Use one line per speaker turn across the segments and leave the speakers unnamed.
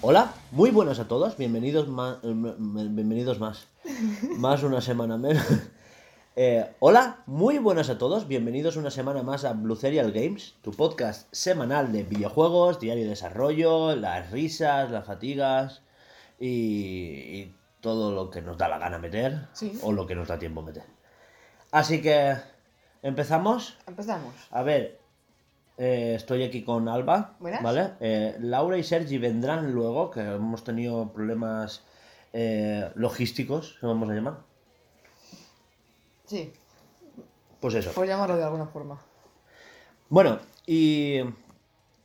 Hola, muy buenas a todos, bienvenidos más, bienvenidos más, más una semana menos. Eh, hola, muy buenas a todos, bienvenidos una semana más a Blue Serial Games, tu podcast semanal de videojuegos, diario de desarrollo, las risas, las fatigas y, y todo lo que nos da la gana meter
Sí.
o lo que nos da tiempo meter. Así que, ¿empezamos?
Empezamos.
A ver, eh, estoy aquí con Alba,
Buenas.
¿vale? Eh, Laura y Sergi vendrán luego, que hemos tenido problemas logísticos, ¿se vamos a llamar?
Sí,
Pues eso.
por llamarlo de alguna forma.
Bueno, y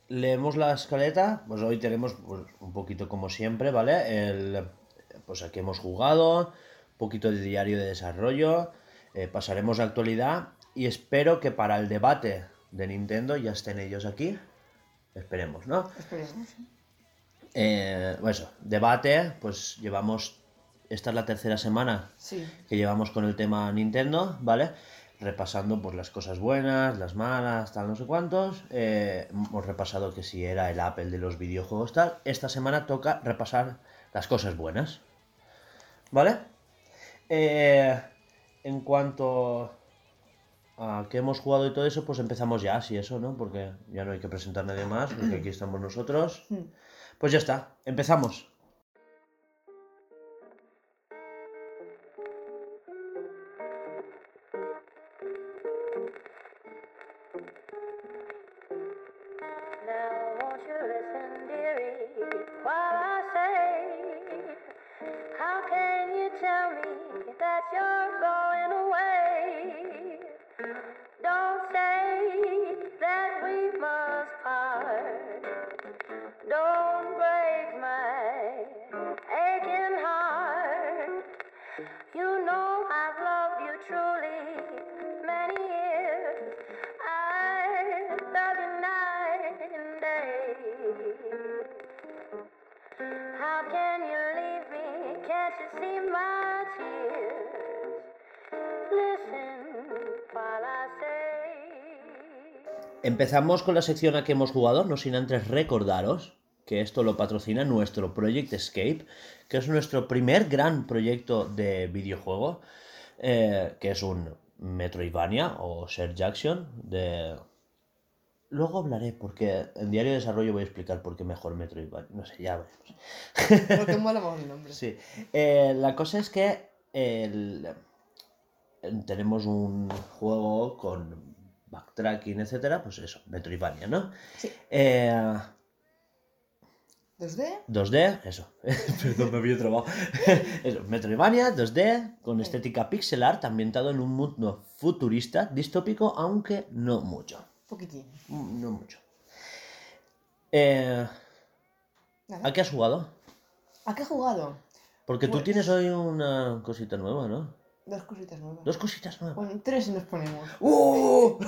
leemos la escaleta, pues hoy tenemos pues, un poquito como siempre, ¿vale? El, pues aquí hemos jugado, un poquito de diario de desarrollo, eh, pasaremos a actualidad y espero que para el debate de Nintendo ya estén ellos aquí. Esperemos, ¿no?
Esperemos.
Eh, pues eso, debate, pues llevamos, esta es la tercera semana
Sí.
que llevamos con el tema Nintendo, ¿vale? Repasando pues las cosas buenas, las malas, tal, no sé cuántos. Eh, hemos repasado que si era el Apple de los videojuegos, tal. Esta semana toca repasar las cosas buenas, ¿vale? Eh, en cuanto a que hemos jugado y todo eso, pues empezamos ya, así eso, ¿no? Porque ya no hay que presentar a nadie más, porque aquí estamos nosotros.
Hmm.
Pues ya está, empezamos. Empezamos con la sección a que hemos jugado, no sin antes recordaros que esto lo patrocina nuestro Project Escape, que es nuestro primer gran proyecto de videojuego, eh, que es un Metroidvania o Share Jackson de... Luego hablaré, porque en Diario de Desarrollo voy a explicar por qué mejor Metroidvania. No sé, ya veremos.
Porque mola más el nombre.
Sí. Eh, la cosa es que el- tenemos un juego con backtracking, etcétera, pues eso, Metroidvania, ¿no?
Sí.
Eh,
2D.
2D, eso. Perdón, me había trabado. eso, Metroidvania, 2D, con estética pixel art, ambientado en un mundo futurista, distópico, aunque no mucho.
Poquitín.
Mm, No mucho. Eh. ¿A qué has jugado?
¿A qué he jugado?
Porque tú
Pues-
tienes hoy una cosita nueva, ¿no?
Dos cositas nuevas.
Dos cositas nuevas.
Bueno, tres nos ponemos.
¡Uh!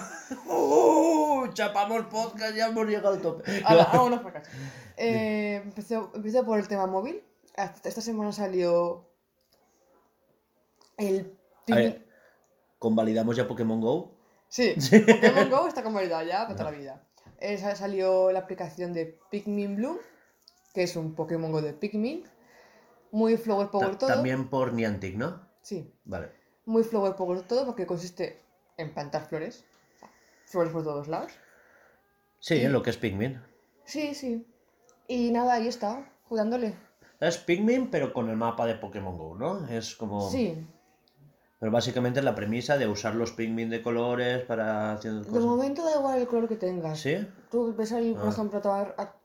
¡Uh! Chapamos podcast, ya hemos llegado al tope.
Ahora, vámonos para casa. Eh, empecé, empecé por el tema móvil. Esta semana salió el
A ver, convalidamos ya Pokémon Go.
Sí, Pokémon Go está convalidado ya para toda la vida. Eh, sa- salió la aplicación de Pikmin Blue, que es un Pokémon Go de Pikmin. Muy flower power
Ta-
todo.
También por Niantic, ¿no?
Sí,
Vale.
muy flower power todo porque consiste en plantar flores. Flores por todos lados.
Sí,
Y-
en lo que es Pikmin.
Sí, sí. Y nada, ahí está, jugándole.
Es Pikmin, pero con el mapa de Pokémon Go, ¿no? Es como.
Sí,
Pero básicamente es la premisa de usar los Pikmin de colores para haciendo
de
cosas.
momento da igual el color que tengas.
¿Sí?
Tú ves ahí, por
Ah.
ejemplo, a, a-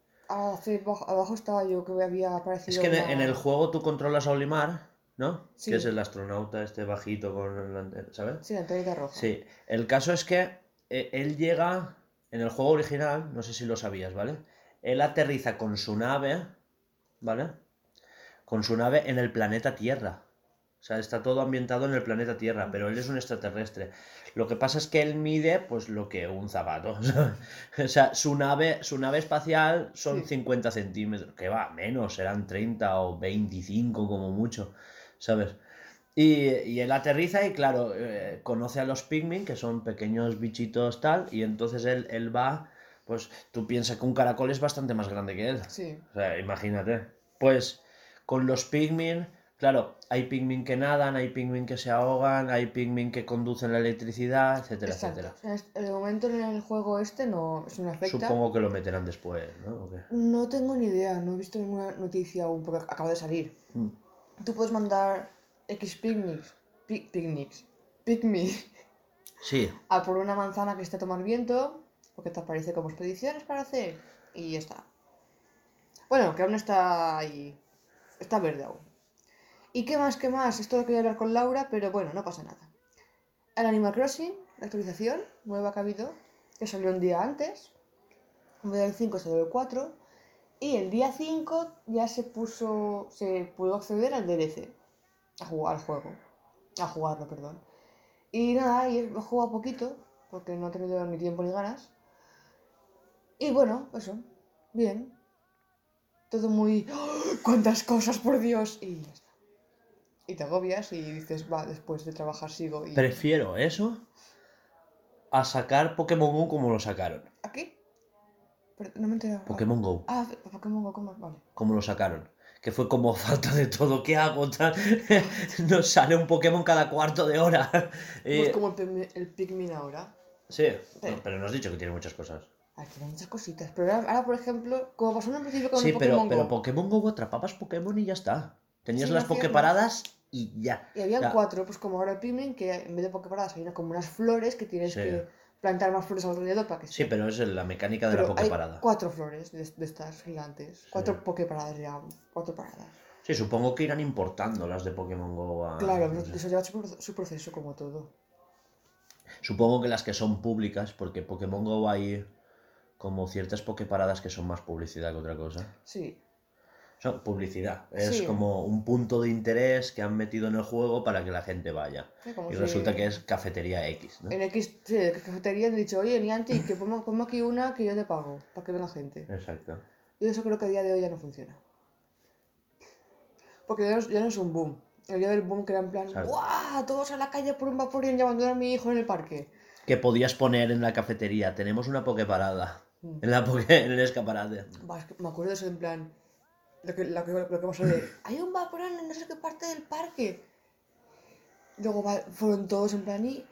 abajo estaba yo que había aparecido.
Es que
una-
en el juego tú controlas a Olimar, ¿no?
Sí.
Que es el astronauta este bajito con antena, ¿sabes?
Sí, la antenita roja.
Sí, el caso es que eh, él llega, en el juego original, no sé si lo sabías, ¿vale? Él aterriza con su nave, ¿vale? Con su nave en el planeta Tierra. O sea, está todo ambientado en el planeta Tierra, pero él es un extraterrestre. Lo que pasa es que él mide, pues, lo que un zapato. o sea, su nave, su nave espacial son
Sí.
50 centímetros. Que va, menos, serán 30 o 25 como mucho, ¿sabes? Y, y él aterriza y, claro, eh, conoce a los pigmin, que son pequeños bichitos tal, y entonces él, él va, pues, tú piensas que un caracol es bastante más grande que él.
Sí.
O sea, imagínate. Pues con los pigmin, claro, hay pigmin que nadan, hay pigmin que se ahogan, hay pigmin que conducen la electricidad, etcétera,
Exacto.
etcétera.
Es- de momento en el juego este no, eso no afecta.
Supongo que lo meterán después, ¿no? ¿O qué?
No tengo ni idea, no he visto ninguna noticia aún porque acaba de salir.
Mm.
Tú puedes mandar X picnics, pi- picnics, picnic
Sí,
a por una manzana que esté a tomar viento, porque te aparece como expediciones para hacer, y ya está. Bueno, que aún está ahí, está verde aún. ¿Y qué más, qué más? Esto lo quería hablar con Laura, pero bueno, no pasa nada. El Animal Crossing, la actualización nueva que ha habido, que salió un día antes, en vez del 5 salió el 4, y el día 5 ya se puso, se pudo acceder al DLC, a jugar al juego, a jugarlo, perdón. Y nada, y he jugado poquito, porque no he tenido ni tiempo ni ganas. Y bueno, eso, bien. Todo muy... ¡Oh! ¡Cuántas cosas, por Dios! Y ya está. Y te agobias y dices, va, después de trabajar sigo. Y...
prefiero eso a sacar Pokémon Go como lo sacaron.
Pero no me he enterado.
Pokémon Go,
Ah, Pokémon Go, ¿cómo? Vale.
como lo sacaron. Que fue como falta de todo, ¿qué hago? Tal? Nos sale un Pokémon cada cuarto de hora.
Pues
Y-
como el, Pikmin- el Pikmin ahora.
Sí,
Sí.
pero no has dicho que tiene muchas cosas.
Ah, tiene muchas cositas. Pero ahora, ahora, por ejemplo, como pasó en un principio con
Sí,
el
pero,
Pokémon
pero
Go.
Pokémon Go atrapabas Pokémon y ya está. Tenías
Sí,
las Poképaradas y ya.
Y había
Ya.
cuatro, pues como ahora el Pikmin, que en vez de Poképaradas hay como unas flores que tienes
Sí.
que plantar más flores alrededor para que
Sí, pero es la mecánica de
Pero
la
hay
Poképarada.
cuatro flores de, de estas gigantes. Cuatro Poképaradas ya. Cuatro paradas.
Sí, supongo que irán importando las de Pokémon Go a...
Claro,
no sé.
eso lleva su, pro- su proceso como todo.
Supongo que las que son públicas, porque Pokémon Go hay como ciertas Poképaradas que son más publicidad que otra cosa.
Sí.
Son publicidad. Es
Sí.
como un punto de interés que han metido en el juego para que la gente vaya.
Sí,
Y
si-
resulta que es cafetería X, ¿no?
En X, sí, cafetería han dicho, oye, Nianti, que pongo, pongo aquí una que yo te pago, para que venga gente.
Exacto.
Y eso creo que a día de hoy ya no funciona. Porque ya no, es- ya no es un boom. El día del boom que era en plan. ¡guau! Todos a la calle por un vaporín y abandonar a mi hijo en el parque.
Que podías poner en la cafetería, tenemos una Poképarada.
Mm.
En, la poké- en el escaparate.
Va, es que me acuerdo de eso en plan. Lo que, lo que, lo que pasó de. Hay un vaporón en no sé qué parte del parque. Luego va- fueron todos en plan y.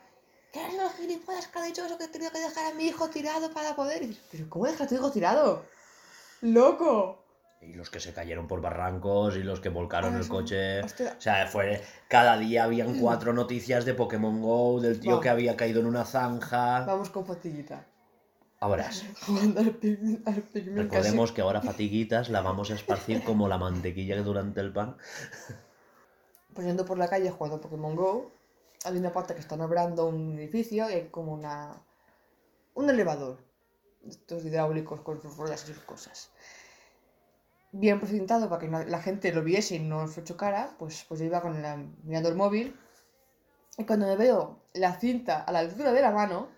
¿Qué eres los gilipollas que ha dicho eso que he tenido que dejar a mi hijo tirado para poder? Y ¿Pero cómo dejas a tu hijo tirado? ¡Loco!
Y los que se cayeron por barrancos y los que volcaron
Ah,
el
sí.
coche.
Hostia.
O sea, fue. Cada día habían cuatro noticias de Pokémon Go, del tío
Va.
que había caído en una zanja.
Vamos con fatiguita. Casi.
recordemos que ahora fatiguitas la vamos a esparcir como la mantequilla que durante el pan.
Pues yendo por la calle jugando a Pokémon Go, hay una parte que están obrando un edificio y hay como una. un elevador. Estos hidráulicos con sus ruedas y sus cosas. Bien precintado para que la gente lo viese y no se chocara, pues, pues yo iba con la, mirando el móvil. Y cuando me veo la cinta a la altura de la mano,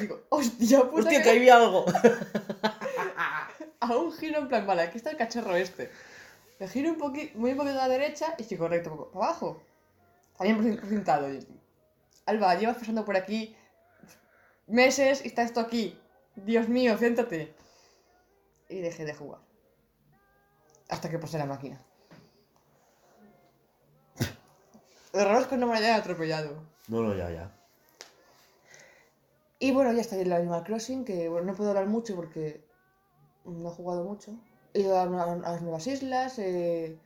digo, ¡hostia puta!
¡Hostia,
que-
había algo!
a un giro en plan, vale, aquí está el cacharro este. Me giro un poquito, muy un poquito a la derecha y sigo recto poco para abajo. También precin- precintado. Y- Alba, llevas pasando por aquí meses y está esto aquí. Dios mío, céntrate. Y dejé de jugar. Hasta que pasé la máquina. Lo raro es que no me hayan atropellado.
No, no, ya, ya.
Y bueno, ya está el Animal Crossing, que bueno, no puedo hablar mucho porque no he jugado mucho. He ido a, las nuevas islas, eh,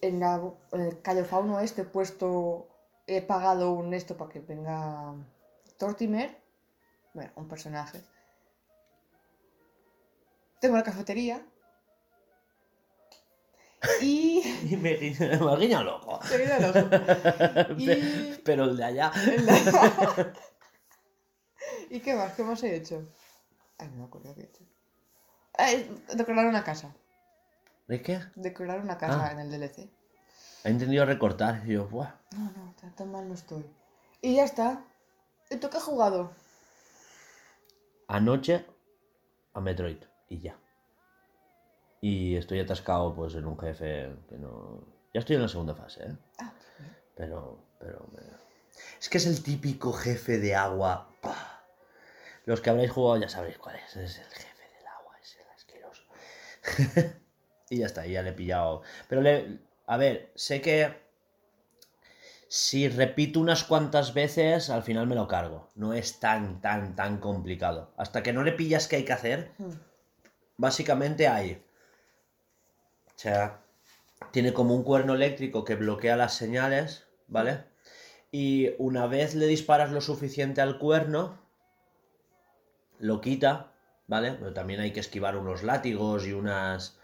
en, la, en el Cayo Fauno este he puesto, he pagado un esto para que venga Tortimer, bueno, un personaje. Tengo la cafetería. Y...
Y me me imagino loco.
Ojo. Y...
Pero el de allá.
¿Y qué más? ¿Qué más he hecho? Ay, no me acuerdo qué he hecho. Decorar una casa.
¿De qué?
Decorar una casa
Ah.
en el DLC.
ha entendido recortar. Y yo, ¡buah!
No, no, tan, tan mal no estoy. Y ya está. ¿Y tú qué has jugado?
Anoche a Metroid y ya. Y estoy atascado pues en un jefe que no... Ya estoy en la segunda fase, ¿eh?
Ah,
Pero, pero... me- Es que es el típico jefe de agua. ¡pah! Los que habréis jugado ya sabréis cuál es. Es el jefe del agua, es el asqueroso. y ya está, ya le he pillado. Pero le... A ver, sé que... Si repito unas cuantas veces, al final me lo cargo. No es tan, tan, tan complicado. Hasta que no le pillas qué hay que hacer,
Hmm.
básicamente hay. O sea, tiene como un cuerno eléctrico que bloquea las señales, ¿vale? Y una vez le disparas lo suficiente al cuerno, lo quita, ¿vale? Pero también hay que esquivar unos látigos y unas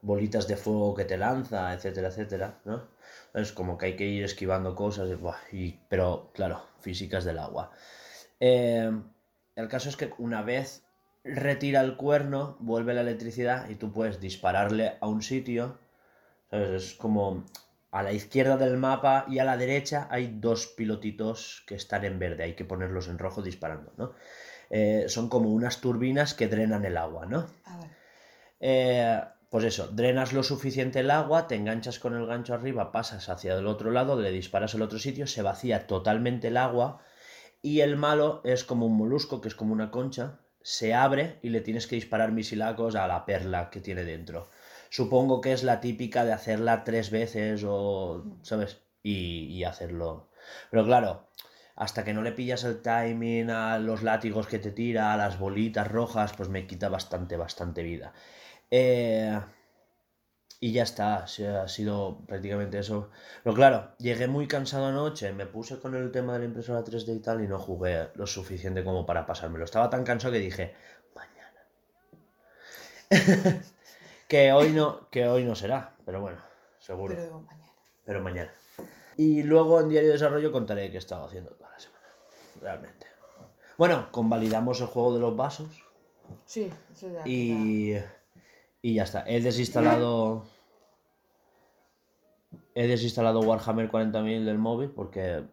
bolitas de fuego que te lanza, etcétera, etcétera, ¿no? Es como que hay que ir esquivando cosas, y, y- pero claro, físicas del agua. Eh, el caso es que una vez retira el cuerno, vuelve la electricidad y tú puedes dispararle a un sitio. ¿sabes? Es como a la izquierda del mapa y a la derecha hay dos pilotitos que están en verde, hay que ponerlos en rojo disparando, ¿no? Eh, son como unas turbinas que drenan el agua, ¿no?
A ver.
Eh, pues eso, drenas lo suficiente el agua, te enganchas con el gancho arriba, pasas hacia el otro lado, le disparas al otro sitio, se vacía totalmente el agua y el malo es como un molusco, que es como una concha, se abre y le tienes que disparar misilacos a la perla que tiene dentro. Supongo que es la típica de hacerla tres veces o, ¿sabes? Y, hacerlo. Pero claro, hasta que no le pillas el timing a los látigos que te tira, a las bolitas rojas, pues me quita bastante, bastante vida. Eh, y ya está, ha sido prácticamente eso. Pero claro, llegué muy cansado anoche, me puse con el tema de la impresora 3D y tal y no jugué lo suficiente como para pasármelo. Estaba tan cansado que dije, mañana. que hoy no, que hoy no será, pero bueno, seguro.
Pero mañana.
Pero mañana. Y luego en Diario de Desarrollo contaré qué he estado haciendo toda la semana. Realmente. Bueno, convalidamos el juego de los vasos.
Sí, eso ya.
Y, y ya está. He desinstalado. He desinstalado Warhammer 40.000 del móvil porque.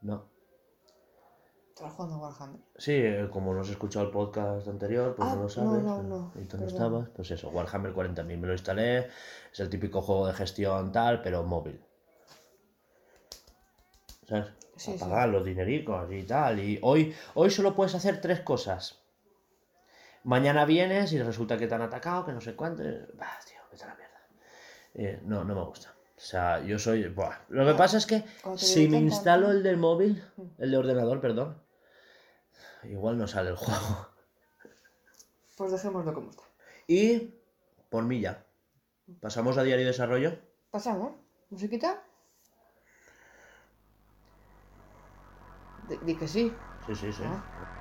No.
Estaba jugando Warhammer.
Sí, eh, como no has escuchado el podcast anterior, pues
Ah,
no lo
no,
sabes.
no,
eh,
no,
Y tú no estabas. Pues eso, Warhammer 40.000 me lo instalé. Es el típico juego de gestión tal, pero móvil. ¿Sabes?
Sí,
A
sí.
pagar los dinericos y tal. Y hoy, hoy solo puedes hacer tres cosas. Mañana vienes y resulta que te han atacado, que no sé cuánto. Bah, tío, vete a la mierda. Eh, no, no me gusta. O sea, yo soy. buah. Lo que pasa es que si me instalo el del móvil, el de ordenador, perdón, igual no sale el juego.
Pues dejémoslo como está.
Y por mí ya. Pasamos a diario de desarrollo.
¿Pasamos? ¿Musiquita? Di, di que sí.
Sí, sí, sí.
Ah.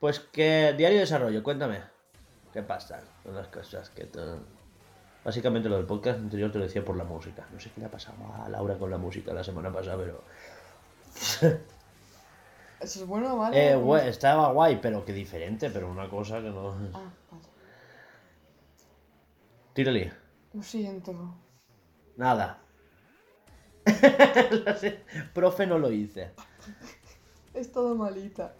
Pues que diario de desarrollo, cuéntame. ¿Qué pasa con las cosas que tú... Básicamente lo del podcast anterior te lo decía por la música. No sé qué le ha pasado a Laura con la música la semana pasada, pero...
¿Eso es bueno o vale?
Eh, estaba guay, pero que diferente, pero una cosa que no...
Ah, vale.
Tírale.
Lo siento.
Nada. Profe, no lo hice.
Es todo malita.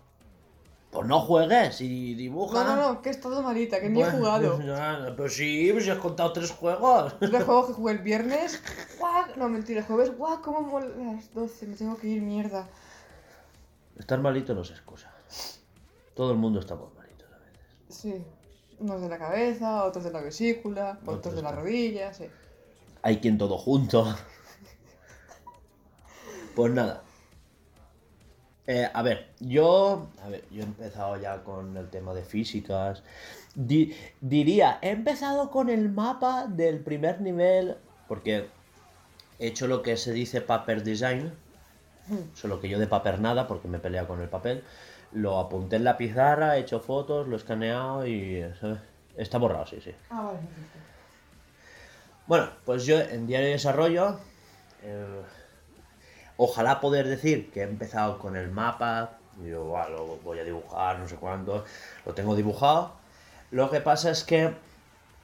Pues no juegues y dibuja.
No, no, no, que he estado malita, que ni he jugado.
ya, Pero sí, pues si has contado tres juegos.
Los juegos que jugué el viernes. ¡Guau! No, mentira, el jueves. ¡Guau! ¿Cómo mola las 12? Me tengo que ir, mierda.
Estar malito no es excusa. Todo el mundo estamos malitos a veces.
Sí. Unos de la cabeza, otros de la vesícula, otros,
Otros
de la rodilla, sí.
Hay quien todo junto. Pues nada. Eh, a ver, yo. A ver, yo he empezado ya con el tema de físicas. Di- diría, he empezado con el mapa del primer nivel. Porque he hecho lo que se dice paper design. Solo que yo de papel nada, porque me he peleado con el papel. Lo apunté en la pizarra, he hecho fotos, lo he escaneado y. ¿sabes? Está borrado, sí, sí.
Ah, vale.
Bueno, pues yo en Diario de Desarrollo, eh, ojalá poder decir que he empezado con el mapa, y yo "Buah, lo voy a dibujar, no sé cuánto, lo tengo dibujado. Lo que pasa es que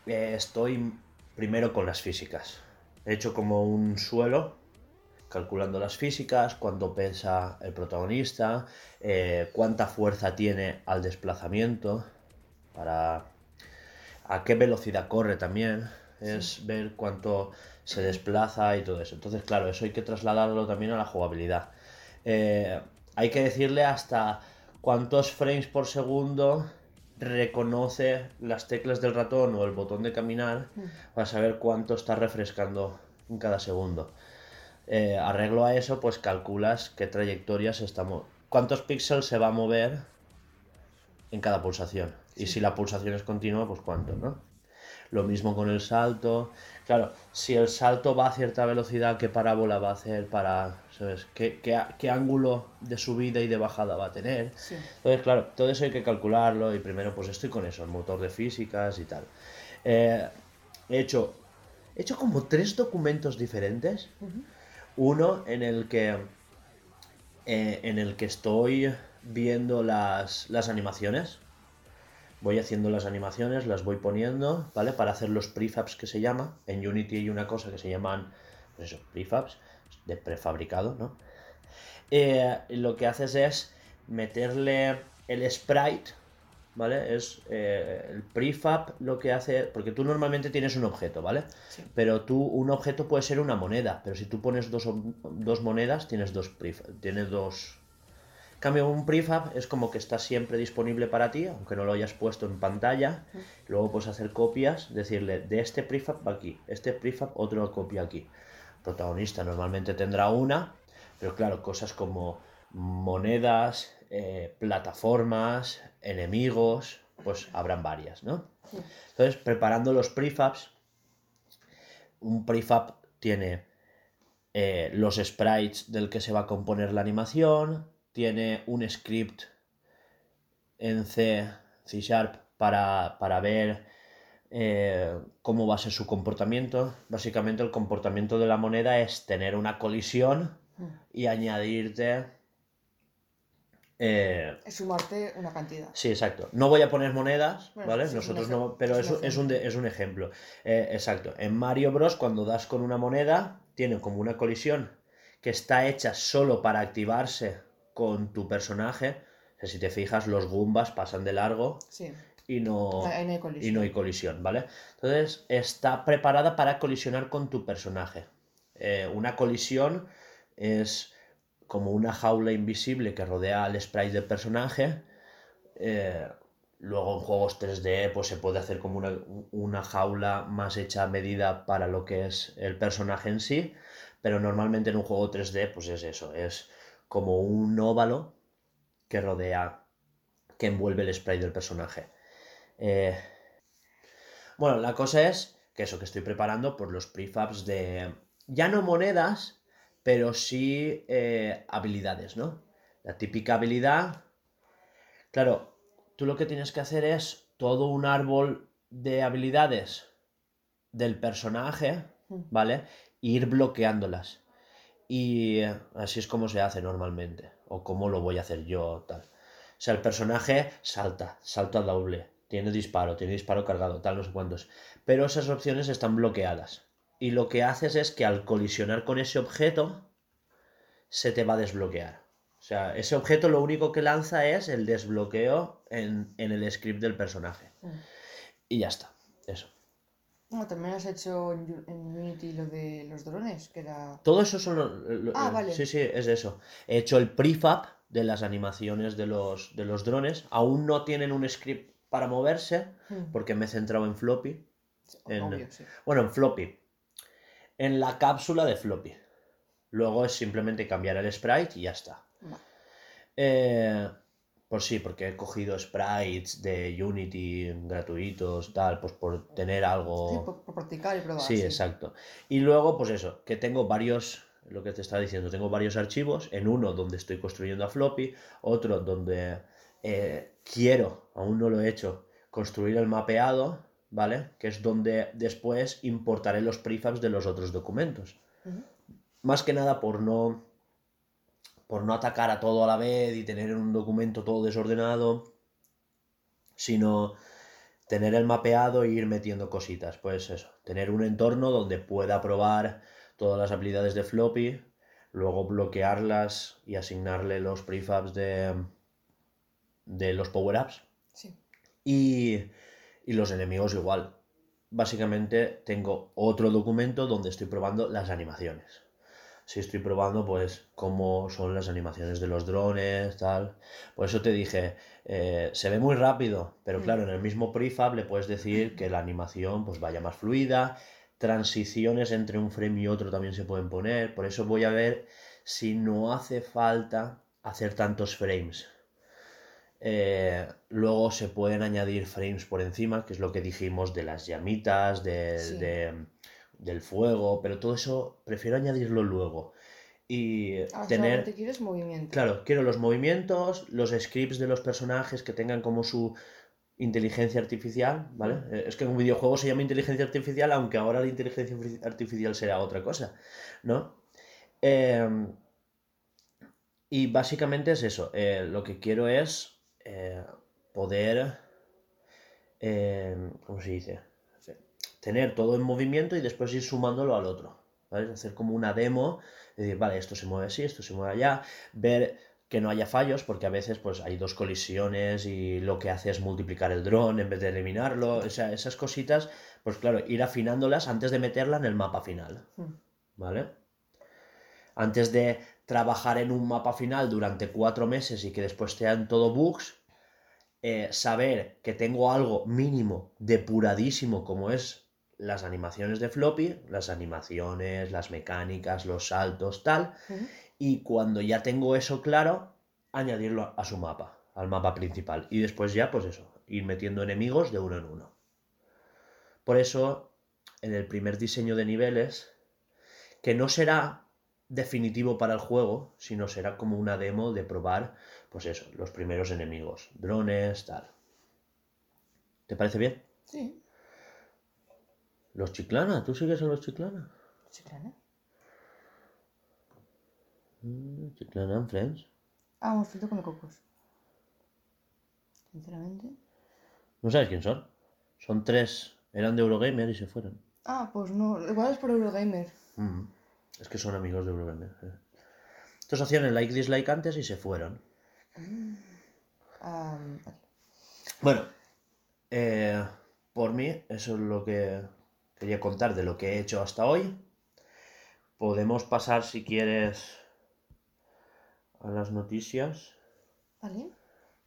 eh, estoy primero con las físicas. He hecho como un suelo, calculando las físicas, cuánto pesa el protagonista, eh, cuánta fuerza tiene al desplazamiento, para a qué velocidad corre también, es ver cuánto se desplaza y todo eso. Entonces, claro, eso hay que trasladarlo también a la jugabilidad. Eh, hay que decirle hasta cuántos frames por segundo reconoce las teclas del ratón o el botón de caminar para saber cuánto está refrescando en cada segundo. Eh, arreglo a eso, pues calculas qué trayectoria se está mo- cuántos píxeles se va a mover en cada pulsación. Y si la pulsación es continua, pues cuánto, ¿no? Lo mismo con el salto. Claro, si el salto va a cierta velocidad, ¿qué parábola va a hacer para, ¿sabes? ¿Qué, qué, qué ángulo de subida y de bajada va a tener?
Sí.
Entonces, claro, todo eso hay que calcularlo y primero pues estoy con eso, el motor de físicas y tal. Eh, he, hecho, he hecho como tres documentos diferentes. Uno en el que, eh, en el que estoy viendo las, las animaciones. Voy haciendo las animaciones, las voy poniendo, ¿vale? Para hacer los prefabs que se llama. En Unity hay una cosa que se llaman, pues eso, prefabs, de prefabricado, ¿no? Eh, lo que haces es meterle el sprite, ¿vale? Es eh, el prefab lo que hace, porque tú normalmente tienes un objeto, ¿vale?
Sí.
Pero tú, un objeto puede ser una moneda, pero si tú pones dos, dos monedas, tienes dos prefab, tienes dos... En cambio, un prefab es como que está siempre disponible para ti, aunque no lo hayas puesto en pantalla. Luego puedes hacer copias, decirle de este prefab aquí, este prefab otra copia aquí. Protagonista normalmente tendrá una, pero claro, cosas como monedas, eh, plataformas, enemigos, pues habrán varias, ¿no? Entonces, preparando los prefabs, un prefab tiene eh, los sprites del que se va a componer la animación, tiene un script en C, C Sharp, para, para ver eh, cómo va a ser su comportamiento. Básicamente el comportamiento de la moneda es tener una colisión y añadirte... eh,
Es sumarte una cantidad.
Sí, exacto. No voy a poner monedas,
Bueno,
¿vale?
sí,
Nosotros no, pero
es
es,
un
es un
ejemplo.
Eh, exacto. En Mario Bros, cuando das con una moneda, tiene como una colisión que está hecha solo para activarse con tu personaje. O sea, si te fijas, los Goombas pasan de largo
Sí.
y no,
Ahí no hay
y
colisión.
no hay colisión, ¿vale? Entonces está preparada para colisionar con tu personaje. Eh, una colisión es como una jaula invisible que rodea al sprite del personaje. Eh, luego en juegos 3D pues se puede hacer como una, una jaula más hecha a medida para lo que es el personaje en sí. Pero normalmente en un juego 3D pues es eso, es como un óvalo que rodea, que envuelve el sprite del personaje. Eh, bueno, la cosa es que eso que estoy preparando por los prefabs de ya no monedas, pero sí eh, habilidades, ¿no? La típica habilidad. Claro, tú lo que tienes que hacer es todo un árbol de habilidades del personaje, ¿vale? E ir bloqueándolas. Y así es como se hace normalmente, o como lo voy a hacer yo, tal. O sea, el personaje salta, salta doble, tiene disparo, tiene disparo cargado, tal, no sé cuántos. Pero esas opciones están bloqueadas. Y lo que haces es que al colisionar con ese objeto, se te va a desbloquear. O sea, ese objeto lo único que lanza es el desbloqueo en, en el script del personaje.
Mm.
Y ya está. Eso.
Bueno, también has hecho en, Unity lo de los drones, que era...
Todo eso son lo- lo-
Ah,
eh,
vale.
Sí, sí, es eso. He hecho el prefab de las animaciones de los, de los drones. Aún no tienen un script para moverse,
Mm.
porque me he centrado en floppy. en-
Obvio, sí.
Bueno, en floppy. En la cápsula de floppy. Luego es simplemente cambiar el sprite y ya está.
Va.
Eh, pues sí, porque he cogido sprites de Unity gratuitos, tal, pues por tener algo.
Sí, por, por practicar y probar.
Sí, exacto. Y luego, pues eso, que tengo varios, lo que te estaba diciendo, tengo varios archivos, en uno donde estoy construyendo a floppy, otro donde eh, quiero, aún no lo he hecho, construir el mapeado, ¿vale? Que es donde después importaré los prefabs de los otros documentos. Más que nada por no por no atacar a todo a la vez y tener un documento todo desordenado, sino tener el mapeado e ir metiendo cositas. Pues eso, tener un entorno donde pueda probar todas las habilidades de floppy, luego bloquearlas y asignarle los prefabs de, de los power-ups.
Sí.
Y, y los enemigos igual. Básicamente tengo otro documento donde estoy probando las animaciones. Si estoy probando, pues, cómo son las animaciones de los drones, tal. Por eso te dije, eh, se ve muy rápido, pero
Mm.
claro, en el mismo prefab le puedes decir que la animación pues vaya más fluida, transiciones entre un frame y otro también se pueden poner. Por eso voy a ver si no hace falta hacer tantos frames. Eh, luego se pueden añadir frames por encima, que es lo que dijimos de las llamitas, de-
Sí.
de- del fuego, pero todo eso prefiero añadirlo luego. Y
Ahora
tener...
solamente quieres movimiento.
Claro, quiero los movimientos, los scripts de los personajes que tengan como su inteligencia artificial, ¿vale? Eh, Es que en un videojuego se llama inteligencia artificial, aunque ahora la inteligencia arti- artificial será otra cosa, ¿no? Em, y básicamente es eso. eh, lo que quiero es eh, poder, em, ¿cómo se dice? Tener todo en movimiento y después ir sumándolo al otro, ¿vale? Hacer como una demo y decir, vale, esto se mueve así, esto se mueve allá, ver que no haya fallos, porque a veces pues hay dos colisiones y lo que hace es multiplicar el dron en vez de eliminarlo, o sea, esas cositas, pues claro, ir afinándolas antes de meterla en el mapa final,
Mm.
¿vale? Antes de trabajar en un mapa final durante cuatro meses y que después sean todo bugs, eh, saber que tengo algo mínimo, depuradísimo, como es las animaciones de floppy, las animaciones, las mecánicas, los saltos, tal, y cuando ya tengo eso claro, añadirlo a su mapa, al mapa principal. Y después ya, pues eso, ir metiendo enemigos de uno en uno. Por eso, en el primer diseño de niveles, que no será definitivo para el juego, sino será como una demo de probar, pues eso, los primeros enemigos, drones, tal. ¿Te parece bien?
Sí.
Los chiclana, ¿tú sigues a los chiclana?
Claro.
Mm, Chiclana and Friends.
Ah, hemos frito con cocos. Sinceramente.
¿No sabes quién son? Son tres, eran de Eurogamer y se fueron.
Ah, pues no. Igual es por Eurogamer.
Mm, Es que son amigos de Eurogamer. eh. Estos hacían el like dislike antes y se fueron.
Ah, vale.
Bueno, eh, por mí, eso es lo que quería contar de lo que he hecho hasta hoy. Podemos pasar, si quieres, a las noticias.
Vale.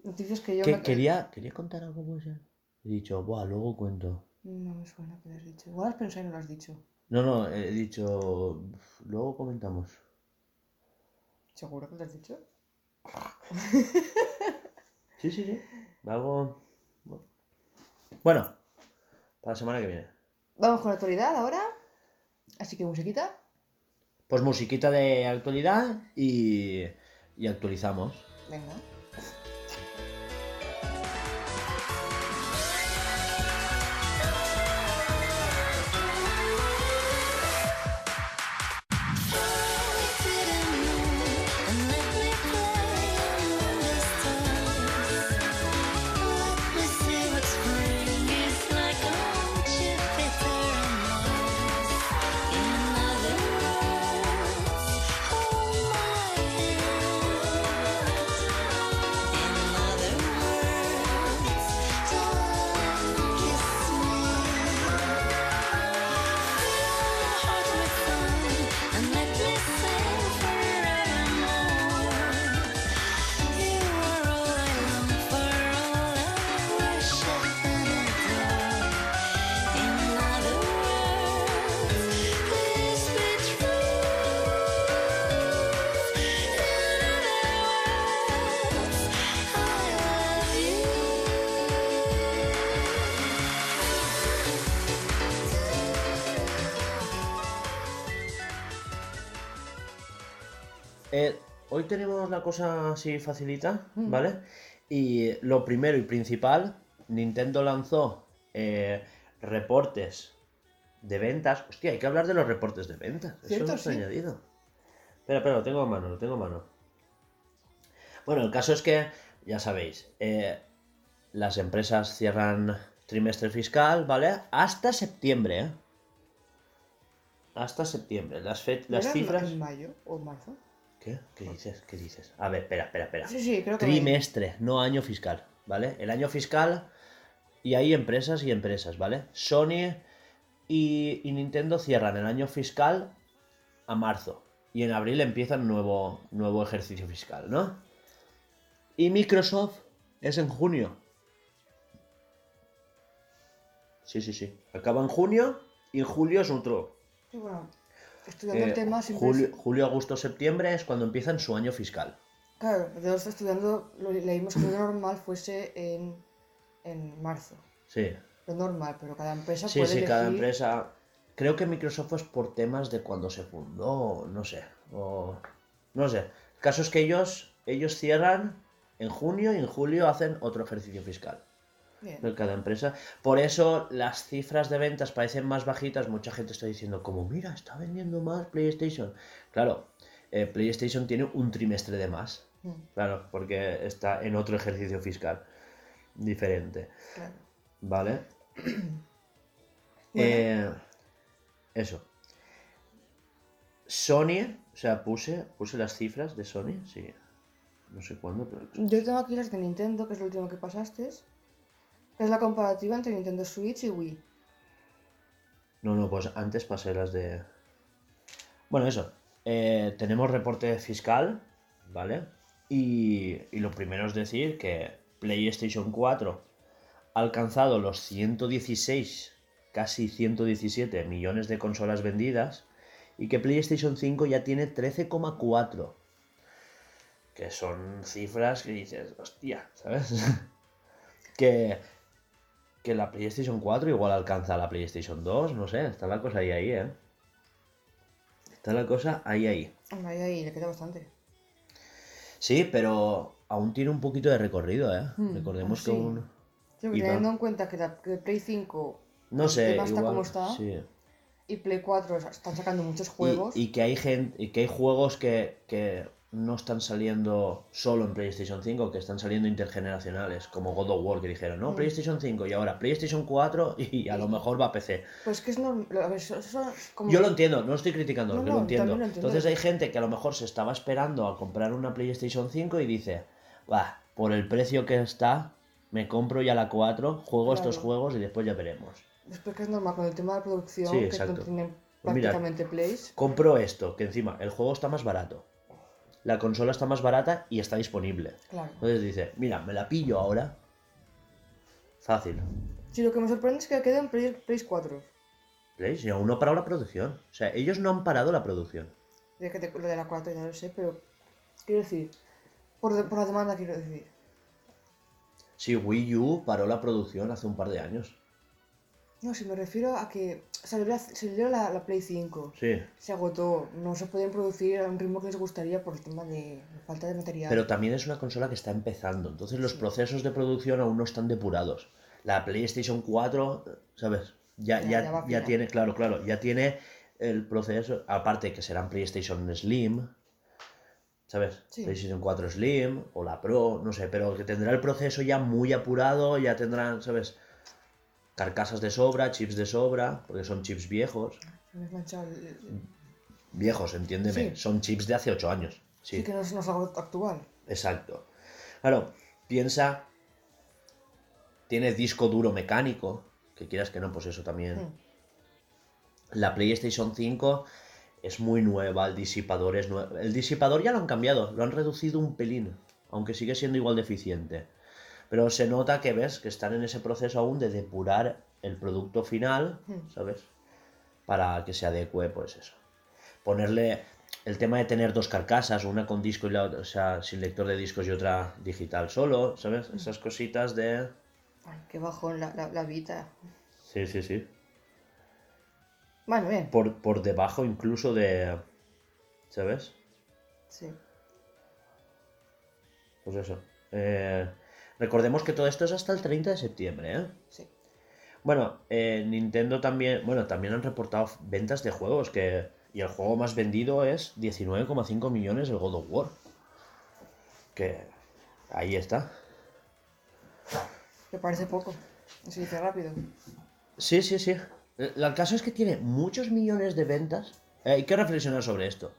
Noticias que yo
Que
me...
quería, quería contar algo, puede ser. He dicho, buah, luego cuento.
No me suena que lo has dicho. Igual has pensado y no lo has dicho.
No, no, he dicho, luego comentamos.
¿Seguro que lo has dicho?
Sí, sí, sí. Algo. Bueno, para la semana que viene.
Vamos con la actualidad ahora. Así que musiquita.
Pues musiquita de actualidad y, y actualizamos.
Venga.
Hoy tenemos la cosa así facilita,
Mm.
¿vale? Y lo primero y principal, Nintendo lanzó eh, reportes de ventas. Hostia, hay que hablar de los reportes de ventas. Eso
Cierto,
no está
sí.
añadido. Espera, espera, lo tengo a mano, lo tengo a mano. Bueno, el caso es que, ya sabéis, eh, las empresas cierran trimestre fiscal, ¿vale? Hasta septiembre, ¿eh? Hasta septiembre. Las, fe-
¿No
las cifras...
¿En mayo o marzo?
¿Qué? ¿Qué dices? ¿Qué dices? A ver, espera, espera, espera.
Sí, sí, creo que.
Trimestre, no año fiscal, ¿vale? El año fiscal y hay empresas y empresas, ¿vale? Sony y, y Nintendo cierran el año fiscal a marzo y en abril empiezan nuevo, nuevo ejercicio fiscal, ¿no? Y Microsoft es en junio. Sí, sí, sí. Acaba en junio y en julio es otro.
Sí, bueno, estudiando
Eh, julio,
es-
julio, agosto, septiembre es cuando empiezan su año fiscal.
Claro, yo estoy estudiando, lo leímos que lo normal fuese en, en marzo.
Sí.
Lo normal, pero cada empresa
Sí,
puede
sí, cada
elegir-
empresa. Creo que Microsoft es por temas de cuando se fundó, no sé. O... No sé. El caso es que ellos, ellos cierran en junio y en julio hacen otro ejercicio fiscal
Bien.
de cada empresa. Por eso las cifras de ventas parecen más bajitas. Mucha gente está diciendo, como mira, está vendiendo más PlayStation. Claro, eh, PlayStation tiene un trimestre de más.
Mm,
Claro, porque está en otro ejercicio fiscal diferente.
claro.
¿Vale? Eh, eso. Sony, o sea, puse, puse las cifras de Sony, sí. No sé cuándo, pero...
Yo tengo aquí las de Nintendo, que es lo último que pasaste. Es la comparativa entre Nintendo Switch y Wii.
No, no, pues antes pasé las de... Bueno, eso. eh, tenemos reporte fiscal, ¿vale? Y, y lo primero es decir que PlayStation 4 ha alcanzado los 116, casi 117 millones de consolas vendidas y que PlayStation 5 ya tiene 13,4. Que son cifras que dices, hostia, ¿sabes? que, que la PlayStation 4 igual alcanza a la PlayStation 2, no sé, está la cosa ahí, ahí, ¿eh? Está la cosa ahí, ahí.
Ahí, ahí, le queda bastante.
Sí, pero aún tiene un poquito de recorrido, ¿eh?
Hmm,
Recordemos que
sí. Yo,
Y
teniendo
va-
en cuenta que la que Play 5
No sé, igual...
como está
sí.
y Play 4 están sacando muchos
Y-
juegos.
Y, que hay gente, y que hay juegos que, que no están saliendo solo en PlayStation 5, que están saliendo intergeneracionales, como God of War, que dijeron, no,
Mm.
PlayStation 5 y ahora PlayStation 4 y a lo mejor va a PC.
Pues que es eso, como...
Yo lo entiendo, no estoy criticando,
No,
que
no,
lo entiendo.
lo.
Entonces hay gente que a lo mejor se estaba esperando a comprar una PlayStation 5 y dice, va, por el precio que está, me compro ya la 4, juego estos juegos y después ya veremos.
Después que es normal con el tema de producción,
Sí,
que tienen
Pues mira,
prácticamente plays.
Compro esto, que encima el juego está más barato. La consola está más barata y está disponible.
Claro.
Entonces dice, mira, me la pillo ahora. Fácil.
Sí, lo que me sorprende es que quede en Play, Play 4.
¿Veis? Y aún no ha parado la producción. O sea, ellos no han parado la producción.
De que te- lo de la 4 ya lo sé, pero quiero decir, por, de- por la demanda quiero decir.
Sí, Wii U paró la producción hace un par de años.
No, si me refiero a que salió la, salió la, la Play 5,
Sí.
se agotó, no se podían producir a un ritmo que les gustaría por el tema de falta de material.
Pero también es una consola que está empezando. Entonces los
Sí.
procesos de producción aún no están depurados. La PlayStation 4, ¿sabes? Ya,
Ya-
ya,
ya
tiene, claro, claro, ya tiene el proceso. Aparte que serán PlayStation Slim. ¿Sabes?
Sí.
PlayStation 4 Slim o la Pro, no sé, pero que tendrá el proceso ya muy apurado, ya tendrán, ¿sabes? Carcasas de sobra, chips de sobra, porque son chips viejos.
Me el-
Viejos, entiéndeme,
Sí.
son chips de hace 8 años.
Sí. que no es, no es algo actual.
Exacto. Claro, piensa, tiene disco duro mecánico, que quieras que no, pues eso también.
Hmm.
La PlayStation 5 es muy nueva, el disipador es nuevo. El disipador ya lo han cambiado, lo han reducido un pelín, aunque sigue siendo igual de eficiente. Pero se nota que ves que están en ese proceso aún de depurar el producto final,
Hmm.
¿sabes? Para que se adecue, pues eso. Ponerle el tema de tener dos carcasas, una con disco y la otra, o sea, sin lector de discos y otra digital solo, ¿sabes? Esas cositas de...
Ay, qué bajón la, la, la Vita.
Sí, sí, sí.
Bueno, bien.
Por, por debajo incluso de... ¿Sabes?
Sí.
Pues eso. Eh, recordemos que todo esto es hasta el 30 de septiembre, ¿eh?
Sí.
Bueno, eh, Nintendo también, bueno, también han reportado ventas de juegos que y el juego más vendido es 19,5 millones el God of War. Que ahí está.
Me parece poco. Se dice rápido.
Sí, sí, sí. El, el caso es que tiene muchos millones de ventas. Eh, hay que reflexionar sobre esto.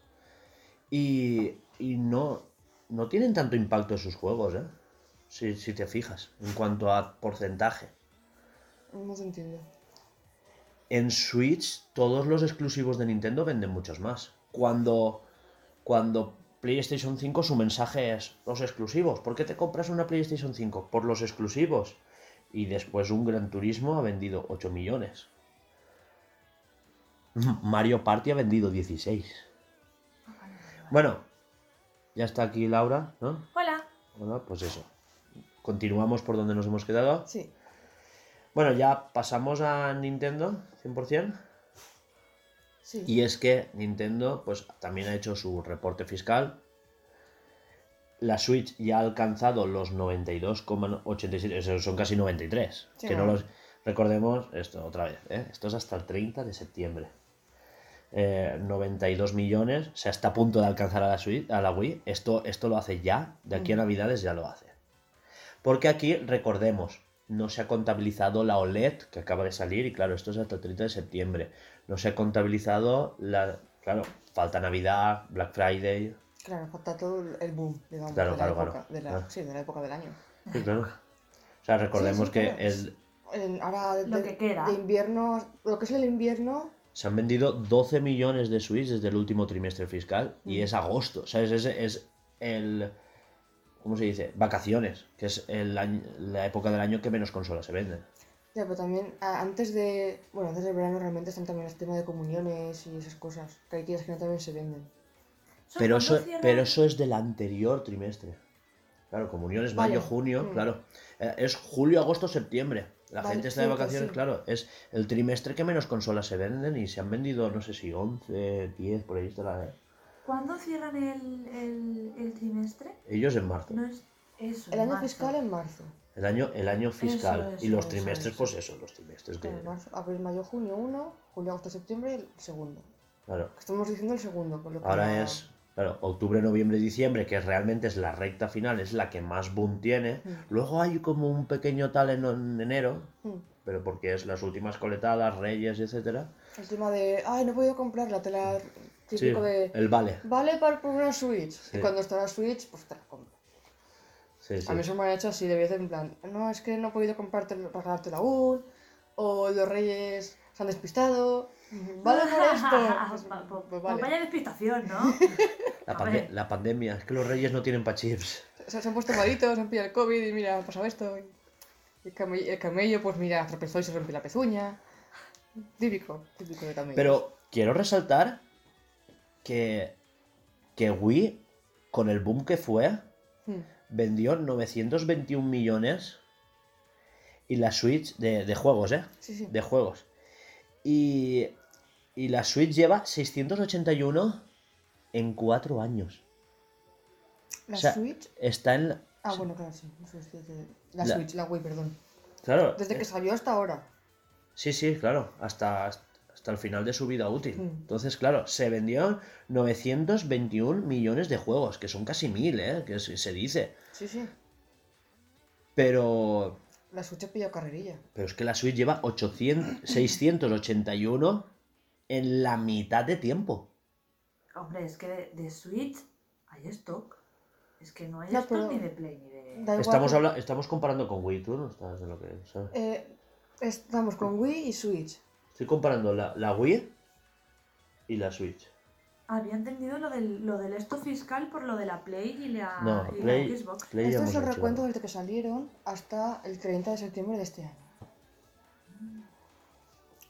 Y, y no, no tienen tanto impacto sus juegos, ¿eh? Si, si te fijas, en cuanto a porcentaje.
No se entiende.
En Switch, todos los exclusivos de Nintendo venden muchos más. Cuando, cuando PlayStation 5, su mensaje es los exclusivos. ¿Por qué te compras una PlayStation 5? Por los exclusivos. Y después un Gran Turismo ha vendido 8 millones. Mario Party ha vendido 16. Bueno, ya está aquí Laura, ¿no?
Hola.
Bueno, pues eso. Continuamos por donde nos hemos quedado.
Sí.
Bueno, ya pasamos a Nintendo, 100%.
Sí.
Y es que Nintendo pues también ha hecho su reporte fiscal. La Switch ya ha alcanzado los 92,87, eso son casi 93.
Sí,
que no los recordemos esto otra vez, ¿eh? esto es hasta el 30 de septiembre. Eh, 92 millones, o sea, está a punto de alcanzar a la, Switch, a la Wii. Esto, esto lo hace ya, de aquí a Navidades ya lo hace. Porque aquí, recordemos, no se ha contabilizado la OLED que acaba de salir y claro, esto es hasta el 30 de septiembre. No se ha contabilizado la... Claro, falta Navidad, Black Friday.
Claro, falta todo el- boom, digamos,
Claro,
de, la
claro,
época,
claro.
De la,
Ah.
Sí, de la época del año.
Sí, claro. O sea, recordemos
Sí, sí,
que el-
ahora de,
Lo que queda.
de invierno, lo que es el invierno,
se han vendido 12 millones de Switch desde el último trimestre fiscal
Mm.
y es agosto. O sea, es, es, es el... ¿Cómo se dice? Vacaciones, que es el año- la época del año que menos consolas se venden.
ya, pero también antes de, bueno, antes del verano realmente están también el tema de comuniones y esas cosas, que hay tiendas que no también se venden.
Pero
¿cuándo
eso,
cierran?
pero eso es del anterior trimestre. Claro, comuniones,
Vale.
mayo, junio,
Mm.
claro. Eh, Es julio, agosto, septiembre. La
Vale,
gente está de vacaciones,
sí.
claro. Es el trimestre que menos consolas se venden y se han vendido, no sé si 11, 10, por ahí está la...
¿Cuándo cierran el, el, el trimestre?
Ellos en marzo.
No es eso.
El
en
año
marzo.
fiscal en marzo.
El año, el año fiscal.
eso,
y los
eso,
trimestres,
eso.
pues eso, los trimestres que...
Claro, marzo, abril, mayo, junio 1, julio, agosto, septiembre el segundo.
Claro.
Estamos diciendo el segundo, con lo que
Ahora es, claro, octubre, noviembre, diciembre, que realmente es la recta final, es la que más boom tiene.
Mm.
Luego hay como un pequeño tal en, en enero,
Mm.
pero porque es las últimas coletadas, reyes, etcétera.
El tema de, ay, no he podido comprar la tela típico
Sí,
de,
el vale.
vale para por una Switch.
Sí.
Y cuando está la Switch, pues te la compro.
Sí, sí.
A mí eso me han hecho así de vez en plan, no, es que no he podido comprarte, regalártela aún, o los reyes se han despistado, vale por esto. Pues, pues vale.
Vaya despistación, ¿no?
La, pande- la pandemia, es que los reyes no tienen pa' chips.
Se, se han puesto malitos, han pillado el COVID y mira, ha pasado esto. Y el, camello, el camello, pues mira, tropezó y se rompió la pezuña. Típico, típico de camello.
Pero quiero resaltar que, que Wii, con el boom que fue,
Hmm.
vendió 921 millones y la Switch de, de juegos, ¿eh?
Sí, sí.
De juegos. Y, y la Switch lleva 681 en cuatro años.
La
o sea,
Switch.
Está en... la-
Ah, bueno, claro, sí. La Switch, la
La-
Switch, la Wii, perdón.
Claro.
Desde
eh,
que salió hasta ahora.
Sí, sí, claro. Hasta, hasta el final de su vida útil.
Mm.
Entonces, claro, se vendieron 921 millones de juegos, que son casi mil, ¿eh? Que se, dice.
Sí, sí.
Pero...
La Switch ha pillado carrerilla.
Pero es que la Switch lleva 800, 681 en la mitad de tiempo.
Hombre, es que de, de Switch hay stock. Es que no hay
No,
stock ni de Play ni de.
Da igual
Estamos, habla- estamos comparando con Wii, tú no estás de lo que.
Eh, estamos con Wii y Switch.
Estoy comparando la, la Wii y la Switch.
Había entendido lo del, lo del esto fiscal por lo de la Play y la,
No,
y la Xbox.
Play ya
Esto es el recuento desde que salieron hasta el 30 de septiembre de este año.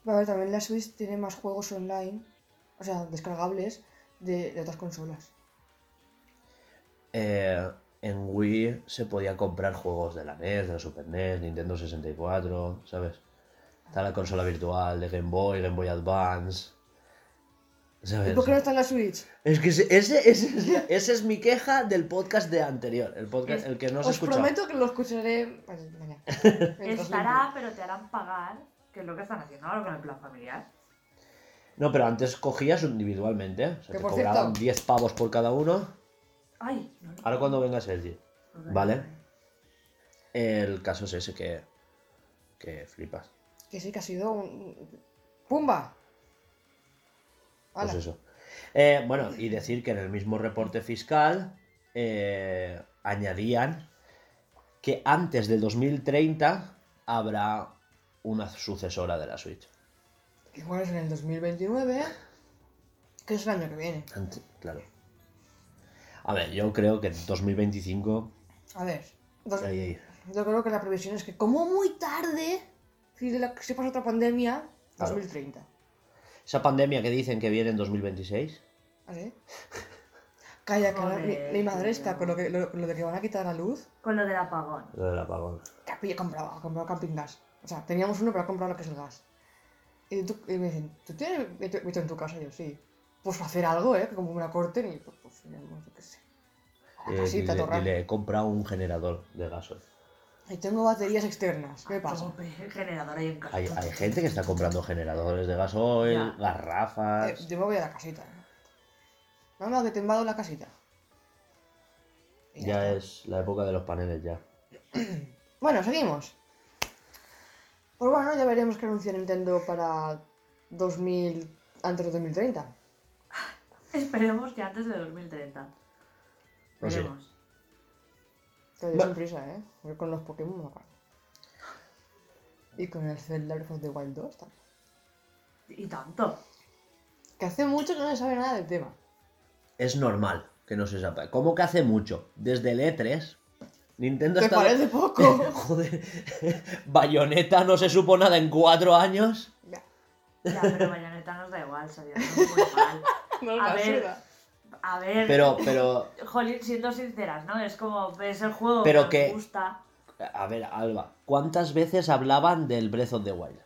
A ver, también la Switch tiene más juegos online, o sea, descargables, de, de otras consolas.
Eh, en Wii se podía comprar juegos de la NES, de la Super NES, Nintendo 64, ¿sabes? Está la consola virtual de Game Boy, Game Boy Advance. ¿sabes?
¿Y por qué no está en la Switch?
Es que ese, ese, ese es, la- esa es mi queja del podcast de anterior, el podcast, el que no se
Os
escuchado.
prometo que lo escucharé pues, mañana.
Estará, pero te harán pagar, que es lo que están haciendo ahora con el plan familiar.
No, pero antes cogías individualmente, o sea,
Que
te
por
cobraban
cierto-
10 pavos por cada uno.
Ay, no, no.
Ahora cuando venga Sergi. Vale. El caso es ese que, que flipas.
Que sí que ha sido un... ¡Pumba!
Pues eso. Eh, bueno, y decir que en el mismo reporte fiscal eh, añadían que antes de 2030 habrá una sucesora de la Switch.
Igual es en el 2029, que es el año que viene.
Ante- claro. A ver, yo creo que en 2025.
A ver, dos-
ahí, ahí.
yo creo que la previsión es que como muy tarde, si, la- si pasa otra pandemia,
Claro.
2030.
Esa pandemia que dicen que viene en 2026.
¿Así? Calla, que ahora mi, mi madre está con lo, que, lo, lo de que van a quitar la luz.
Con lo del apagón.
Lo del apagón.
Comprado, ha comprado camping gas. O sea, teníamos uno, pero ha comprado lo que es el gas. Y, tú- y me dicen, ¿tú tienes mito en tu casa? Y yo, sí. Pues hacer algo, ¿eh? Que como me la corten y pues, pues no sé qué sé. La
Eh,
casita,
dile,
torra.
dile, he comprado un generador de gasoil.
Y tengo baterías externas. ¿Qué
A
pasa?
tope, generador ahí en casa.
Hay, hay gente que está comprando generadores de gasoil,
Ya.
Eh,
garrafas.
yo me voy a la casita. ¿eh? Mamá, que te invado la casita. Y
Ya
está.
es la época de los paneles ya.
Bueno, seguimos. Pues bueno, ya veremos qué anuncia Nintendo para 2000... antes de 2030.
Esperemos que antes de 2030.
No sé.
Veremos.
Te
Va-
sin prisa, ¿eh? Con los Pokémon no acabo. Y con el Zelda Breath of the Wild 2 también.
Y tanto.
Que hace mucho que no se sabe nada del tema.
Es normal que no se sepa. ¿Cómo que hace mucho? Desde el E3, Nintendo
¿Te
está...
parece poco?
Joder, Bayonetta no se supo nada en cuatro años.
Ya,
Ya, pero Bayonetta nos da igual, salió muy mal.
no
A ver,
suda.
A ver,
Pero, pero,
jolín, siendo sinceras, ¿no? Es como, ves el juego
Pero
que
que-
nos gusta.
a ver, Alba, ¿cuántas veces hablaban del Breath of the Wild?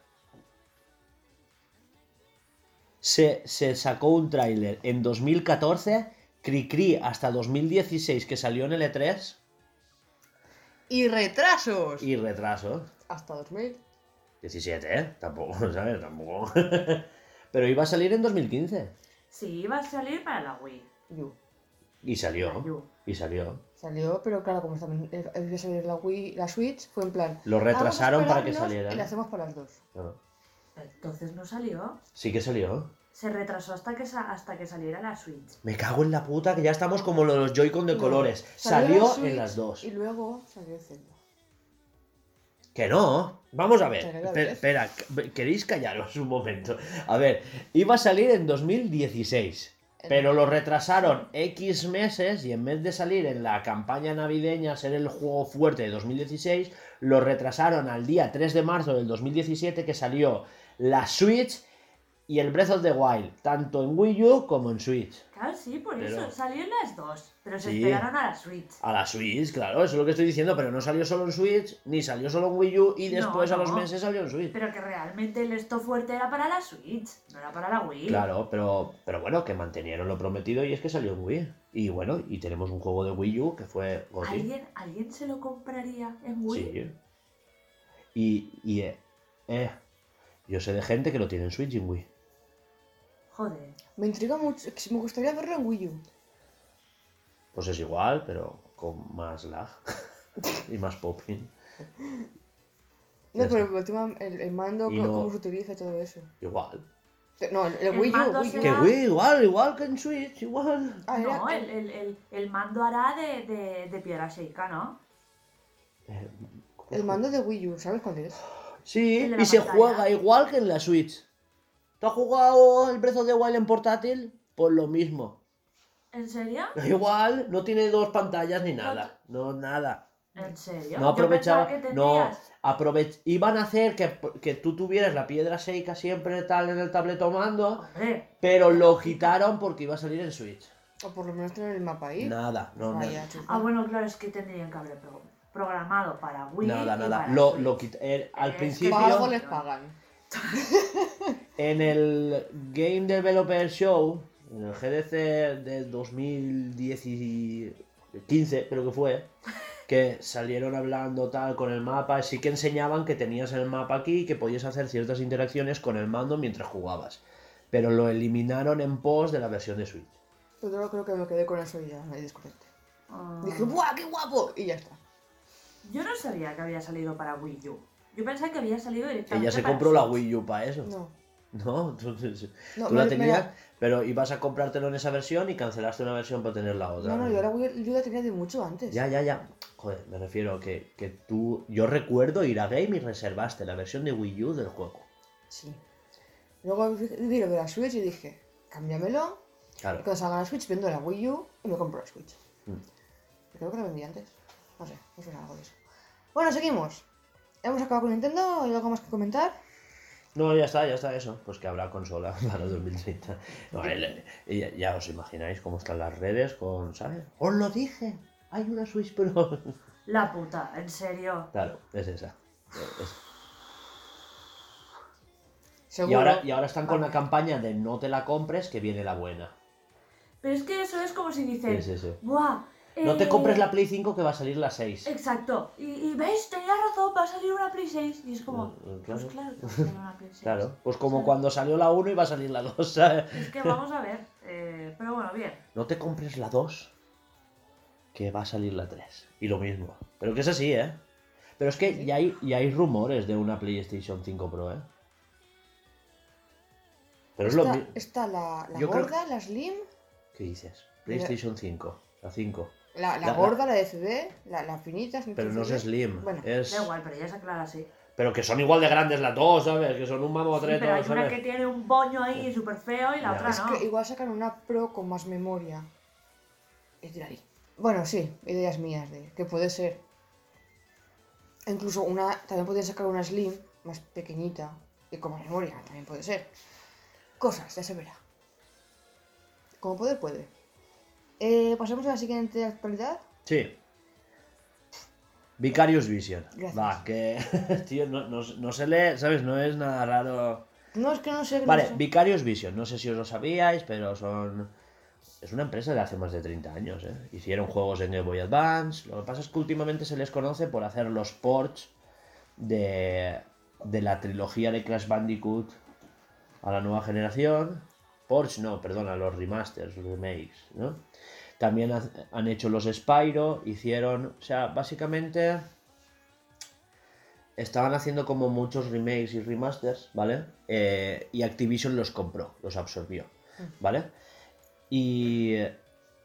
Se, se sacó un tráiler en 2014, Cricri hasta 2016 que salió en el E3
Y retrasos.
y retraso.
Hasta 2000.
17, ¿eh? Tampoco, ¿sabes? Tampoco. Pero iba a salir en 2015.
Sí, iba a salir para la Wii.
Yu.
Y salió.
La Yu.
Y salió.
Salió, pero claro, como también iba a salir la Wii, la Switch, fue en plan.
Lo retrasaron
"Vamos a
para que saliera.
Y le hacemos para las dos.
Entonces no salió.
Sí que salió.
Se retrasó hasta que, sa- hasta que saliera la Switch.
Me cago en la puta que ya estamos como los Joy-Con de
No,
colores. Salió en las dos.
Y luego salió Zelda.
Que no. Vamos a ver. Espera, queréis callaros un momento. A ver, iba a salir en 2016. Pero lo retrasaron X meses y en vez de salir en la campaña navideña, ser el juego fuerte de 2016, lo retrasaron al día 3 de marzo del 2017 que salió la Switch y el Breath of the Wild, tanto en Wii U como en Switch.
Claro, sí, por
Pero-
eso. Salió en las dos. Pero se
Sí.
esperaron a la Switch.
A la Switch, claro, eso es lo que estoy diciendo, pero no salió solo en Switch, ni salió solo en Wii U y
No,
después a los meses salió en Switch.
Pero que realmente el esto fuerte era para la Switch, no era para la Wii.
Claro, pero, pero bueno, que mantenieron lo prometido y es que salió en Wii. Y bueno, y tenemos un juego de Wii U que fue.
¿Alguien, ¿Alguien se lo compraría en Wii?
Sí. Y, y eh, eh, yo sé de gente que lo tiene en Switch y en Wii.
Joder.
Me intriga mucho. Me gustaría verlo en Wii U.
Pues es igual, pero con más lag y más popping.
No, pero el, tema, el, el mando,
no-
cómo se utiliza y todo eso.
Igual.
No, el, el
El
Wii U. Wii U.
será-
Que Wii, igual, igual que en Switch, igual.
Ah, era-
No, el, el, el, el mando hará de, de, de piedra seca, ¿no?
Eh,
el mando de Wii U, ¿sabes cuál es?
Sí, y se
pantalla.
juega igual que en la Switch. ¿Tú has jugado el Breath of the Wild en portátil? Pues lo mismo.
¿En serio?
Igual, no tiene dos pantallas ni nada. No, nada.
¿En serio?
No
Yo
aprovechaba.
que
No, aprovech iban a hacer que, que tú tuvieras la piedra seca siempre tal en el tabletomando,
Hombre,
pero lo quitaron porque iba a salir en Switch.
O por lo menos tener el mapa ahí.
Nada, no,
Vaya,
nada.
ah, bueno, claro, es que tendrían que haber pro- programado para Wii.
Nada,
y
nada.
para
Lo, lo quit- eh, al
Es que
Para algo
principio.
les pagan.
En el Game Developer Show, en el GDC de 2015, creo que fue, que salieron hablando tal con el mapa, sí que enseñaban que tenías el mapa aquí y que podías hacer ciertas interacciones con el mando mientras jugabas. Pero lo eliminaron en pos de la versión de Switch.
Pero yo creo que me quedé con eso y ya me desconecté.
Ah,
Dije, ¡buah, qué guapo! Y ya está.
Yo no sabía que había salido para Wii U. Yo pensaba que había salido directamente
Ella se
para
compró la. Wii U para eso.
No.
No, entonces
No,
tú
me-
la tenías,
la-
pero ibas a comprártelo en esa versión y cancelaste una versión para tener la otra.
No, no, yo la, yo la tenía de mucho antes.
Ya, ya, ya. Joder, me refiero que, que tú. Yo recuerdo ir a Game y reservaste la versión de Wii U del juego.
Sí. Luego vi lo de la Switch y dije, cámbiamelo.
Claro.
cuando salga la Switch, vendo la Wii U y me compro la Switch.
Mm.
Creo que la vendí antes. No sé, no sé algo de eso. Bueno, seguimos. Hemos acabado con Nintendo. ¿Hay algo más que comentar?
No, ya está, ya está eso. Pues que habrá consola para 2030. No, el- y ya, ya os imagináis cómo están las redes con, ¿sabes? Os lo dije. Hay una Switch Pro.
La puta, en serio.
Claro, es esa. Es- Y
Seguro.
ahora, y ahora están con la campaña de no te la compres, que viene la buena.
Pero es que eso es como si dicen,
Sí, sí, sí.
¡buah!
No te
eh,
compres la Play 5 que va a salir la 6.
Exacto. Y, y veis, tenía razón, va a salir una Play 6. Y es como,
Mm, mm,
pues
claro.
claro que va a salir una Play 6.
Claro, pues como cuando salió la 1 y va a salir la 2, ¿sabes?
Es que vamos a ver. eh, pero bueno, bien.
No te compres la 2, que va a salir la 3. Y lo mismo. Pero que es así, ¿eh? Pero es que ya hay, ya hay rumores de una PlayStation 5 Pro, ¿eh? Pero es lo
Está,
mismo.
está la, la
creo
gorda, la Slim,
¿Qué dices? PlayStation 5, la 5.
La, la
La-
gorda, la de CD, la, la finita. sin
Pero no es. Slim,
Bueno,
es...
Da igual, pero ella se aclara así.
Pero que son igual de grandes las dos, ¿sabes? Que son un
Sí,
mamotreto,
pero hay una que tiene un boño ahí súper feo y la
Ya.
otra
es
no.
que igual sacan una Pro con más memoria. Y tirarí. Bueno, sí, ideas mías de que puede ser. Incluso una. También podrían sacar una Slim más pequeñita y con más memoria, también puede ser. Cosas, ya se verá. Como puede, puede. Eh, Pasemos a la siguiente actualidad.
Sí. Vicarious Vision.
Gracias.
Va, que. Tío, no, no- no se lee, ¿sabes? No es nada raro.
No, es que no sé. no
Vale,
sé.
Vicarious Vision. No sé si os lo sabíais, pero son. Es una empresa de hace más de 30 años, ¿eh? Hicieron juegos en Game Boy Advance. Lo que pasa es que últimamente se les conoce por hacer los ports de, de la trilogía de Crash Bandicoot a la nueva generación. Ports, no, perdona, los remasters, los remakes, ¿no? También ha- han hecho los Spyro, hicieron, o sea, básicamente estaban haciendo como muchos remakes y remasters, ¿vale? Eh, y Activision los compró, los absorbió, ¿vale? Y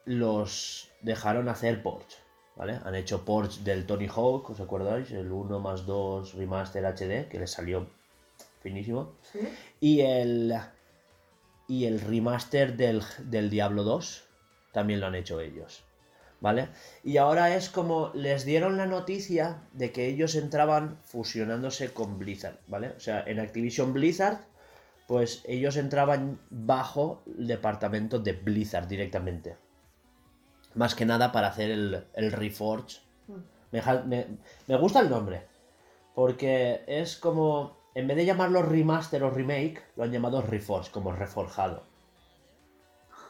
los dejaron hacer ports, ¿vale? Han hecho ports del Tony Hawk, ¿os acordáis? El 1 más 2 remaster HD, que les salió finísimo.
¿Sí?
Y el, y el remaster del, del Diablo 2 también lo han hecho ellos. ¿Vale? Y ahora es como les dieron la noticia de que ellos entraban fusionándose con Blizzard, ¿vale? O sea, en Activision Blizzard, pues ellos entraban bajo el departamento de Blizzard directamente. Más que nada para hacer el, el Reforge. Me, ja- me- me gusta el nombre. Porque es como. En vez de llamarlo remaster o remake, lo han llamado Reforge, como reforjado.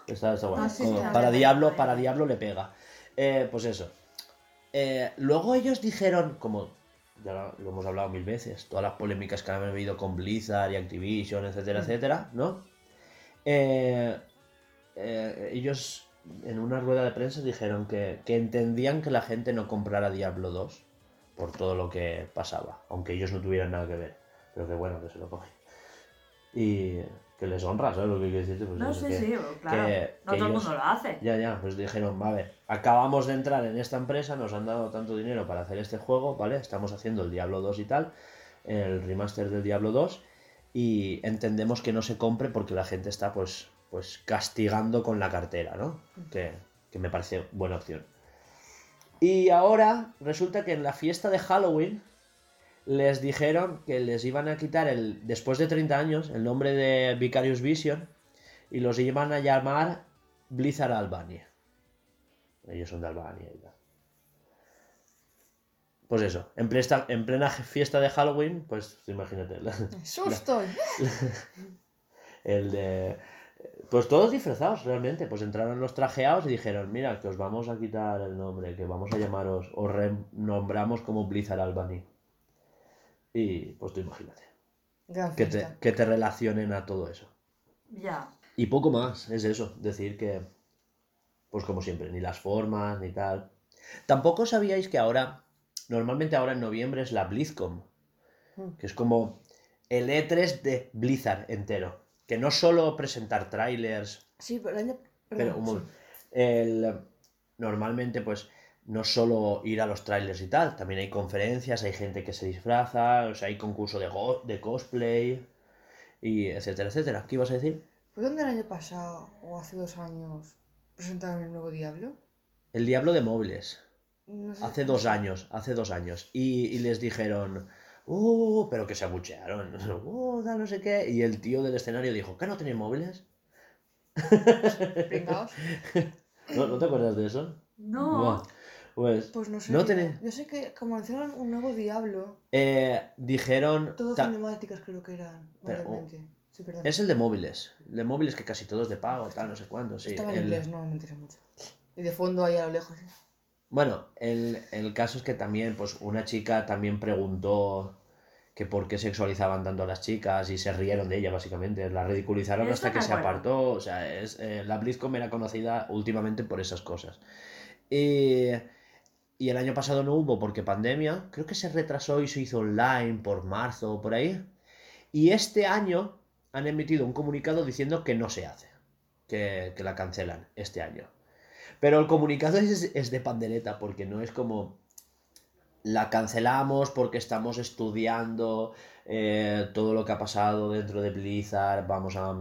Está, está bueno.
Ah, sí,
Como
está
para Diablo, para. Diablo le pega. Eh, pues eso. Eh, luego ellos dijeron, como ya lo, lo hemos hablado mil veces, todas las polémicas que han habido con Blizzard y Activision, etcétera, etcétera, ¿no? Eh, eh, ellos en una rueda de prensa dijeron que, que entendían que la gente no comprara Diablo 2 por todo lo que pasaba, aunque ellos no tuvieran nada que ver. Pero que bueno, que se lo cogen. Y que les honra, ¿sabes lo que quiero decirte? Pues
No, sí,
que-
sí, claro.
que-
no
que
todo el mundo lo hace.
ya, ya, pues dijeron, vale, acabamos de entrar en esta empresa, nos han dado tanto dinero para hacer este juego, ¿vale? Estamos haciendo el Diablo 2 y tal, el remaster del Diablo 2, y entendemos que no se compre porque la gente está, pues, pues castigando con la cartera, ¿no? Que, que me parece buena opción. Y ahora resulta que en la fiesta de Halloween les dijeron que les iban a quitar el, después de 30 años, el nombre de Vicarious Vision y los iban a llamar Blizzard Albania. Ellos son de Albania y tal. Pues eso, en plena fiesta de Halloween, pues imagínate. la-
¡Susto!
El de... Pues todos disfrazados, realmente. Pues entraron los trajeados y dijeron, mira, que os vamos a quitar el nombre, que vamos a llamaros, os renombramos como Blizzard Albany. Y pues tú imagínate, que te, que te relacionen a todo eso.
Ya.
Y poco más, es eso, decir que, pues como siempre, ni las formas, ni tal. Tampoco sabíais que ahora, normalmente ahora en noviembre es la BlizzCon,
Mm.
que es como el E3 de Blizzard entero. Que no solo presentar trailers,
Sí, pero
un
sí.
El- normalmente pues no solo ir a los trailers y tal, también hay conferencias, hay gente que se disfraza, o sea, hay concurso de, go- de cosplay, y etcétera, etcétera. ¿Qué ibas a decir?
¿Fue donde el año pasado o hace dos años presentaron el nuevo Diablo?
El Diablo de móviles.
No sé,
Hace dos años, hace dos años. Y, y les dijeron, uh, pero que se abuchearon, uh, da no sé qué. Y el tío del escenario dijo, ¿que no tenéis móviles? ¿No, ¿no te acuerdas de eso?
No.
Buah. Pues
Pues no sé.
No
Yo sé que como hicieron un nuevo Diablo,
eh, dijeron,
todo
ta-
cinemáticas creo que eran.
Pero, oh.
Sí,
es el de móviles. El de móviles que casi todos de pago, tal, no sé cuándo. Sí,
Estaba en
el-
inglés, no me interesa mucho. Y de fondo ahí a lo lejos.
Bueno, el, el caso es que también, pues una chica también preguntó que por qué sexualizaban tanto a las chicas y se rieron de ella, básicamente. La ridiculizaron
Eso
hasta que se apartó. O sea, es, eh, la BlizzCon era conocida últimamente por esas cosas. Y, y el año pasado no hubo porque pandemia. Creo que se retrasó y se hizo online por marzo o por ahí. Y este año han emitido un comunicado diciendo que no se hace. Que, que la cancelan este año. Pero el comunicado es, es de pandereta, porque no es como la cancelamos porque estamos estudiando eh, todo lo que ha pasado dentro de Blizzard, vamos a...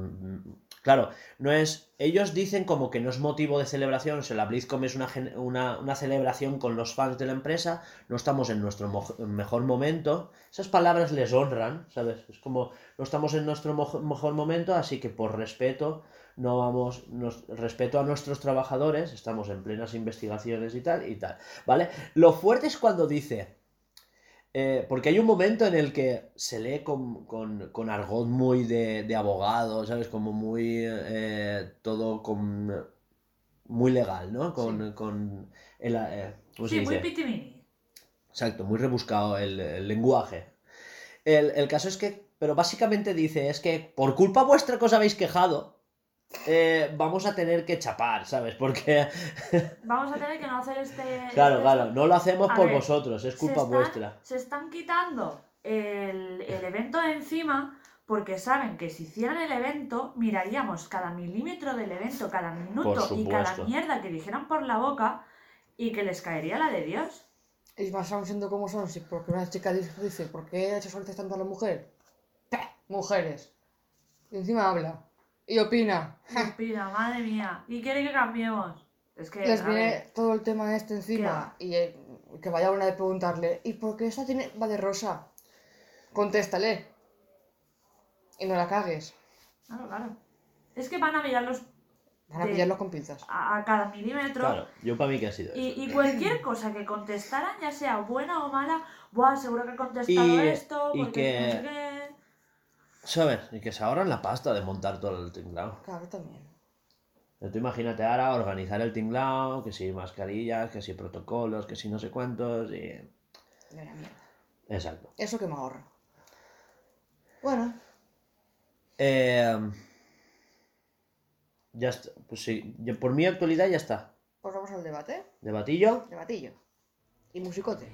Claro, no es... Ellos dicen como que no es motivo de celebración, o sea, la BlizzCon es una, una, una celebración con los fans de la empresa, no estamos en nuestro mejor momento. Esas palabras les honran, ¿sabes? Es como, no estamos en nuestro mejor momento, así que por respeto no vamos, nos, respeto a nuestros trabajadores, estamos en plenas investigaciones y tal, y tal, ¿vale? Lo fuerte es cuando dice, eh, porque hay un momento en el que se lee con, con, con argot muy de, de abogado, ¿sabes? Como muy, eh, todo con, muy legal, ¿no? Con, con el, eh, ¿cómo se
Sí, muy
dice?
pitimini.
Exacto, muy rebuscado el, el lenguaje. El, el caso es que, pero básicamente dice, es que por culpa vuestra que os habéis quejado, eh, vamos a tener que chapar, ¿sabes? Porque,
Vamos a tener que no hacer este.
claro,
este-
claro, no lo hacemos
A
por
ver,
vosotros, es
se
culpa
están-
vuestra.
Se están quitando el, el evento de encima porque saben que si hicieran el evento, miraríamos cada milímetro del evento, cada minuto y cada mierda que dijeran por la boca y que les caería la de Dios.
Y más aún siendo como son, si porque una chica dice, ¿por qué sexualizas tanto a la mujer? ¡Peh! Mujeres. Y encima habla. Y opina.
Respira, madre mía. Y quiere que cambiemos. Es que.
Les viene todo el tema este encima. Y eh, que vaya una de preguntarle, ¿y por qué esta tiene, va de rosa? Contéstale. Y no la cagues.
Claro, claro. Es que van a mirarlos
Van a
De-
pillarlo con pinzas.
a, a cada milímetro.
Claro, yo para mí que ha sido
Y,
eso.
y cualquier cosa que contestaran, ya sea buena o mala, Buah, seguro que he contestado
Y-
esto,
y
porque
que-
no sé qué.
¿Sabes? Y que se ahorran la pasta de montar todo el tinglao.
Claro, también.
Tú imagínate ahora organizar el tinglao, que si mascarillas, que si protocolos, que si no sé cuántos, y...
De la mierda.
Exacto.
Eso que me ahorra. Bueno,
Eh, ya está. Pues sí, por mi actualidad ya está.
pues vamos al debate.
Debatillo.
Debatillo. Y musicote.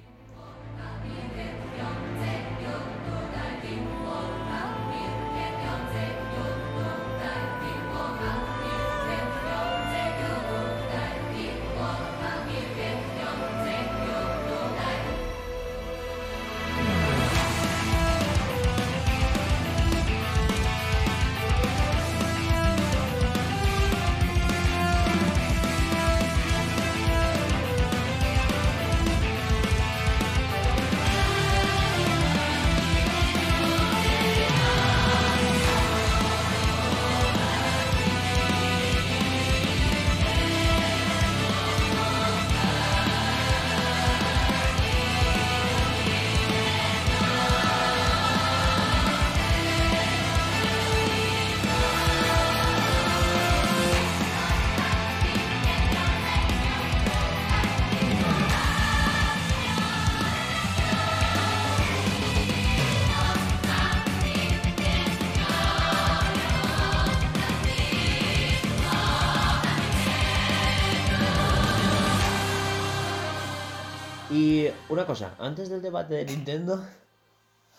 Antes del debate de Nintendo,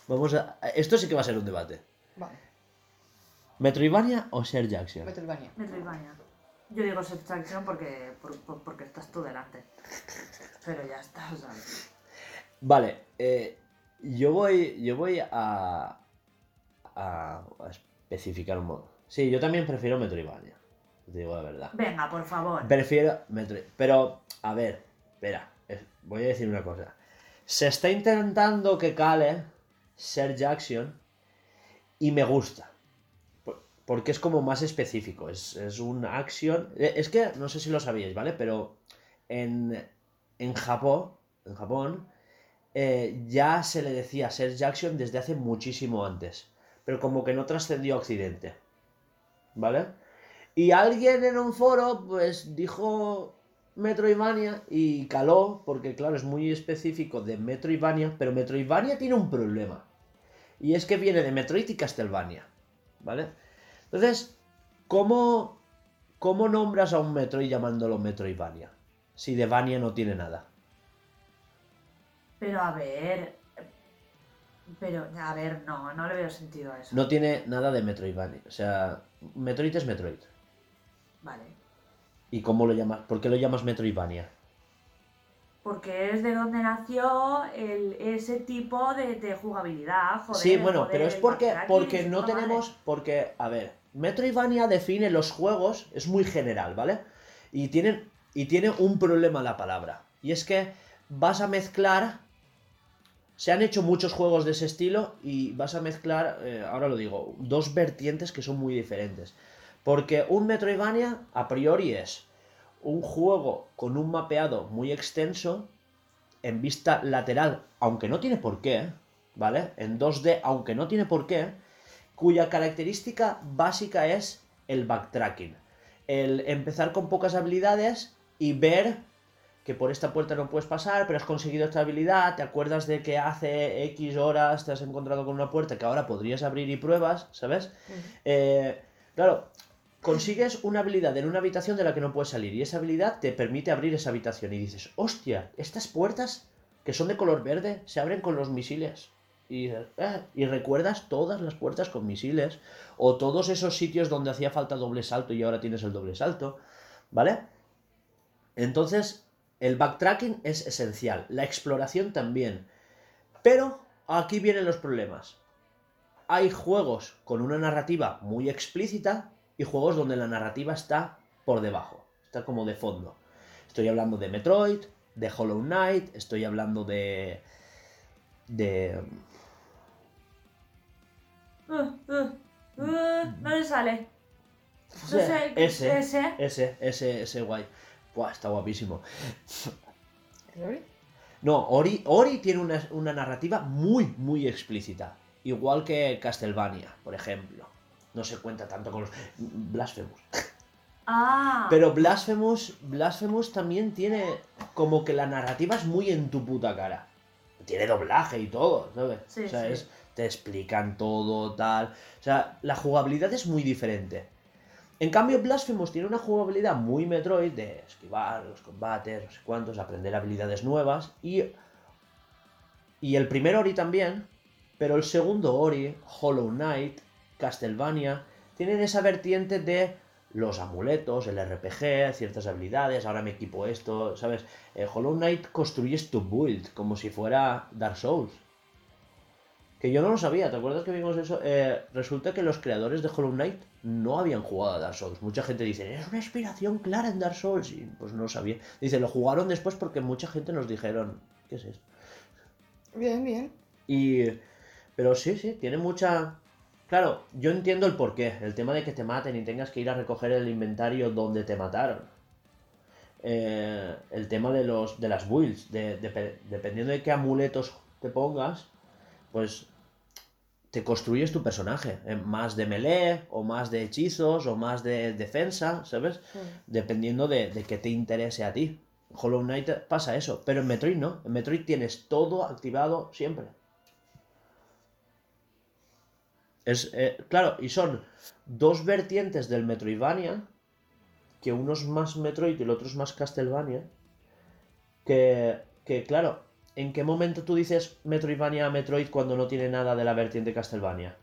vamos a. Esto sí que va a ser un debate.
Vale,
¿Metroidvania o Ser Jackson?
Metroidvania.
Metroidvania. Yo digo Subtraction porque, por- por- porque estás tú delante. Pero ya está, ¿sabes?
Vale, eh, yo voy. Yo voy a. a, a especificar un modo. Sí, yo también prefiero Metroidvania. Te digo la verdad.
Venga, por favor.
Prefiero Metroid. Pero, a ver, espera, es- voy a decir una cosa. Se está intentando que cale ser Jackson y me gusta. Por- Porque es como más específico. Es, es un action. eh, Es que no sé si lo sabíais, ¿vale? Pero en, en Japón, en Japón eh, ya se le decía ser Jackson desde hace muchísimo antes. Pero como que no trascendió a Occidente. ¿Vale? Y alguien en un foro, pues dijo Metroidvania y caló, porque claro, es muy específico de Metroidvania, pero Metroidvania tiene un problema. Y es que viene de Metroid y Castlevania. ¿Vale? Entonces, ¿cómo, cómo nombras a un Metroid llamándolo Metroidvania? Si de Vania no tiene nada.
Pero a ver. Pero, a ver, no, no le veo sentido a eso.
No tiene nada de Metroidvania. O sea, Metroid es Metroid.
Vale.
¿Y cómo lo llamas? ¿Por qué lo llamas Metroidvania?
Porque es de donde nació el, ese tipo de, de jugabilidad, joder.
Sí, bueno, pero es porque, porque no tenemos. Porque, a ver, Metroidvania define los juegos, es muy general, ¿vale? Y tienen, y tiene un problema la palabra. Y es que vas a mezclar. Se han hecho muchos juegos de ese estilo y vas a mezclar, eh, ahora lo digo, dos vertientes que son muy diferentes. Porque un Metroidvania, a priori, es un juego con un mapeado muy extenso, en vista lateral, aunque no tiene por qué, ¿vale? En 2D, aunque no tiene por qué, cuya característica básica es el backtracking. El empezar con pocas habilidades y ver que por esta puerta no puedes pasar, pero has conseguido esta habilidad, te acuerdas de que hace X horas te has encontrado con una puerta que ahora podrías abrir y pruebas, ¿sabes? Eh, claro, consigues una habilidad en una habitación de la que no puedes salir y esa habilidad te permite abrir esa habitación y dices, hostia, estas puertas que son de color verde se abren con los misiles. Y, "Ah", y recuerdas todas las puertas con misiles o todos esos sitios donde hacía falta doble salto y ahora tienes el doble salto, ¿vale? Entonces, el backtracking es esencial, la exploración también. Pero aquí vienen los problemas hay juegos con una narrativa muy explícita y juegos donde la narrativa está por debajo, está como de fondo. Estoy hablando de Metroid, de Hollow Knight, estoy hablando de... de...
Uh, uh, uh, no le sale.
o sea,
sé,
ese,
ese.
ese, ese, ese guay. Buah, está guapísimo.
¿El Ori?
No, Ori, Ori tiene una, una narrativa muy, muy explícita. Igual que Castlevania, por ejemplo. No se cuenta tanto con los... Blasphemous.
Ah,
Pero Blasphemous, Blasphemous también tiene como que la narrativa es muy en tu puta cara. Tiene doblaje y todo, ¿sabes?
Sí,
o sea,
sí.
es- te explican todo, tal. O sea, la jugabilidad es muy diferente. En cambio, Blasphemous tiene una jugabilidad muy Metroid de esquivar los combates, no sé cuántos, aprender habilidades nuevas. Y, y el primer Ori también, pero el segundo Ori, Hollow Knight, Castlevania, tienen esa vertiente de los amuletos, el RPG, ciertas habilidades, ahora me equipo esto, ¿sabes? En Hollow Knight construyes tu build como si fuera Dark Souls. Que yo no lo sabía, ¿te acuerdas que vimos eso? Eh, resulta que los creadores de Hollow Knight no habían jugado a Dark Souls. Mucha gente dice, es una inspiración clara en Dark Souls. Y pues no lo sabía. Dice, lo jugaron después porque mucha gente nos dijeron, ¿qué es esto?
Bien, bien.
Y. Pero sí, sí, tiene mucha. Claro, yo entiendo el porqué. El tema de que te maten y tengas que ir a recoger el inventario donde te mataron. Eh, el tema de los de las builds. De, de- dependiendo de qué amuletos te pongas, pues te construyes tu personaje. eh, más de melee, o más de hechizos, o más de defensa, ¿sabes? Dependiendo de, de qué te interese a ti. Hollow Knight pasa eso, pero en Metroid no. En Metroid tienes todo activado siempre. Es, eh, claro, y son dos vertientes del Metroidvania, que uno es más Metroid y el otro es más Castlevania, que, que claro, ¿en qué momento tú dices Metroidvania a Metroid cuando no tiene nada de la vertiente Castlevania?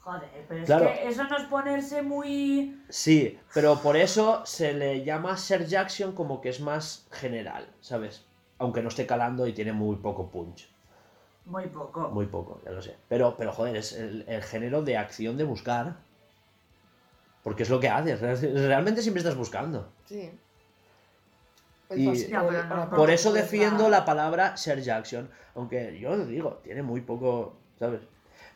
Joder, pero es que eso no es ponerse muy.
Sí, pero por eso se le llama Ser Jackson como que es más general, ¿sabes? Aunque no esté calando y tiene muy poco punch.
Muy poco.
Muy poco, ya lo sé. Pero, pero joder, es el, el género de acción de buscar. Porque es lo que haces. re- Realmente siempre estás buscando.
Sí.
Y-
Ya, pero no, no.
Por eso
de
defiendo
la-
la palabra Ser Jackson. Aunque yo lo digo, tiene muy poco, ¿sabes?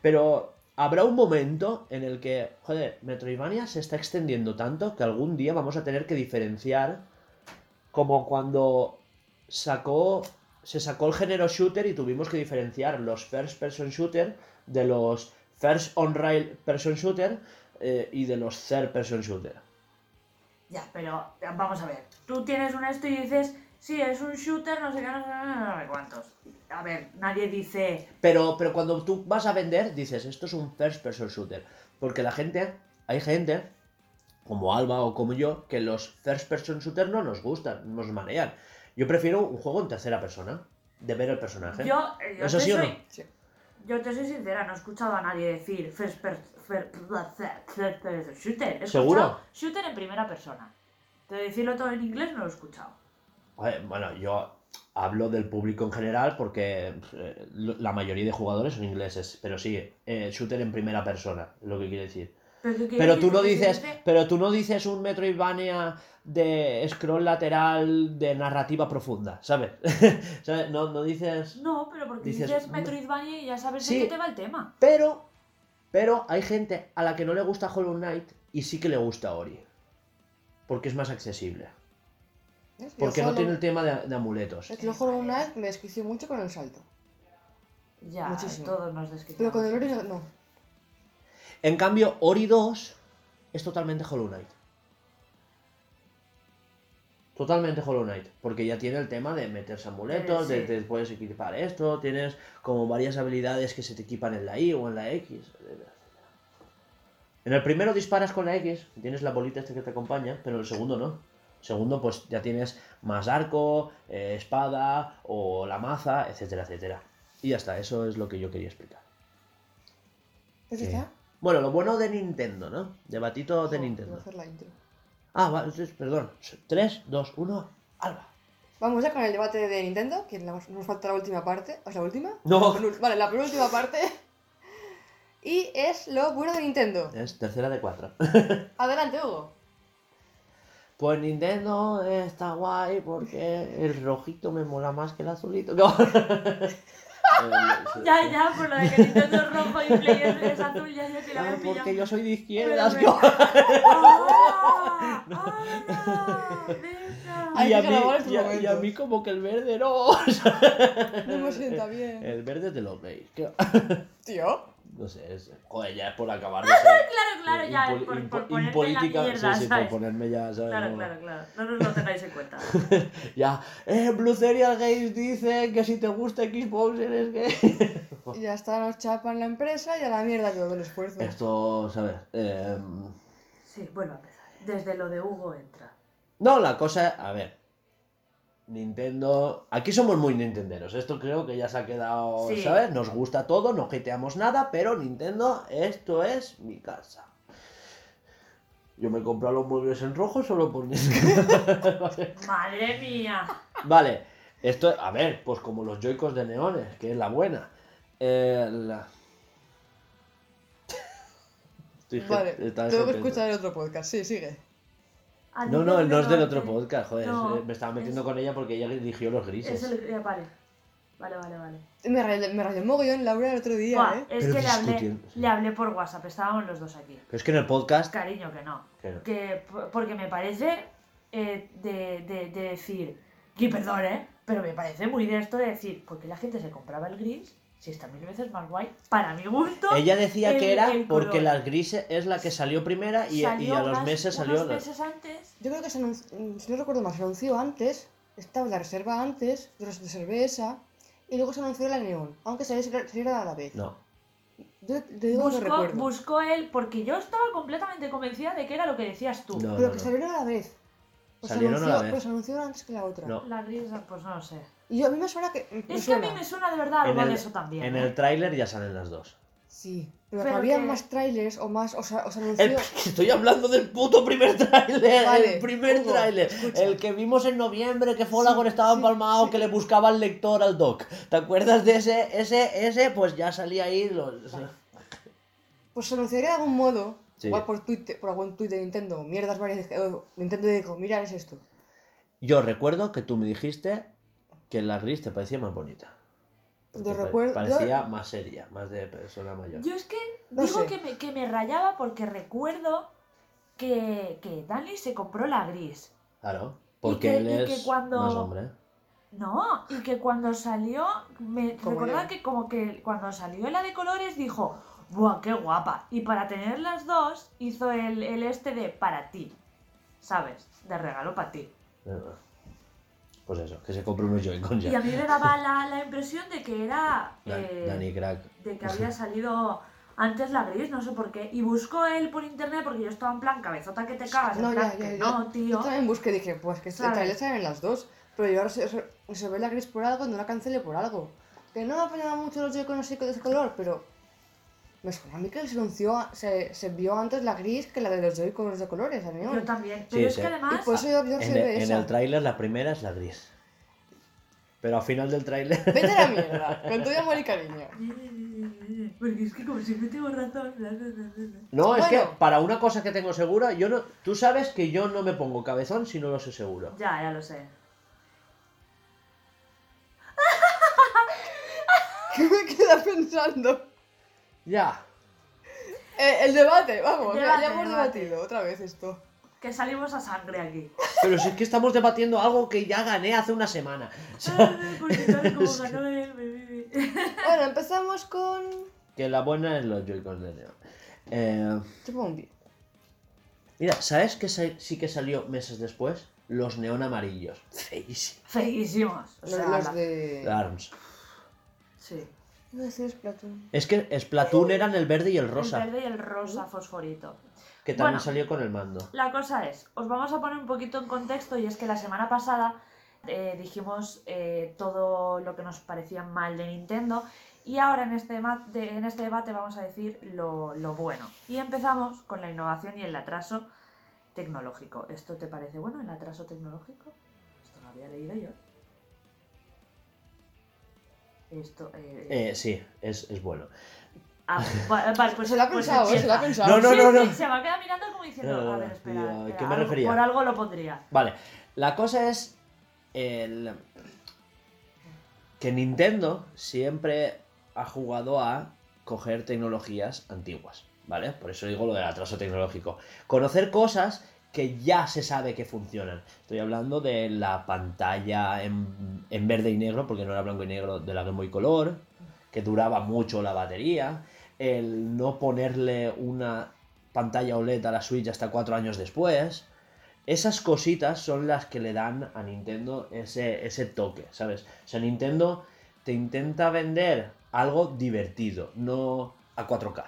Pero habrá un momento en el que, joder, Metroidvania se está extendiendo tanto que algún día vamos a tener que diferenciar como cuando sacó se sacó el género shooter y tuvimos que diferenciar los first person shooter de los first on rail person shooter eh, y de los third person shooter.
Ya, pero vamos a ver. Tú tienes un esto y dices, sí, es un shooter, no sé qué, no sé, qué, no sé cuántos. A ver, nadie dice.
Pero, pero cuando tú vas a vender, dices, esto es un first person shooter. Porque la gente, hay gente, como Alba o como yo, que los first person shooter no nos gustan, nos marean. Yo prefiero un juego en tercera persona, de ver el personaje.
Yo, eh, yo
¿Eso
te
sí o no?
soy,
Sí.
Yo te soy sincera, no he escuchado a nadie decir first person shooter. He
¿Seguro?
Shooter en primera persona. De decirlo todo en inglés no lo he escuchado.
Bueno, yo hablo del público en general porque eh, la mayoría de jugadores son ingleses. Pero sí, eh, shooter en primera persona, lo que quiere decir.
Pero,
tú no dices,
dice-
pero tú no dices un Metroidvania de scroll lateral de narrativa profunda, ¿sabes? ¿Sabes? No, no dices.
No, pero porque
dices,
dices, Metroidvania y ya sabes
Sí.
de qué te va el tema.
Pero, pero hay gente a la que no le gusta Hollow Knight y sí que le gusta Ori. Porque es más accesible. Porque no tiene el tema de, de amuletos.
Es que yo Hollow Knight me desquició mucho con el salto.
Ya,
Muchísimo.
todos nos desquiciamos.
Pero con el Ori no.
En cambio, Ori 2 es totalmente Hollow Knight. Totalmente Hollow Knight. Porque ya tiene el tema de meterse amuletos,
Eh,
de te puedes equipar esto, tienes como varias habilidades que se te equipan en la I o en la X. En el primero disparas con la X, tienes la bolita este que te acompaña, pero en el segundo no. Segundo, pues ya tienes más arco, eh, espada o la maza, etcétera, etcétera. Y ya está, eso es lo que yo quería explicar.
¿Pues
¿Qué?
está?
Bueno, lo bueno de Nintendo, ¿no? Debatito de
Oh, voy a
Nintendo.
hacer la intro.
Ah, entonces, perdón. 3, 2, 1, Alba.
Vamos ya con el debate de Nintendo, que nos falta la última parte. ¿Es la última?
No.
La Vale, la penúltima parte. Y es lo bueno de Nintendo.
Es tercera de 4.
Adelante, Hugo.
Pues Nintendo está guay porque el rojito me mola más que el azulito. No. Eh,
Ya, ya, por lo de que Nintendo es rojo y Play es, azul, ya sé que la
Ah,
había pillado.
porque yo soy de izquierdas.
Pero
¿no?
¡Ah!
Y a, mí, y, a, y a mí como que el verde no.
No me sienta bien.
El verde te lo veis.
Tío.
No sé, es, joder, ya es por acabar de ser
Claro, claro, ya, por,
impo-
por en la
impolítica,
mierda,
sí, sí, por ponerme ya, ¿sabes?
Claro,
No,
claro, claro. No nos lo tengáis en cuenta.
Ya, eh, Blue Serial Games dice que si te gusta Xbox eres gay.
Y ya está, nos chapan la empresa y a la mierda todo el esfuerzo.
Esto, ¿sabes? Eh,
Sí, vuelvo a empezar. Desde lo de Hugo entra.
no, la cosa, a ver. Nintendo. Aquí somos muy nintenderos. Esto creo que ya se ha quedado,
Sí.
¿sabes? Nos gusta todo, no hateamos nada, pero Nintendo, esto es mi casa. Yo me he comprado los muebles en rojo solo por Nintendo.
¡Madre mía!
Vale, esto, a ver, pues como los Joy-Cons de neones, que es la buena. Eh, la- Estoy
Vale, tengo que escuchar el otro podcast. Sí, sigue.
A
No, no, no es del otro podcast, joder.
No,
es- me estaba metiendo
es-
con ella porque ella eligió los
Es
grises.
el... eh, Vale. Vale, vale, vale.
Me rayé, me rayé mogollón Laura el otro día,
Buah,
¿eh?
es
Pero
que le hablé, le hablé por WhatsApp, estábamos los dos aquí.
Pero es que en el podcast.
Cariño, que no.
que
porque me parece eh, de, de, de decir, que perdón, ¿eh? Pero me parece muy de esto de decir, ¿por qué la gente se compraba el gris si está mil veces más guay? Para mi gusto.
Ella decía
el-
que era porque las grises es la que salió primera y, y
salió
a los
unas-
meses
unos
salió. la-
meses antes.
Yo creo que se anunció, mm, si no recuerdo mal, se anunció antes, estaba la reserva antes, yo reservé esa, y luego se anunció la neón, aunque saliera, saliera a la vez.
No.
Yo te digo que
Buscó,
recuerdo.
buscó él, porque yo estaba completamente convencida de que era lo que decías tú.
No,
pero
no,
que
no.
salieron a la vez. Pues
Salieron
anunció,
a la vez.
Pues anunció antes que la otra.
No.
La gris, pues no lo sé.
Y yo, a mí me suena que. Me
Es que a mí me suena de verdad algo de eso también.
en
¿eh?
el tráiler ya salen las dos.
Sí. Pero,
Pero
había
que-
más trailers o más. O sea, o se anunció.
El- estoy hablando del puto primer tráiler,
Vale,
el primer tráiler, el que vimos en noviembre que Folagor estaba
sí,
empalmado,
sí.
que le buscaba al lector al doc. ¿Te acuerdas de ese? Ese, ese, pues ya salía ahí. Lo,
Pues se anunciaría de algún modo.
Sí.
Igual por, Twitter, por algún tweet de Nintendo. Mierdas varias. eh, Nintendo dijo: Mira, es esto.
Yo recuerdo que tú me dijiste que la gris te parecía más bonita.
Yo recuerdo-
Parecía más seria, más de persona mayor.
Yo es que
No
digo que, me, que me rayaba porque recuerdo que, que Dani se compró la gris.
Claro, porque
que-
él
y
es
que cuando-
más hombre.
No, y que cuando salió, me recordaba que como que cuando salió la de colores dijo, ¡buah, qué guapa! Y para tener las dos hizo el, el este de para ti, ¿sabes? De regalo para ti.
Pues eso, que se compre unos Joy-Con
Y a
ya.
mí me daba la, la impresión de que era...
Dan-
eh,
Danny Crack.
de que había salido antes la gris, no sé por qué. Y buscó él por internet porque yo estaba en plan cabezota que te cagas. en
No,
plan,
ya, ya,
que
ya.
no,
Yo
tío.
también busqué y dije: Pues que este trailer salen las dos. Pero yo ahora se, se- se ve la gris por algo y no la cancele por algo. Que no me apañaba mucho los Joy-Con así de ese color, pero. Me suena a mí que se anunció, se, se vio antes la gris que la de los Joy-Con de colores, a mí
Yo también. Pero
Sí,
es
sí.
que
Y
además...
por eso yo, yo
En
se
el, en
esa.
el tráiler la primera es la gris. Pero al final del tráiler...
Vete a la mierda, con todo amor y cariño.
Porque es que como siempre tengo razón.
No, es
Bueno.
que para una cosa que tengo segura, yo no... Tú sabes que yo no me pongo cabezón si no lo sé seguro.
Ya, ya lo sé.
¿Qué me queda pensando?
Ya.
Eh, el debate, vamos, ya-
Debate,
ya hemos
debate.
debatido otra vez esto.
Que salimos a sangre aquí.
Pero si es que estamos debatiendo algo que ya gané hace una semana.
Porque tal como ganó él, me vive.
Bueno, empezamos con.
Que la buena es los Joy-Con de Neo. Eh,
Te pongo un
mira, ¿sabes qué sa- sí que salió meses después? Los neón amarillos. Feísimo.
Feísimos. O
Los,
sea,
los
la-
de.
ARMS.
Sí.
Iba a decir Splatoon.
Es que Splatoon eran el verde y el rosa.
El verde y el rosa fosforito.
Que también
Bueno.
salió con el mando.
La cosa es, os vamos a poner un poquito en contexto y es que la semana pasada eh, dijimos eh, todo lo que nos parecía mal de Nintendo y ahora en este, ma- de- en este debate vamos a decir lo, lo bueno. Y empezamos con la innovación y el atraso tecnológico. ¿Esto te parece bueno, el atraso tecnológico? Esto lo había leído yo. Esto... eh,
Eh, sí, es, es bueno.
ah, va- vale, pues
Se lo ha
pues
pensado, eh, se lo ha pensado.
No, no, no, no.
sí, se me ha quedado mirando como diciendo,
No, no,
a ver, espera,
digo, ¿a
espera,
qué me
algo-
refería?
por algo lo pondría.
Vale, la cosa es el... que Nintendo siempre ha jugado a coger tecnologías antiguas, ¿vale? Por eso digo lo del atraso tecnológico. Conocer cosas que ya se sabe que funcionan. Estoy hablando de la pantalla en, en verde y negro, porque no era blanco y negro, de la Game Boy Color, que duraba mucho la batería, el no ponerle una pantalla OLED a la Switch hasta cuatro años después. Esas cositas son las que le dan a Nintendo ese, ese toque, ¿sabes? O sea, Nintendo te intenta vender algo divertido, no a 4K.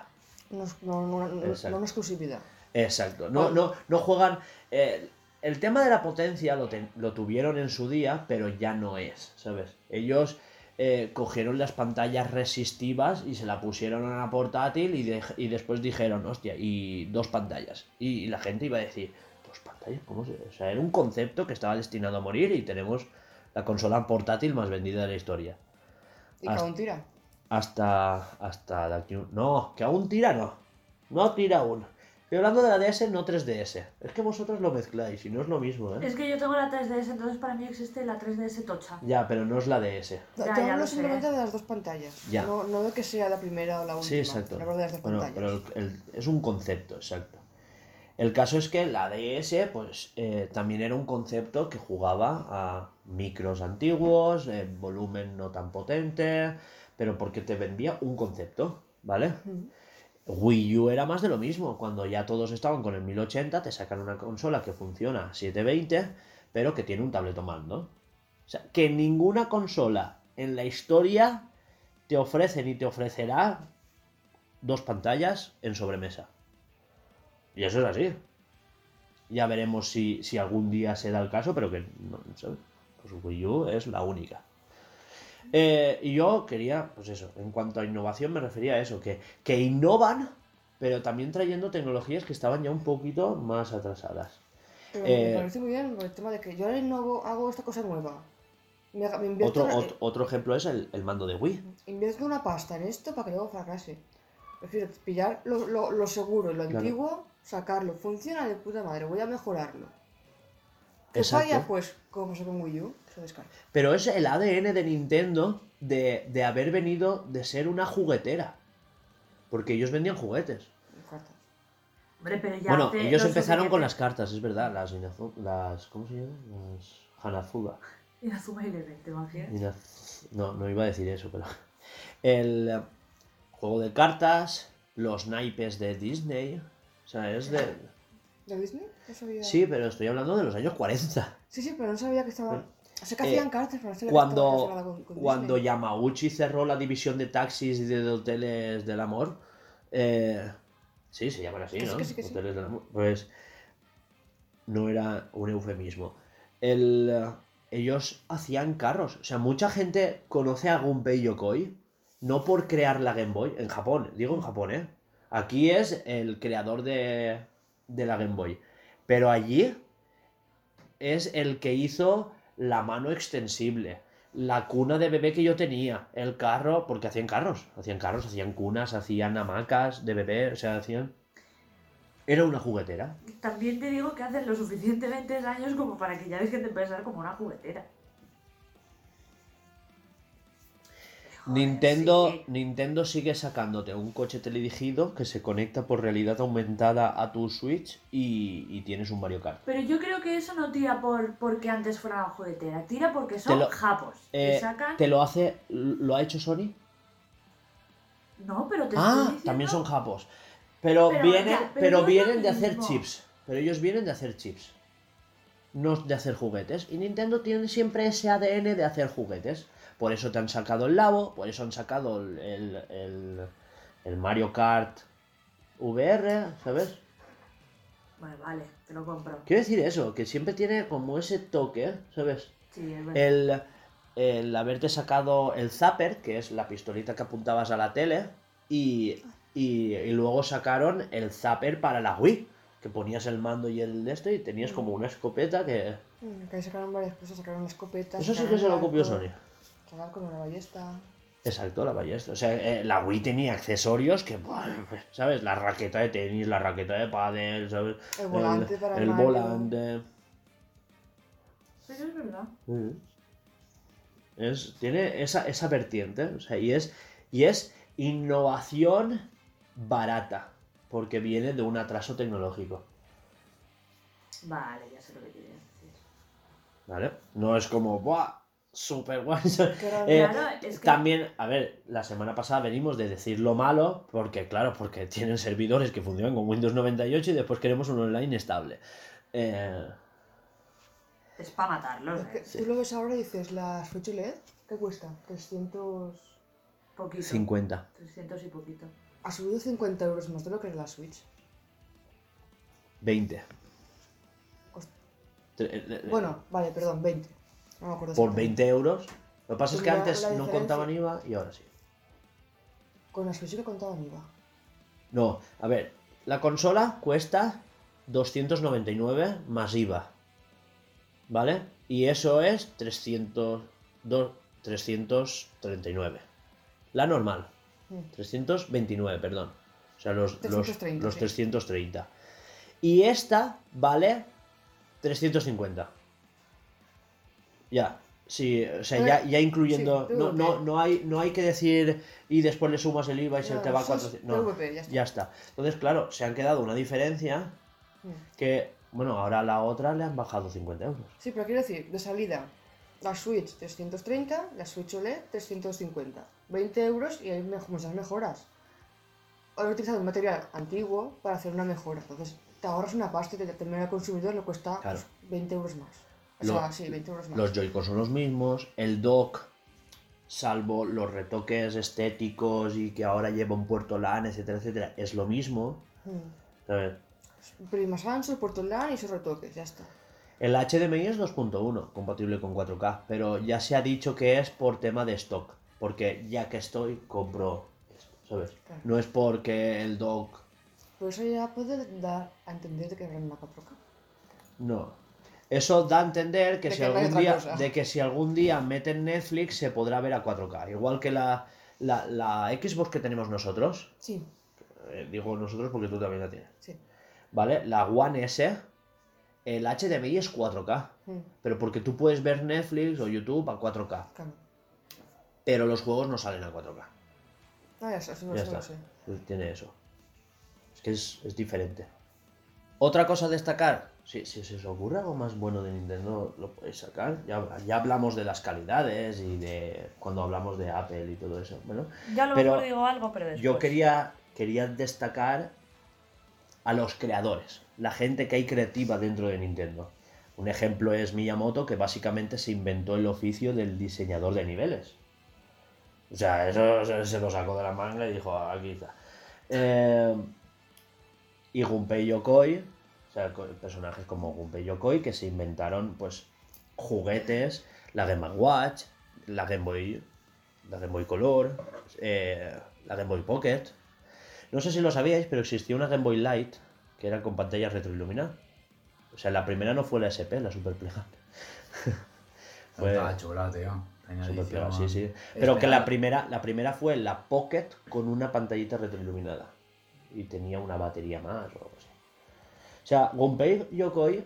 No, es- no, no, no una exclusividad.
Exacto. No, no, no juegan. eh, el tema de la potencia lo, lo tuvieron en su día, pero ya no es, ¿sabes? Ellos eh, cogieron las pantallas resistivas y se la pusieron a la portátil y, y después dijeron, hostia, y dos pantallas. Y, la gente iba a decir, ¿dos pantallas? ¿Cómo se.? O sea, era un concepto que estaba destinado a morir y tenemos la consola portátil más vendida de la historia.
Y
Hasta-
un tira.
Hasta. Hasta No, que aún tira no. No tira aún. Estoy hablando de la DS, no 3DS. Es que vosotros lo mezcláis y no es lo mismo, ¿eh?
Es que yo tengo la 3DS, entonces para mí existe la 3DS tocha.
Ya, pero no es la DS.
Ya,
te
ya
hablo
lo sé.
simplemente de las dos pantallas.
Ya.
No, no de que sea la primera o la última.
Sí, exacto.
Hablo de las dos
Bueno,
pantallas.
pero el- el- es un concepto, exacto. El caso es que la DS, pues, eh, también era un concepto que jugaba a micros antiguos, eh, volumen no tan potente, pero porque te vendía un concepto, ¿vale?
Ujú.
Wii U era más de lo mismo. Cuando ya todos estaban con el 1080, te sacan una consola que funciona a 720, pero que tiene un tableto mando. O sea, que ninguna consola en la historia te ofrece ni te ofrecerá dos pantallas en sobremesa. Y eso es así. Ya veremos si, si algún día se da el caso, pero que no. Pues Wii U es la única. Eh, y yo quería, pues eso, en cuanto a innovación me refería a eso, que, que innovan, pero también trayendo tecnologías que estaban ya un poquito más atrasadas.
Pero
Eh,
me parece muy bien el tema de que yo ahora innovo, hago esta cosa nueva. Me, me invierto,
Otro,
una,
ot- otro ejemplo es el, el mando de Wii.
invierto una pasta en esto para que luego fracase. Prefiero pillar lo, lo, lo seguro lo
Claro.
antiguo, sacarlo. Funciona de puta madre, voy a mejorarlo. ¿Qué
Exacto.
falla? Pues, como pasó con Wii U.
Pero es el ADN de Nintendo de, de haber venido de ser una juguetera. Porque ellos vendían juguetes.
Hombre, pero ya
bueno, ellos
lo
empezaron con las cartas, es verdad. Las, las ¿Cómo se llaman? Las Hanafuda.
Inazuma Eleven, ¿te imaginas?
No, no iba a decir eso, pero. El eh, juego de cartas, los naipes de Disney. O sea, es de.
¿De Disney? No sabía.
Sí, pero estoy hablando de los años 40.
Sí, sí, pero no sabía que estaba. Que
Eh,
cartas, no sabía que estaba
Cuando,
con, con
cuando. Yamauchi cerró la división de taxis y de hoteles del amor, eh, sí, se llaman así,
Que sí,
¿no?
que sí, que sí.
Hoteles del amor. Pues no era un eufemismo. El, eh, ellos hacían carros. O sea, mucha gente conoce a Gunpei Yokoi no por crear la Game Boy. En Japón, digo en Japón, ¿eh? Aquí es el creador de, de la Game Boy. Pero allí es el que hizo la mano extensible, la cuna de bebé que yo tenía, el carro, porque hacían carros, hacían carros, hacían cunas, hacían hamacas de bebé, o sea, hacían... Era una juguetera.
También te digo que hacen lo suficientemente años como para que ya dejen de pensar como una juguetera. Joder,
Nintendo,
sí.
Nintendo sigue sacándote un coche teledirigido que se conecta por realidad aumentada a tu Switch y, y tienes un Mario Kart.
Pero yo creo que eso no tira por porque antes fuera una juguetera, tira porque son
lo-
japos.
Eh,
sacan...
¿Te lo hace, lo ha hecho Sony?
No, pero te estoy
Ah,
diciendo...
también son japos. Pero,
Pero
vienen,
ya, pero
vienen de hacer chips. Pero ellos vienen de hacer chips. No de hacer juguetes. Y Nintendo tiene siempre ese ADN de hacer juguetes. Por eso te han sacado el Labo, por eso han sacado el, el, el- el Mario Kart VR, ¿sabes?
Bueno, vale, te lo compro.
Quiero decir eso, que siempre tiene como ese toque, ¿sabes?
Sí, es verdad.
El, el haberte sacado el zapper, que es la pistolita que apuntabas a la tele, y, y, y luego sacaron el zapper para la Wii, que ponías el mando y el de esto y tenías como una escopeta que...
Mm, Que sacaron varias cosas, sacaron una escopeta.
Eso sí que se lo copió Sony.
Sacaron como una ballesta.
Exacto, la ballesta. O sea, eh, la Wii tenía accesorios que, ¿sabes? La raqueta de tenis, la raqueta de pádel, ¿sabes?
El volante para el
el
Mario.
volante.
Pero es verdad.
Mm. Es, tiene esa, esa vertiente, o sea, y es, y es innovación barata, porque viene de un atraso tecnológico,
Vale, ya sé lo que querías decir.
¿vale? No es como, ¡buah! Super guay. Eh,
Claro, es que-
También, a ver, la semana pasada venimos de decir lo malo, porque claro, porque tienen servidores que funcionan con Windows 98 y después queremos un online estable. Eh,
Es para matarlos,
Es que
¿eh?
Tú lo ves ahora y dices, la Switch OLED, ¿qué cuesta? 300...
Poquito.
50.
300 y poquito.
Ha subido 50 euros más de lo que es la Switch.
20.
Cost-
Tre- eh, eh,
Bueno, vale, perdón, 20. No me acuerdo
por
exactamente.
20 euros. Lo que pasa es que
La-
antes
la
no contaban IVA y ahora sí.
Con la Switch le contaban IVA.
No, a ver, la consola cuesta 299 más IVA. ¿Vale? Y eso es 300, do- 339. La normal.
Mm.
329, perdón. O sea, los, los-
330,
los
sí.
330. Y esta vale 350. Ya. Sí, o sea, ya, ya incluyendo.
sí,
no, no, no, hay, no hay que decir y después le sumas el IVA y se
No,
te va a
eso es
400. No,
ya está.
ya está. Entonces, claro, se han quedado una diferencia
Mm.
que, bueno, ahora a la otra le han bajado 50 euros.
Sí, pero quiero decir, de salida, la Switch 330, la Switch OLED 350. 20 euros y hay muchas mejoras. Han utilizado un material antiguo para hacer una mejora. Entonces, te ahorras una pasta y te termina al consumidor le cuesta
Claro.
pues, 20 euros más. O
Lo-
sea, sí, 20 euros más.
Los Joy-Con son los mismos, el dock, salvo los retoques estéticos y que ahora lleva un puerto LAN, etcétera, etcétera, es lo mismo.
Mm.
¿sabes?
Primas anchos, puertos LAN y sus retoques, ya está.
El HDMI es 2.1, compatible con 4K, pero ya se ha dicho que es por tema de stock, porque ya que estoy, compro esto, ¿sabes?
Claro.
No es porque el dock...
Por eso ya puede dar a entender de que habrá una 4K.
No. Eso da a entender que
De
si
que
algún día,
cosa.
de que si algún día meten Netflix se podrá ver a 4K, igual que la, la, la Xbox que tenemos nosotros,
Sí,
eh, digo nosotros porque tú también la tienes,
sí.
¿vale? La One S, el HDMI es 4K,
Mm,
pero porque tú puedes ver Netflix o YouTube a 4K,
claro.
pero los juegos no salen a 4K.
No, ya está, eso no,
ya
eso no
está.
sé.
Tiene eso. Es que es, es diferente. Otra cosa a destacar, si, si se os ocurre algo más bueno de Nintendo, lo podéis sacar. Ya, ya hablamos de las calidades y de cuando hablamos de Apple y todo eso. Bueno,
Ya lo
Pero
mejor digo algo, pero después.
yo quería, quería destacar a los creadores, la gente que hay creativa dentro de Nintendo. Un ejemplo es Miyamoto, que básicamente se inventó el oficio del diseñador de niveles. O sea, eso se- se lo sacó de la manga y dijo, aquí está. Eh, y Gunpei Yokoi, o sea, personajes como Gunpei Yokoi que se inventaron, pues, juguetes, la Game Watch, la Game Boy, la Game Boy Color, eh, la Game Boy Pocket. No sé si lo sabíais, pero existía una Game Boy Light que era con pantalla retroiluminada. O sea, la primera no fue la SP, la Super Plegable. Fue-
Estaba chula, tío.
Super Plegable, sí, sí. Pero que la primera, la primera fue la Pocket con una pantallita retroiluminada. Y tenía una batería más o algo así. O sea, Gunpei Yokoi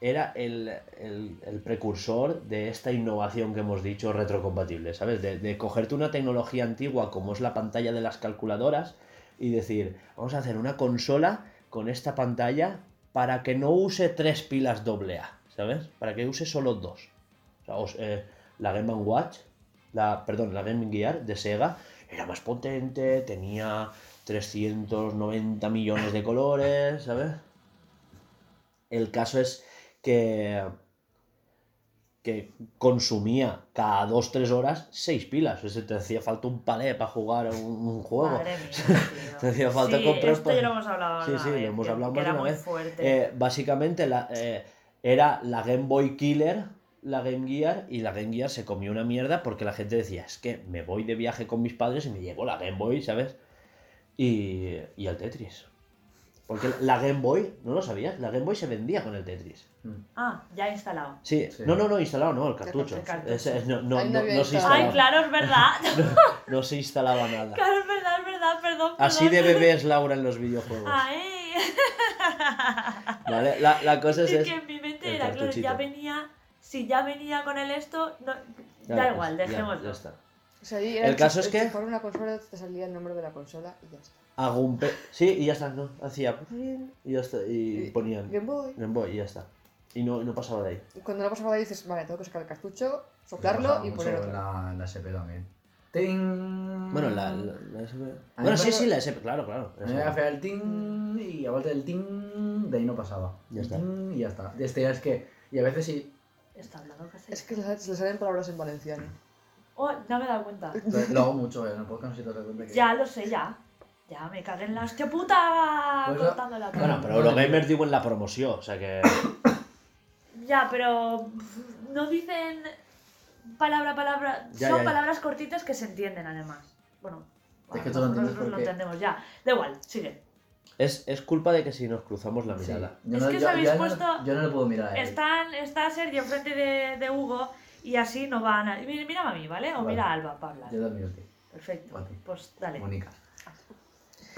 era el, el- precursor de esta innovación que hemos dicho retrocompatible, ¿sabes? De, de cogerte una tecnología antigua como es la pantalla de las calculadoras y decir, vamos a hacer una consola con esta pantalla para que no use tres pilas AA, ¿sabes? Para que use solo dos. O sea, eh, la Game Watch, la, perdón, la Game Gear de Sega era más potente, tenía 390 millones de colores, ¿sabes? El caso es que, que consumía cada 2-3 horas 6 pilas. O sea, te hacía falta un palé para jugar un, un juego.
Madre mía.
Te hacía falta
sí,
comprar
Esto
pa-
ya lo hemos hablado
Sí, sí, lo hemos hablado más de
era
una vez.
fuerte.
Eh, básicamente la, eh, era la Game Boy Killer, la Game Gear, y la Game Gear se comió una mierda porque la gente decía, es que me voy de viaje con mis padres y me llevo la Game Boy, ¿sabes? Y, y el Tetris. Porque la Game Boy, ¿no lo sabías? La Game Boy se vendía con el Tetris.
Ah, ya instalado.
Sí,
Sí.
no, no, no, instalado, no, el cartucho.
El cartucho.
Ese- no, no,
no
no-
había
no se
instalado.
Ay,
instalaba,
claro, es verdad.
no se instalaba nada.
claro, es verdad, es verdad, perdón.
Así de
perdón.
bebé es Laura en los videojuegos.
Ay.
¿Vale? La, la cosa es,
Es que en mi mente era, claro, ya venía. Si ya venía con el esto, no,
Ya,
da igual, dejémoslo.
ya está.
O sea,
El caso es que-
enchufar una consola te salía el nombre de la consola y ya está.
A Gunpei- Sí, y ya está, ¿no? Hacía. Y ya está. Y
Y-
ponían.
Game Boy.
Game Boy y ya está. Y no, no pasaba de ahí.
Y cuando no pasaba de ahí dices, vale, tengo que sacar el cartucho, soplarlo y poner
en
otro.
la, en la SP también. ¡Ting!
Bueno, la, la, la SP. Bueno, sí, sí, la SP, claro, claro.
Me hacía el ting y a vuelta del ting, de ahí no pasaba.
Ya está.
Ting, y ya está. De este ya es que. Y a veces sí.
Está hablando casi.
Es que le le salen palabras en valenciano.
Oh, no me he dado cuenta.
Lo, hago mucho eh, en el podcast, si te das cuenta que.
Ya lo sé, ya. Ya me cagué en la hostia puta
Pues no-
cortando la
Bueno, pero Eurogamer digo en la promoción, o sea que.
Ya, pero no dicen palabra a palabra.
Ya,
Son
ya, ya.
palabras cortitas que se entienden además. Bueno,
Es que lo entiendes
nosotros lo entendemos ya. Da igual, sigue.
Es, es culpa de que si nos cruzamos la
Sí.
mirada.
Yo
Es
no,
que
yo,
os habéis
no-
puesto-
yo no le puedo mirar a él.
Están, está Sergio enfrente de, de Hugo y así no van a. Mira, mira a mí, ¿vale? O
Vale.
mira a Alba para hablar.
Yo también, tío.
Perfecto.
Vale.
Pues dale.
Mónica.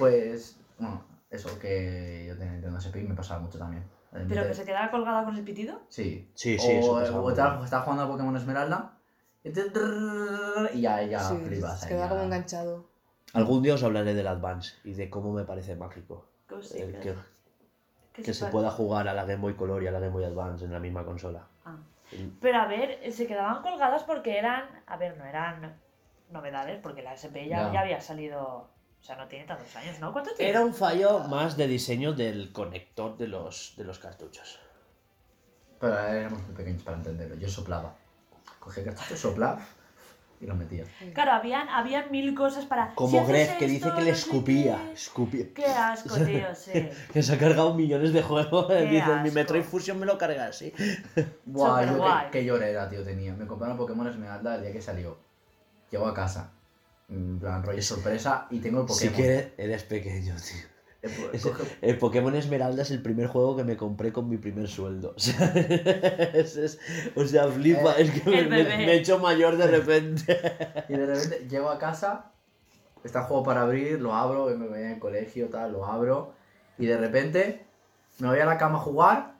Pues, bueno, eso que yo tenía Nintendo SP y me pasaba mucho también.
¿Pero que se quedaba colgada con el pitido?
Sí.
Sí, sí,
o,
eso
eh,
pasaba
o estaba, estaba jugando a Pokémon Esmeralda y, te- y ya, ya
sí,
flipas.
se
ahí
queda
ya.
como enganchado.
Algún día os hablaré del Advance y de cómo me parece mágico.
Que,
el que,
que
que se
pa-
pueda jugar a la Game Boy Color y a la Game Boy Advance en la misma consola.
Ah. Pero a ver, se quedaban colgadas porque eran. A ver, no eran novedades, porque la SP ya,
Ya.
ya había salido. O sea, no tiene tantos años, ¿no? ¿Cuánto tiene?
Era un fallo más de diseño del conector de los, de los cartuchos.
Pero éramos muy pequeños para entenderlo. Yo soplaba. Cogía el cartucho, soplaba y lo metía.
Claro, habían, habían mil cosas para. si
Como
haces
Greg, que dice que le escupía.
qué.
Escupía.
Qué asco, tío, sí.
Que se ha cargado millones de juegos.
Qué
Dice, mi
asco.
Metroid Fusion me lo carga así.
Superguay.
qué, qué llorera, tío, tenía. Me compraron Pokémon Esmeralda el día que salió. Llego a casa. En plan, rollo sorpresa y tengo el
Si
Pokémon.
quieres, eres pequeño, tío.
Eh, pues,
el Pokémon Esmeralda es el primer juego que me compré con mi primer sueldo. O sea, es- es- o sea flipa,
Eh,
es que me,
el
me- me he hecho mayor de repente.
Y de repente llego a casa, está el juego para abrir, lo abro, me voy en el colegio, tal, lo abro. Y de repente me voy a la cama a jugar,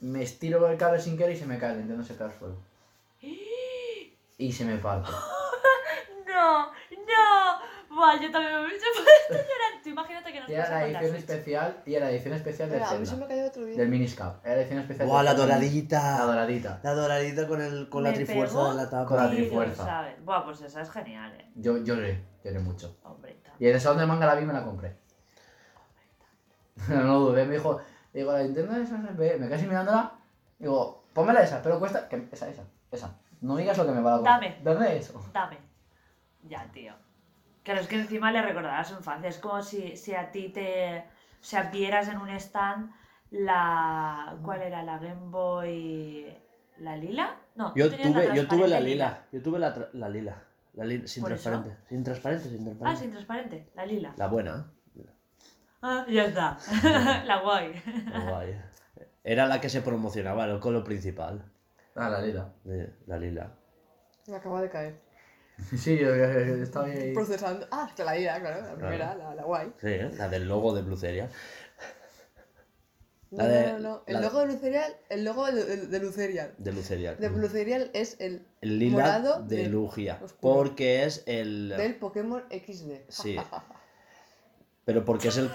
me estiro con el cable sin querer y se me cae el Nintendo se cae al suelo. Y se me parte.
No, no. Buah, yo también me hubiese puesto a llorar. Tú imagínate que nos
Y era la edición especial, y era la edición especial del
Mira, a mí se
Zelda,
me cayó otro día.
del Miniscap. Era la edición especial
¡Buah,
del
la
Zelda. La doradita.
La doradita con, el, con la
Me
trifuerza
pegó
de la tapa.
Con la trifuerza.
¿sabes? Buah, pues esa es genial, eh.
Yo lloré, lloré mucho.
Hombrita.
Y en el salón de manga la vi y me la compré. No lo dudé, me dijo, digo, la Nintendo es ve, me quedé así mirándola, digo, pónmela esa, pero cuesta, que, esa, esa, esa. No digas lo que me va a comprar.
Dame.
Dame eso.
Dame. Ya, tío. Claro, es que encima le recordará su infancia. Es como si, si a ti te. O sea, vieras en un stand la. ¿Cuál era? ¿La Game Boy. ¿La lila? No,
Yo tuve, yo tuve la lila. Yo tuve la, tra- la lila. La lila sin transparente. Sin transparente, sin
Ah,
transparente.
sin transparente. La lila.
La buena.
Ah, ya está. la guay.
la guay. Era la que se promocionaba, el color principal.
Ah, la lila.
La lila.
Me acaba de caer.
Sí, yo, estaba ahí.
Procesando. Ah, es que la ira, claro, la primera, la, la guay.
Sí, ¿eh? la del logo de Blue Cereal.
No,
de-
no, no. El logo de Lucerial, el logo de, de, de Lucerial.
De Blue Cereal.
De Lucerial es el
El lila
morado
de Lugia.
oscuro.
Porque es el.
del Pokémon XD.
Sí. Pero porque es el.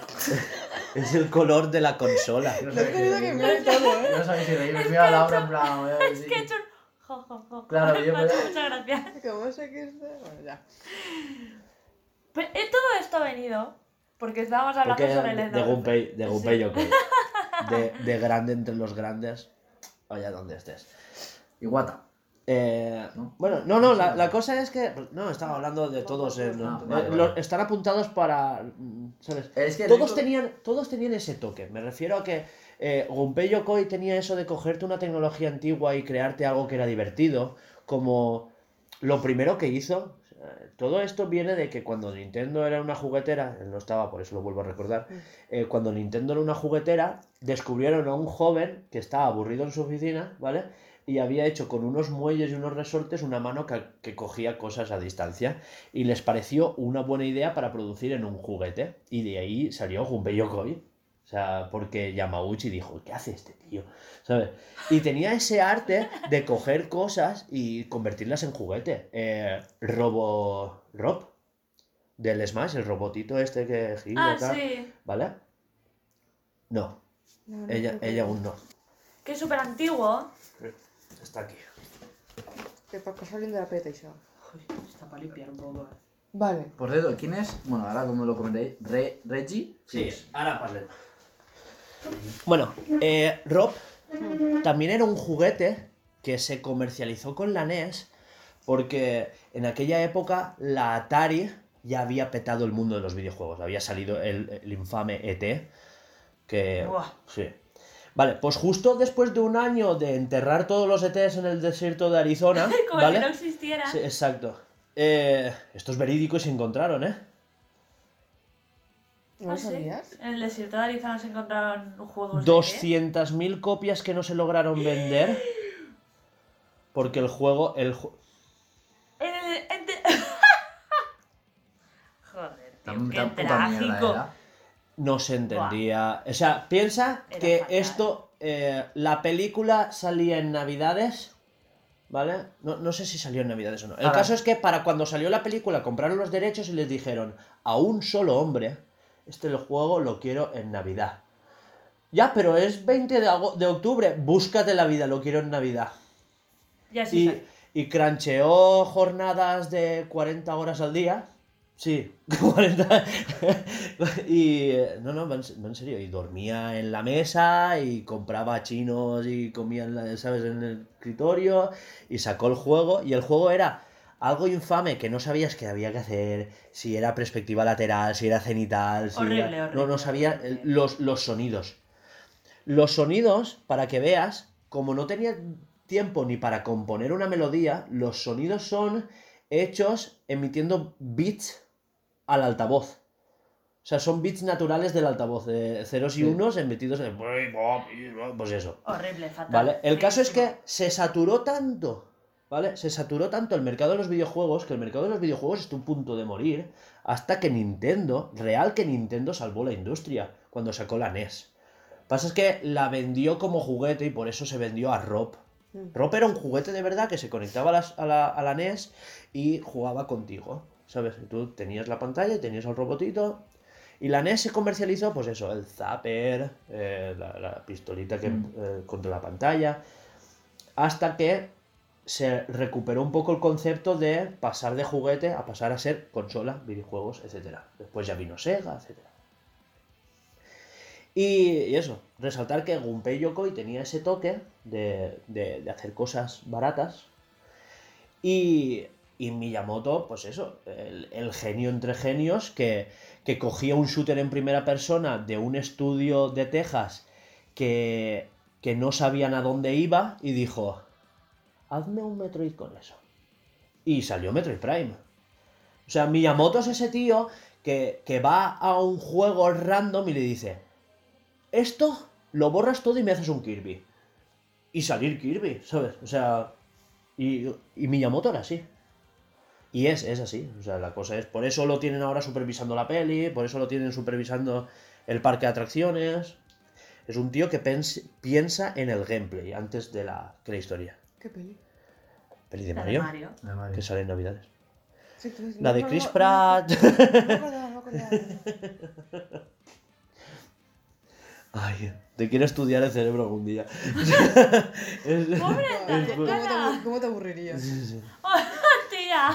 es el color de la consola.
No
tenido
si
que
reírme.
mirar todo, ¿eh?
no sabía si reírme. Mira a Laura en plan.
Es que he hecho un. Jo, jo, jo.
Claro, yo
Me ha hecho
me-
mucha gracia.
¿Cómo es XD? Bueno, ya.
Pero, eh, todo esto ha venido porque estábamos hablando
Porque
sobre el
de. Gunpei, de
Sí.
Gunpei Yokoi. De, de grande entre los grandes. Vaya donde estés.
Iwata.
Eh,
¿No?
Bueno, no, no, la, la cosa es que. No, estaba hablando de todos. eh, no,
Ah, vale, vale.
están apuntados para. ¿Sabes?
Es que
Todos
único-
tenían, todos tenían ese toque. Me refiero a que eh, Gunpei Yokoi tenía eso de cogerte una tecnología antigua y crearte algo que era divertido. Como lo primero que hizo. sea, Todo esto viene de que cuando Nintendo era una juguetera, él no estaba, por eso lo vuelvo a recordar. eh, cuando Nintendo era una juguetera, descubrieron a un joven que estaba aburrido en su oficina, ¿vale? Y había hecho con unos muelles y unos resortes una mano que, que cogía cosas a distancia. Y les pareció una buena idea para producir en un juguete. Y de ahí salió Gunpei Yokoi. O sea, porque Yamauchi dijo, ¿qué hace este tío? ¿Sabes? Y tenía ese arte de coger cosas y convertirlas en juguete. Eh, Robo... Rob. Del Smash, el robotito este que gira
Ah,
tal,
sí.
¿Vale? No,
No, no
ella, ella aún no.
Que es súper antiguo.
Está aquí.
Que para saliendo de la PlayStation.
Está para limpiar un poco. eh.
Vale.
Por cierto, ¿quién es? Bueno, ahora como lo comenté, Re, Reggie.
Sí, ahora parle. Bueno, eh, Rob también era un juguete que se comercializó con la NES porque en aquella época la Atari ya había petado el mundo de los videojuegos. Había salido el, el infame ET, que... Sí. Vale, pues justo después de un año de enterrar todos los ETs en el desierto de Arizona,
Como
¿vale?
si no existiera.
Sí, exacto. Eh, esto es verídico y se encontraron, ¿eh?
¿No
¿Ah, sí?
sabías?
En el desierto de Arizona se encontraron juegos de
200.000 copias que no se lograron vender. Porque el juego. El ju-?
En el... en Joder, tío,
Tan,
qué trágico.
era.
no se entendía. O sea, piensa
Era
que
fatal.
esto. eh, la película salía en Navidades. ¿Vale? No, no sé si salió en Navidades o no. El caso es que para cuando salió la película compraron los derechos y les dijeron a un solo hombre, este juego lo quiero en Navidad. Ya, pero es 20 de, octubre, búscate la vida, lo quiero en Navidad.
Y así
Y, y crancheó jornadas de 40 horas al día. Sí, 40. y no, no, en, serio. Y dormía en la mesa y compraba chinos y comía, en la- ¿sabes?, en el escritorio. Y sacó el juego. Y el juego era algo infame que no sabías que había que hacer, si era perspectiva lateral, si era cenital, si
Horrible,
era-
horrible,
no, no sabía
horrible.
el- los, los sonidos. Los sonidos, para que veas, como no tenía tiempo ni para componer una melodía, los sonidos son hechos emitiendo bits al altavoz. O sea, son bits naturales del altavoz, de ceros y unos emitidos en... Pues eso.
Horrible, fatal.
¿Vale? El caso es que se saturó tanto, ¿vale? Se saturó tanto el mercado de los videojuegos que el mercado de los videojuegos estuvo a punto de morir hasta que Nintendo, real que Nintendo salvó la industria cuando sacó la NES. Pasa es que la vendió como juguete y por eso se vendió a Rob.
Mm.
Rob era un juguete de verdad que se conectaba a, la, a la NES y jugaba contigo, ¿sabes? Tú tenías la pantalla y tenías el robotito. Y la NES se comercializó, pues eso, el zapper, eh, la, la pistolita que,
Mm.
eh, contra la pantalla, hasta que se recuperó un poco el concepto de pasar de juguete a pasar a ser consola, videojuegos, etc. Después ya vino Sega, etc. Y, eso, resaltar que Gunpei Yokoi tenía ese toque de, de- de hacer cosas baratas. Y, y Miyamoto, pues eso, el, el genio entre genios que, que cogía un shooter en primera persona de un estudio de Texas que, que no sabían a dónde iba y dijo, hazme un Metroid con eso. Y salió Metroid Prime. O sea, Miyamoto es ese tío que, que va a un juego random y le dice, esto lo borras todo y me haces un Kirby. Y salir Kirby, ¿sabes? O sea, y, y Miyamoto era así. Y es, es así. O sea, la cosa es, por eso lo tienen ahora supervisando la peli, por eso lo tienen supervisando el parque de atracciones. Es un tío que piensa en el gameplay antes de la, que la historia.
¿Qué peli?
Peli de Mario,
de
que sale en Navidades.
Sí, tú dices,
La de Chris
no,
Pratt.
No.
Ay, te quiero estudiar el cerebro algún día. Es-
¡Pobre
¿Cómo te, cómo te aburrirías?
¡Tía!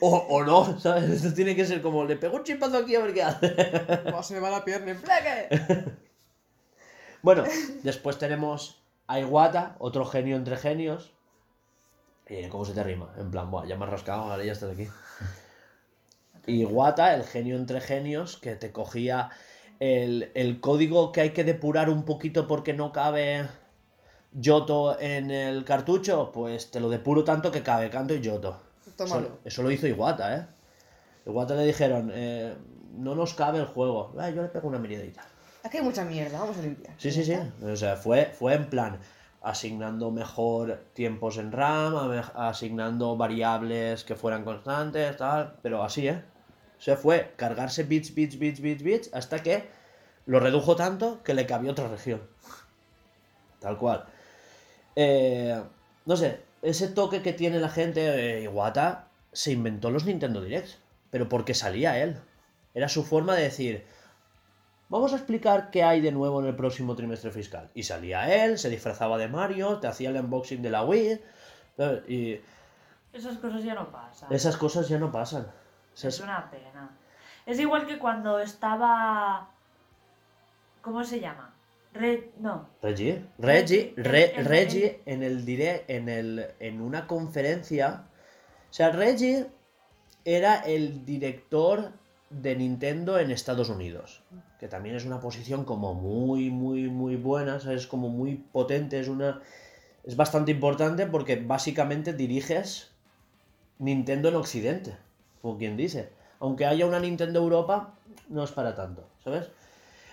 o, o no, ¿sabes? Esto tiene que ser como, le pego un chipazo aquí a ver qué hace.
Se me va la pierna en plaque.
Bueno, después tenemos a Iwata, otro genio entre genios. Eh, ¿Cómo se te rima? En plan, buah, ya me has rascado, ahora ya estás aquí. Iwata, el genio entre genios, que te cogía el, el código que hay que depurar un poquito porque no cabe Yoto en el cartucho, pues te lo depuro tanto que cabe Canto y Yoto. Eso, eso lo hizo Iwata, ¿eh? Iwata le dijeron, eh, no nos cabe el juego. Ah, yo le pego una miradita.
Aquí hay mucha mierda, vamos a limpiar.
Sí,
¿Ya
sí, sí. O sea, fue, fue en plan asignando mejor tiempos en RAM, asignando variables que fueran constantes, tal, pero así, ¿eh? O sea, fue cargarse bits, bits, bits, bits, bits, hasta que lo redujo tanto que le cabía otra región. Tal cual. Eh, no sé, ese toque que tiene la gente, eh, Iwata se inventó los Nintendo Directs, pero porque salía él. Era su forma de decir, Vamos a explicar qué hay de nuevo en el próximo trimestre fiscal. Y salía él, se disfrazaba de Mario, te hacía el unboxing de la Wii. Y
Esas cosas ya no pasan.
esas cosas ya no pasan. O sea,
Es una pena. Es igual que cuando estaba. ¿Cómo se llama? Red. No.
Reggie, Reggie, Re-
En- en-
Reggie en el direct, en el, en una conferencia. O sea, Reggie era el director de Nintendo en Estados Unidos. Que también es una posición como muy, muy, muy buena. Es como muy potente. Es una. Es bastante importante porque básicamente diriges Nintendo en Occidente. Como quien dice. Aunque haya una Nintendo Europa, no es para tanto, ¿sabes?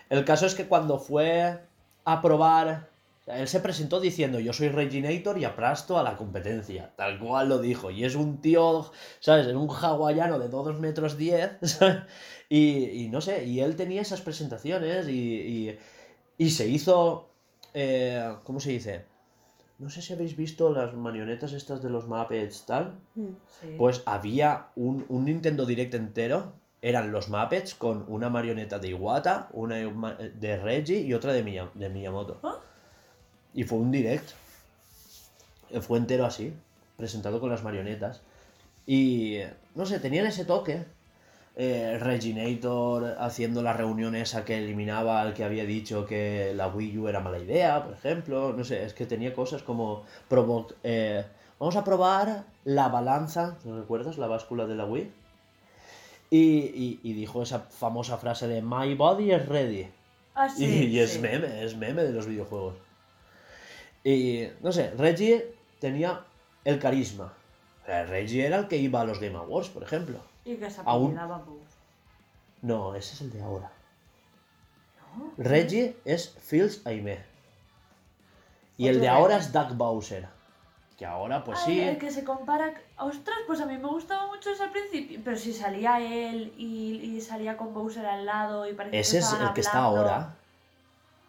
El caso es que cuando fue a probar, él se presentó diciendo yo soy Reginator y aplasto a la competencia, tal cual lo dijo. Y es un tío, ¿sabes? Es un hawaiano de 2 metros 10, ¿sabes? Y, y no sé, y él tenía esas presentaciones y, y, y se hizo, eh, ¿cómo se dice? No sé si habéis visto las marionetas estas de los Muppets, tal.
Mm.
Sí.
Pues había un, un Nintendo Direct entero. Eran los Muppets con una marioneta de Iwata, una de Reggie y otra de, Miya- de Miyamoto.
¿Ah?
Y fue un direct. Fue entero así, presentado con las marionetas. Y no sé, tenían ese toque. eh, Reginator haciendo la reunión esa que eliminaba al que había dicho que la Wii U era mala idea, por ejemplo. No sé, es que tenía cosas como eh, vamos a probar la balanza, ¿no recuerdas? La báscula de la Wii. Y, y- y dijo esa famosa frase de My body is ready.
Ah, sí,
y, y es
sí.
meme, es meme de los videojuegos. Y no sé, Reggie tenía el carisma. O sea, Reggie era el que iba a los Game Awards, por ejemplo.
Y que se
Aún-. No, ese es el de ahora.
¿No?
Reggie es Fields Aimee. Y el de ahora es Doug Bowser. Que ahora, pues
Ay,
sí.
el que se compara. Ostras, pues a mí me gustaba mucho ese al principio. Pero si salía él y, y salía con Bowser al lado y parecía
Ese
que
es el que está ahora.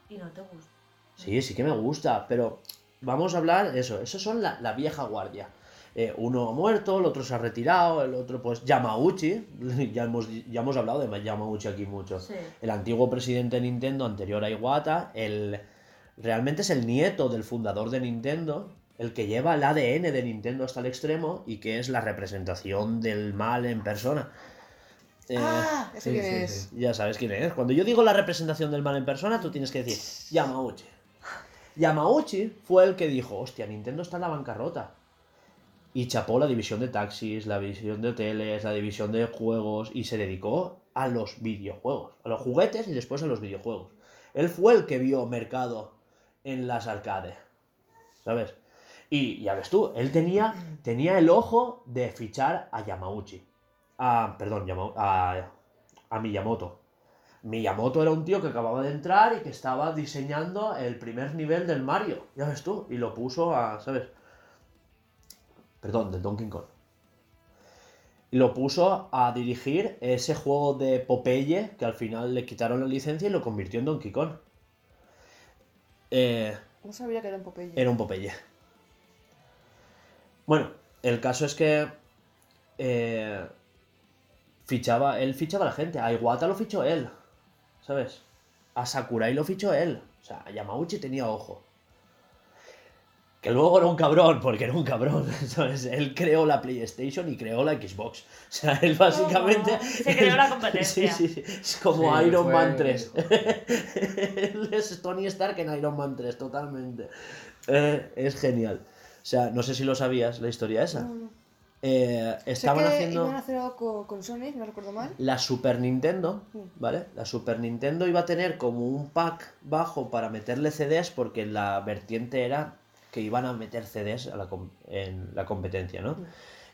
Y no te gusta.
Sí, sí que me gusta, pero vamos a hablar eso. Esos son la, la vieja guardia. Eh, uno ha muerto, el otro se ha retirado, el otro pues Yamauchi. ya, hemos, ya hemos hablado de Yamauchi aquí mucho.
Sí.
El antiguo presidente de Nintendo anterior a Iwata, el realmente es el nieto del fundador de Nintendo, el que lleva el ADN de Nintendo hasta el extremo y que es la representación del mal en persona. Eh,
Ah, ese
sí,
quién
sí,
es.
ya sabes quién es. Cuando yo digo la representación del mal en persona, tú tienes que decir Yamauchi. Yamauchi fue el que dijo, hostia, Nintendo está en la bancarrota. Y chapó la división de taxis, la división de hoteles, la división de juegos y se dedicó a los videojuegos, a los juguetes y después a los videojuegos. Él fue el que vio mercado en las arcades, ¿sabes? Y ya ves tú, él tenía, tenía el ojo de fichar a Yamauchi. A, perdón, a, a Miyamoto. Miyamoto era un tío que acababa de entrar y que estaba diseñando el primer nivel del Mario, ya ves tú, y lo puso a, ¿sabes? Perdón, del Donkey Kong. Y lo puso a dirigir ese juego de Popeye que al final le quitaron la licencia y lo convirtió en Donkey Kong. Eh,
No sabía que era un Popeye.
era un Popeye. Bueno, el caso es que eh, fichaba, él fichaba a la gente. A Iwata lo fichó él, ¿sabes? A Sakurai lo fichó él. O sea, Yamauchi tenía ojo. Que luego era un cabrón, porque era un cabrón, ¿sabes? Él creó la PlayStation y creó la Xbox. O sea, él básicamente...
Se creó la competencia.
Sí, sí, sí. Es como
Sí,
Iron
fue-
Man 3. él es Tony Stark en Iron Man 3, totalmente. Eh, es genial. O sea, no sé si lo sabías, la historia esa.
No, no.
Eh, estaban
que
haciendo
iban a hacer algo con, con Sony, no recuerdo mal.
la Super Nintendo. ¿vale? La Super Nintendo iba a tener como un pack bajo para meterle CDs porque la vertiente era que iban a meter CDs a la en la competencia, ¿no?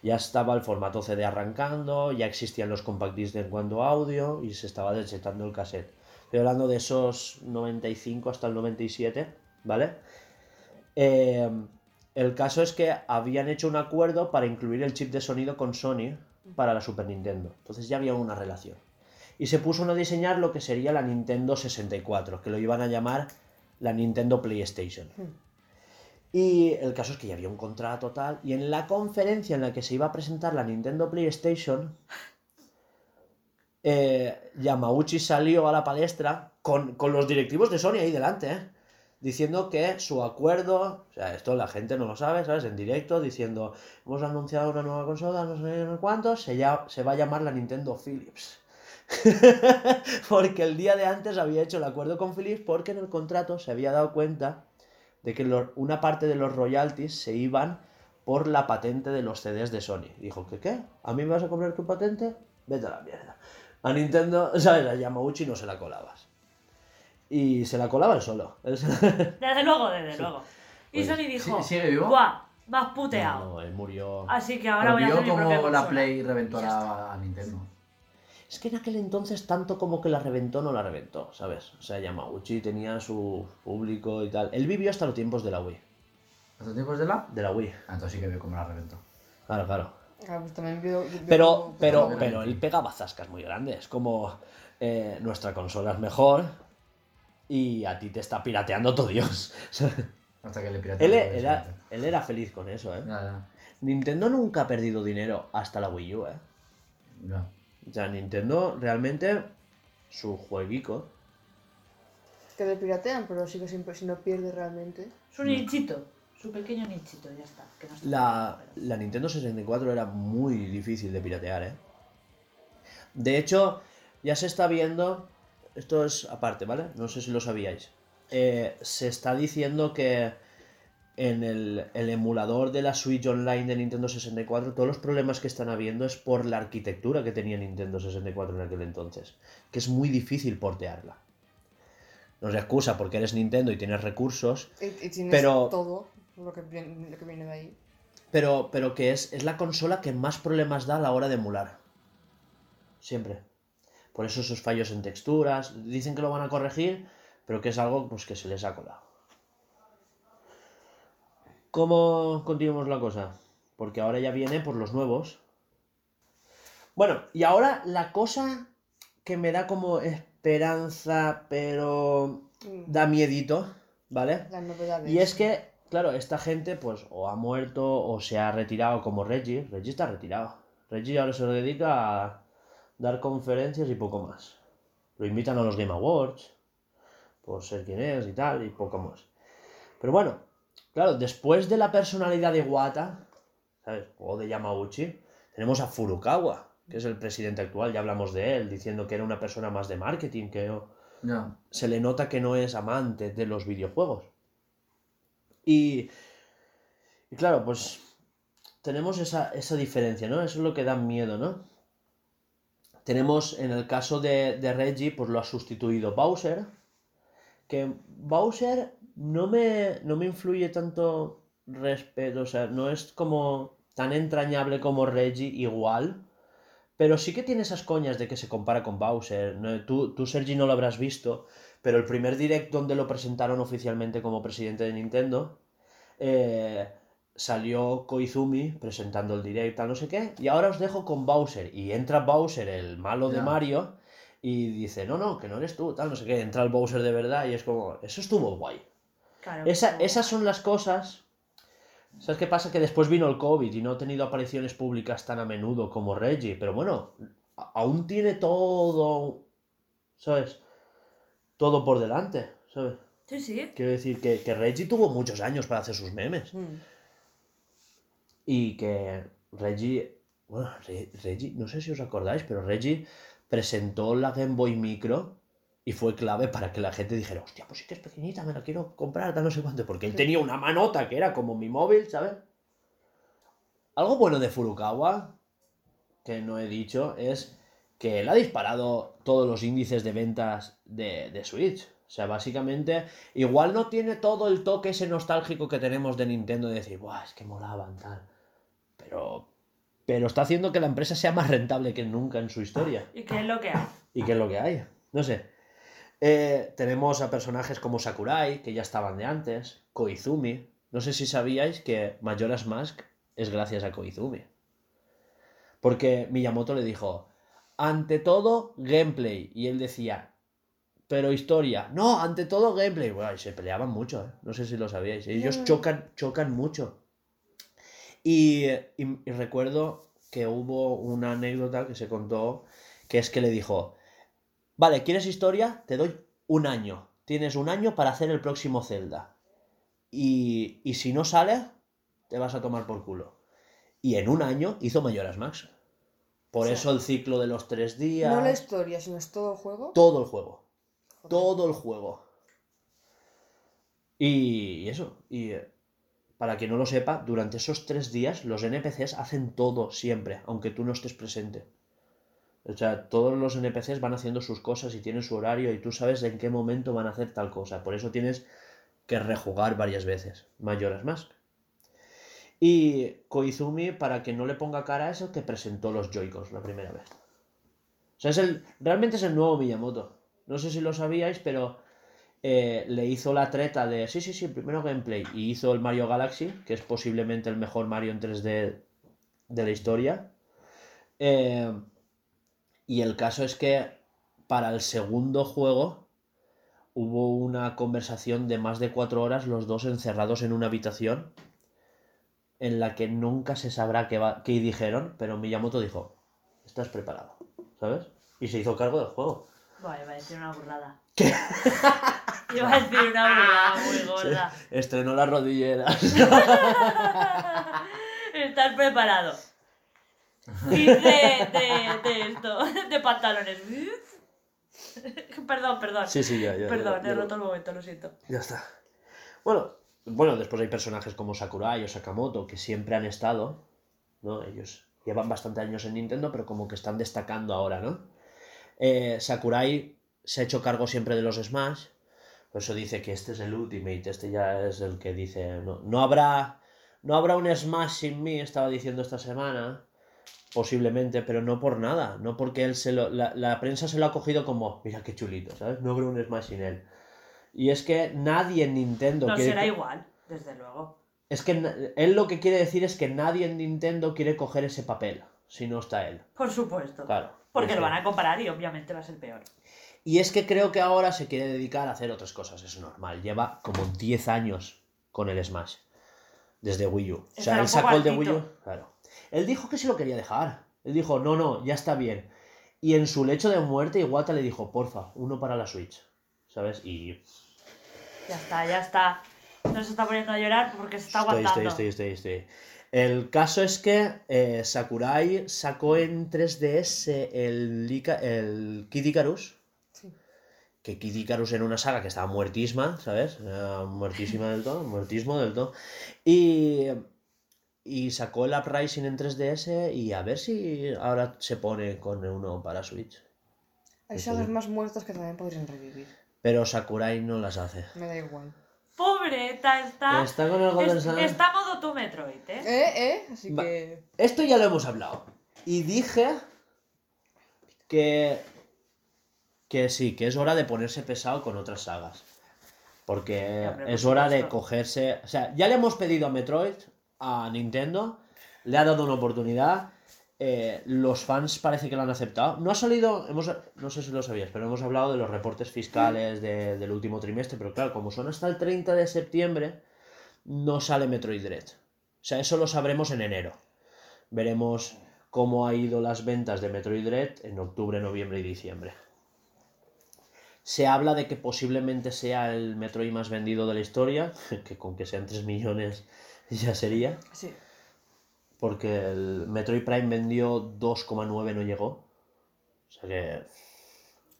Ya estaba el formato CD arrancando, ya existían los compact discs en cuanto a audio y se estaba desetando el cassette. Estoy hablando de esos 95 hasta el 97, ¿vale? Eh, el caso es que habían hecho un acuerdo para incluir el chip de sonido con Sony para la Super Nintendo. Entonces ya había una relación. Y se puso a diseñar lo que sería la Nintendo 64, que lo iban a llamar la Nintendo PlayStation. Y el caso es que ya había un contrato tal. Y en la conferencia en la que se iba a presentar la Nintendo PlayStation, eh, Yamauchi salió a la palestra con, con los directivos de Sony ahí delante, ¿eh? Diciendo que su acuerdo, o sea, esto la gente no lo sabe, ¿sabes? En directo, diciendo, hemos anunciado una nueva consola, no sé cuántos, se, se va a llamar la Nintendo Philips. porque el día de antes había hecho el acuerdo con Philips porque en el contrato se había dado cuenta de que una parte de los royalties se iban por la patente de los CDs de Sony. Dijo, ¿qué qué? ¿A mí me vas a cobrar tu patente? Vete a la mierda. A Nintendo, ¿sabes? A Yamauchi no se la colabas. Y se la colaba él solo. Él se la-
Desde luego, desde luego. Y Sony dijo,
¿sí- sigue vivo?
¡guau! Has puteado.
No, él murió.
Así que ahora voy a
vio
hacer mi propia
como la. Play reventó a, a Nintendo.
Es que en aquel entonces tanto como que la reventó, no la reventó, ¿sabes? O sea, Yamauchi tenía su público y tal. Él vivió hasta los tiempos de la Wii.
¿Estos tiempos de la?
De la Wii.
Ah, entonces sí que veo cómo la reventó.
Claro, claro.
Ah, pues también como-
pero,
Pero-
pero él pegaba zascas muy grandes. Como eh, nuestra consola es mejor y a ti te está pirateando todo Dios.
Hasta que le pirateó.
él, era, él era feliz con eso, ¿eh?
Ya.
Nintendo nunca ha perdido dinero hasta la Wii U, ¿eh?
ya.
O sea, Nintendo realmente su jueguico.
Que le piratean, pero sigue sin, si no pierde realmente.
Su nichito, su pequeño nichito, ya está. que no está
La,
mal, pero-
la Nintendo 64 era muy difícil de piratear, ¿eh? De hecho, ya se está viendo, esto es aparte, ¿vale? No sé si lo sabíais. Eh, se está diciendo que en el, el emulador de la Switch Online de Nintendo 64, todos los problemas que están habiendo es por la arquitectura que tenía Nintendo 64 en aquel entonces, que es muy difícil portearla. No es excusa porque eres Nintendo y tienes recursos,
Y, y tienes
Pero-
todo lo que, viene, lo que viene de ahí.
pero, pero que es, es la consola que más problemas da a la hora de emular. Siempre. Por eso esos fallos en texturas. Dicen que lo van a corregir, pero que es algo pues, que se les ha colado. ¿Cómo continuamos la cosa? Porque ahora ya viene por los nuevos. Bueno, y ahora la cosa que me da como esperanza, pero
Mm,
da miedito, ¿vale?
Las novedades.
Y es que, claro, esta gente pues o ha muerto o se ha retirado como Reggie. Reggie está retirado. Reggie ahora se dedica a dar conferencias y poco más. Lo invitan a los Game Awards por ser quien es y tal y poco más. Pero bueno, claro, después de la personalidad de Iwata, ¿sabes? O de Yamauchi, tenemos a Furukawa, que es el presidente actual, ya hablamos de él, diciendo que era una persona más de marketing, que no, se le nota que no es amante de los videojuegos. Y, y claro, pues tenemos esa, esa diferencia, ¿no? Eso es lo que da miedo, ¿no? Tenemos en el caso de, de Reggie, pues lo ha sustituido Bowser, que Bowser no me, no me influye tanto respeto, o sea, no es como tan entrañable como Reggie igual, pero sí que tiene esas coñas de que se compara con Bowser. Tú, tú, Sergi, no lo habrás visto, pero el primer direct donde lo presentaron oficialmente como presidente de Nintendo, eh, salió Koizumi presentando el direct, tal no sé qué, y ahora os dejo con Bowser. Y entra Bowser, el malo de. Mario, y dice, no, no, que no eres tú, tal, no sé qué. Entra el Bowser de verdad y es como, eso estuvo guay.
Claro,
Esa-
como-
esas son las cosas. ¿Sabes qué pasa? Que después vino el COVID y no ha tenido apariciones públicas tan a menudo como Reggie. Pero bueno, aún tiene todo. ¿Sabes? Todo por delante. ¿Sabes?
Sí, sí.
Quiero decir que, que Reggie tuvo muchos años para hacer sus memes.
Mm.
Y que Reggie. Bueno, Re- Reggie, no sé si os acordáis, pero Reggie presentó la Game Boy Micro y fue clave para que la gente dijera, hostia, pues sí que es pequeñita, me la quiero comprar, tal no sé cuánto, porque él tenía una manota que era como mi móvil, ¿sabes? Algo bueno de Furukawa, que no he dicho, es que él ha disparado todos los índices de ventas de, de Switch. O sea, básicamente, igual no tiene todo el toque ese nostálgico que tenemos de Nintendo de decir, Buah, es que molaban tal. Pero, pero está haciendo que la empresa sea más rentable que nunca en su historia.
¿Y qué es lo que hay?
¿Y qué es lo que hay? No sé. Eh, tenemos a personajes como Sakurai, que ya estaban de antes, Koizumi. No sé si sabíais que Majora's Mask es gracias a Koizumi. Porque Miyamoto le dijo, ante todo, gameplay. Y él decía, pero historia. No, ante todo, gameplay. Bueno, y se peleaban mucho, ¿eh? No sé si lo sabíais. Ellos
Mm.
chocan, chocan mucho. Y, y- y recuerdo que hubo una anécdota que se contó, que es que le dijo, vale, ¿quieres historia? Te doy un año. Tienes un año para hacer el próximo Zelda. Y, y si no sale, te vas a tomar por culo. Y en un año hizo Mayoras Max. Por
O sea,
eso el ciclo de los tres días.
No la historia, sino es todo el juego.
Todo el juego.
Joder.
Todo el juego. Y, eso. Y para quien no lo sepa, durante esos tres días los NPCs hacen todo siempre, aunque tú no estés presente. O sea, todos los NPCs van haciendo sus cosas y tienen su horario y tú sabes en qué momento van a hacer tal cosa. Por eso tienes que rejugar varias veces. Mayoras Mask. Y Koizumi, para que no le ponga cara, es el que presentó los Joy-Cons la primera vez. O sea, es el, realmente es el nuevo Miyamoto. No sé si lo sabíais, pero eh, le hizo la treta de, sí, sí, sí, primero gameplay. Y hizo el Mario Galaxy, que es posiblemente el mejor Mario en 3D de la historia. Eh, y el caso es que para el segundo juego hubo una conversación de más de cuatro horas, los dos encerrados en una habitación, en la que nunca se sabrá qué, qué dijeron, pero Miyamoto dijo, estás preparado, ¿sabes? Y se hizo cargo del juego.
Bueno, iba a decir una burrada. Iba a decir una burrada muy gorda.
Estrenó las rodilleras.
Estar preparado. fin de, de, de esto, de pantalones. Perdón, perdón.
Sí, sí, ya, ya.
Perdón,
ya,
he
ya.
roto el momento, lo siento.
Ya está. Bueno, bueno, después hay personajes como Sakurai o Sakamoto que siempre han estado, ¿no? Ellos llevan bastante años en Nintendo, pero como que están destacando ahora, ¿no? Eh, Sakurai se ha hecho cargo siempre de los Smash, por eso dice que este es el Ultimate, este ya es el que dice, no, no habrá, no habrá un Smash sin mí, estaba diciendo esta semana, posiblemente, pero no por nada, no porque él se lo, la, la prensa se lo ha cogido como, mira qué chulito, ¿sabes? No habrá un Smash sin él. Y es que nadie en Nintendo
No
quiere
será igual, desde luego.
Es que él lo que quiere decir es que nadie en Nintendo quiere coger ese papel si no está él.
Por supuesto.
Claro.
Porque
Es
lo van a comparar y obviamente va a ser peor.
Y es que creo que ahora se quiere dedicar a hacer otras cosas, es normal. Lleva como 10 años con el Smash. Desde Wii U. O sea, él sacó el de Wii U. Claro. Él dijo que se lo quería dejar. Él dijo, no, no, ya está bien. Y en su lecho de muerte, Iwata le dijo, porfa, uno para la Switch. ¿Sabes? Y
Ya está, ya está. No se está poniendo a llorar porque se está
Estoy,
aguantando.
estoy, estoy, estoy, estoy. El caso es que eh, Sakurai sacó en 3DS el, Ica- el Kid Icarus.
Sí.
Que Kid Icarus era una saga que estaba muertísima, ¿sabes? Era muertísima del todo, muertismo del todo. Y, y sacó el Uprising en 3DS y a ver si ahora se pone con uno para Switch.
Hay sagas más muertas que también podrían revivir.
Pero Sakurai no las hace.
Me da igual.
Pobreta, está.
Está con el Golden
es-
Sun.
está modo tu Metroid, ¿eh?
¿Eh? ¿Eh? Así
Va-
que.
Esto ya lo hemos hablado. Y dije que. Que sí, que es hora de ponerse pesado con otras sagas. Porque es hora de cogerse. O sea, ya le hemos pedido a Metroid, a Nintendo, le ha dado una oportunidad. Eh, los fans parece que lo han aceptado. No ha salido, hemos, no sé si lo sabías, pero hemos hablado de los reportes fiscales de- del último trimestre. Pero claro, como son hasta el 30 de septiembre, no sale Metroid Dread. O sea, eso lo sabremos en enero. Veremos cómo ha ido las ventas de Metroid Dread en octubre, noviembre y diciembre. Se habla de que posiblemente sea el Metroid más vendido de la historia, que con que sean 3 millones ya sería,
Sí.
Porque el Metroid Prime vendió 2,9 no llegó. O sea que...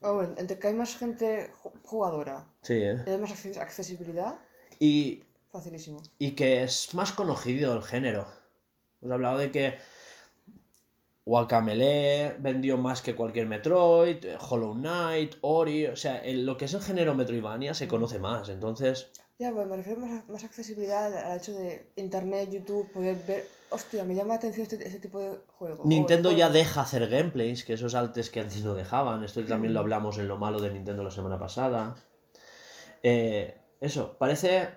Bueno, entre que hay más gente ju- jugadora
Sí, ¿eh?
y hay más acces- accesibilidad,
Y,
facilísimo.
y que es más conocido el género. Hemos hablado de que Guacamele vendió más que cualquier Metroid, Hollow Knight, Ori, o sea, el- lo que es el género Metroidvania se conoce más, entonces
Ya, pues me refiero más, a- más accesibilidad al, hecho de internet, YouTube, poder ver. Hostia, me llama la atención este, este tipo de juego.
Nintendo ya deja hacer gameplays, que esos antes que antes no dejaban, esto también lo hablamos en lo malo de Nintendo la semana pasada. Eh, eso, parece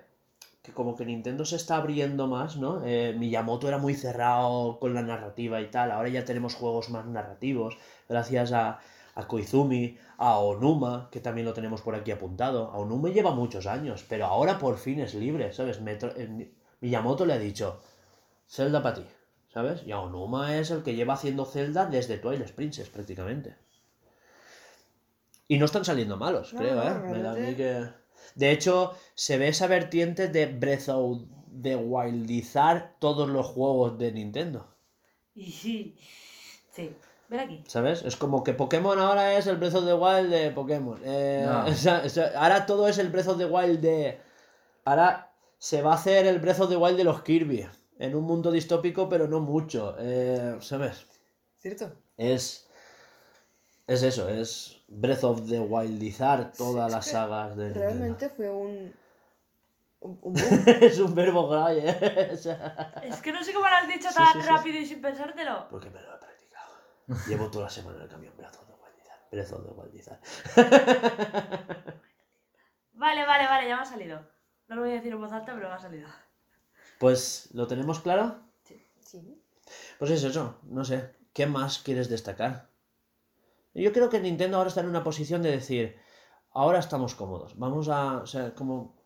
que como que Nintendo se está abriendo más, ¿no? Eh, Miyamoto era muy cerrado con la narrativa y tal, ahora ya tenemos juegos más narrativos, gracias a, a Koizumi, a Onuma, que también lo tenemos por aquí apuntado. A Onuma lleva muchos años, pero ahora por fin es libre, ¿sabes? Metro- eh, Miyamoto le ha dicho, Zelda para ti, ¿sabes? Y a Onuma es el que lleva haciendo Zelda desde Twilight Princess, prácticamente. Y no están saliendo malos,
No,
creo, ¿eh? Me da a mí
realmente-
que... De hecho, se ve esa vertiente de Breath of the Wildizar todos los juegos de Nintendo.
Sí. Sí. Ven aquí.
¿Sabes? Es como que Pokémon ahora es el Breath of the Wild de Pokémon. Eh,
No.
o sea, o sea, ahora todo es el Breath of the Wild de. Ahora se va a hacer el Breath of the Wild de los Kirby. En un mundo distópico, pero no mucho. Eh, ¿Sabes?
¿Cierto?
Es. Es eso, es Breath of the Wildizar todas las sagas de Nintendo.
Realmente fue un. Un, un boom.
es un verbo grave, ¿eh? O sea,
Es que no sé cómo lo has dicho
Sí,
tan
sí, sí,
rápido y sin pensártelo.
Porque me lo he. Llevo toda la semana en el camión the Wildizar. Breath of the Wildizar.
Vale, vale, vale, ya me ha salido. No lo voy a decir en voz alta, pero me ha salido.
Pues, ¿lo tenemos claro?
Sí.
Pues es eso, no sé. ¿Qué más quieres destacar? Yo creo que Nintendo ahora está en una posición de decir, ahora estamos cómodos, vamos a, o sea, como...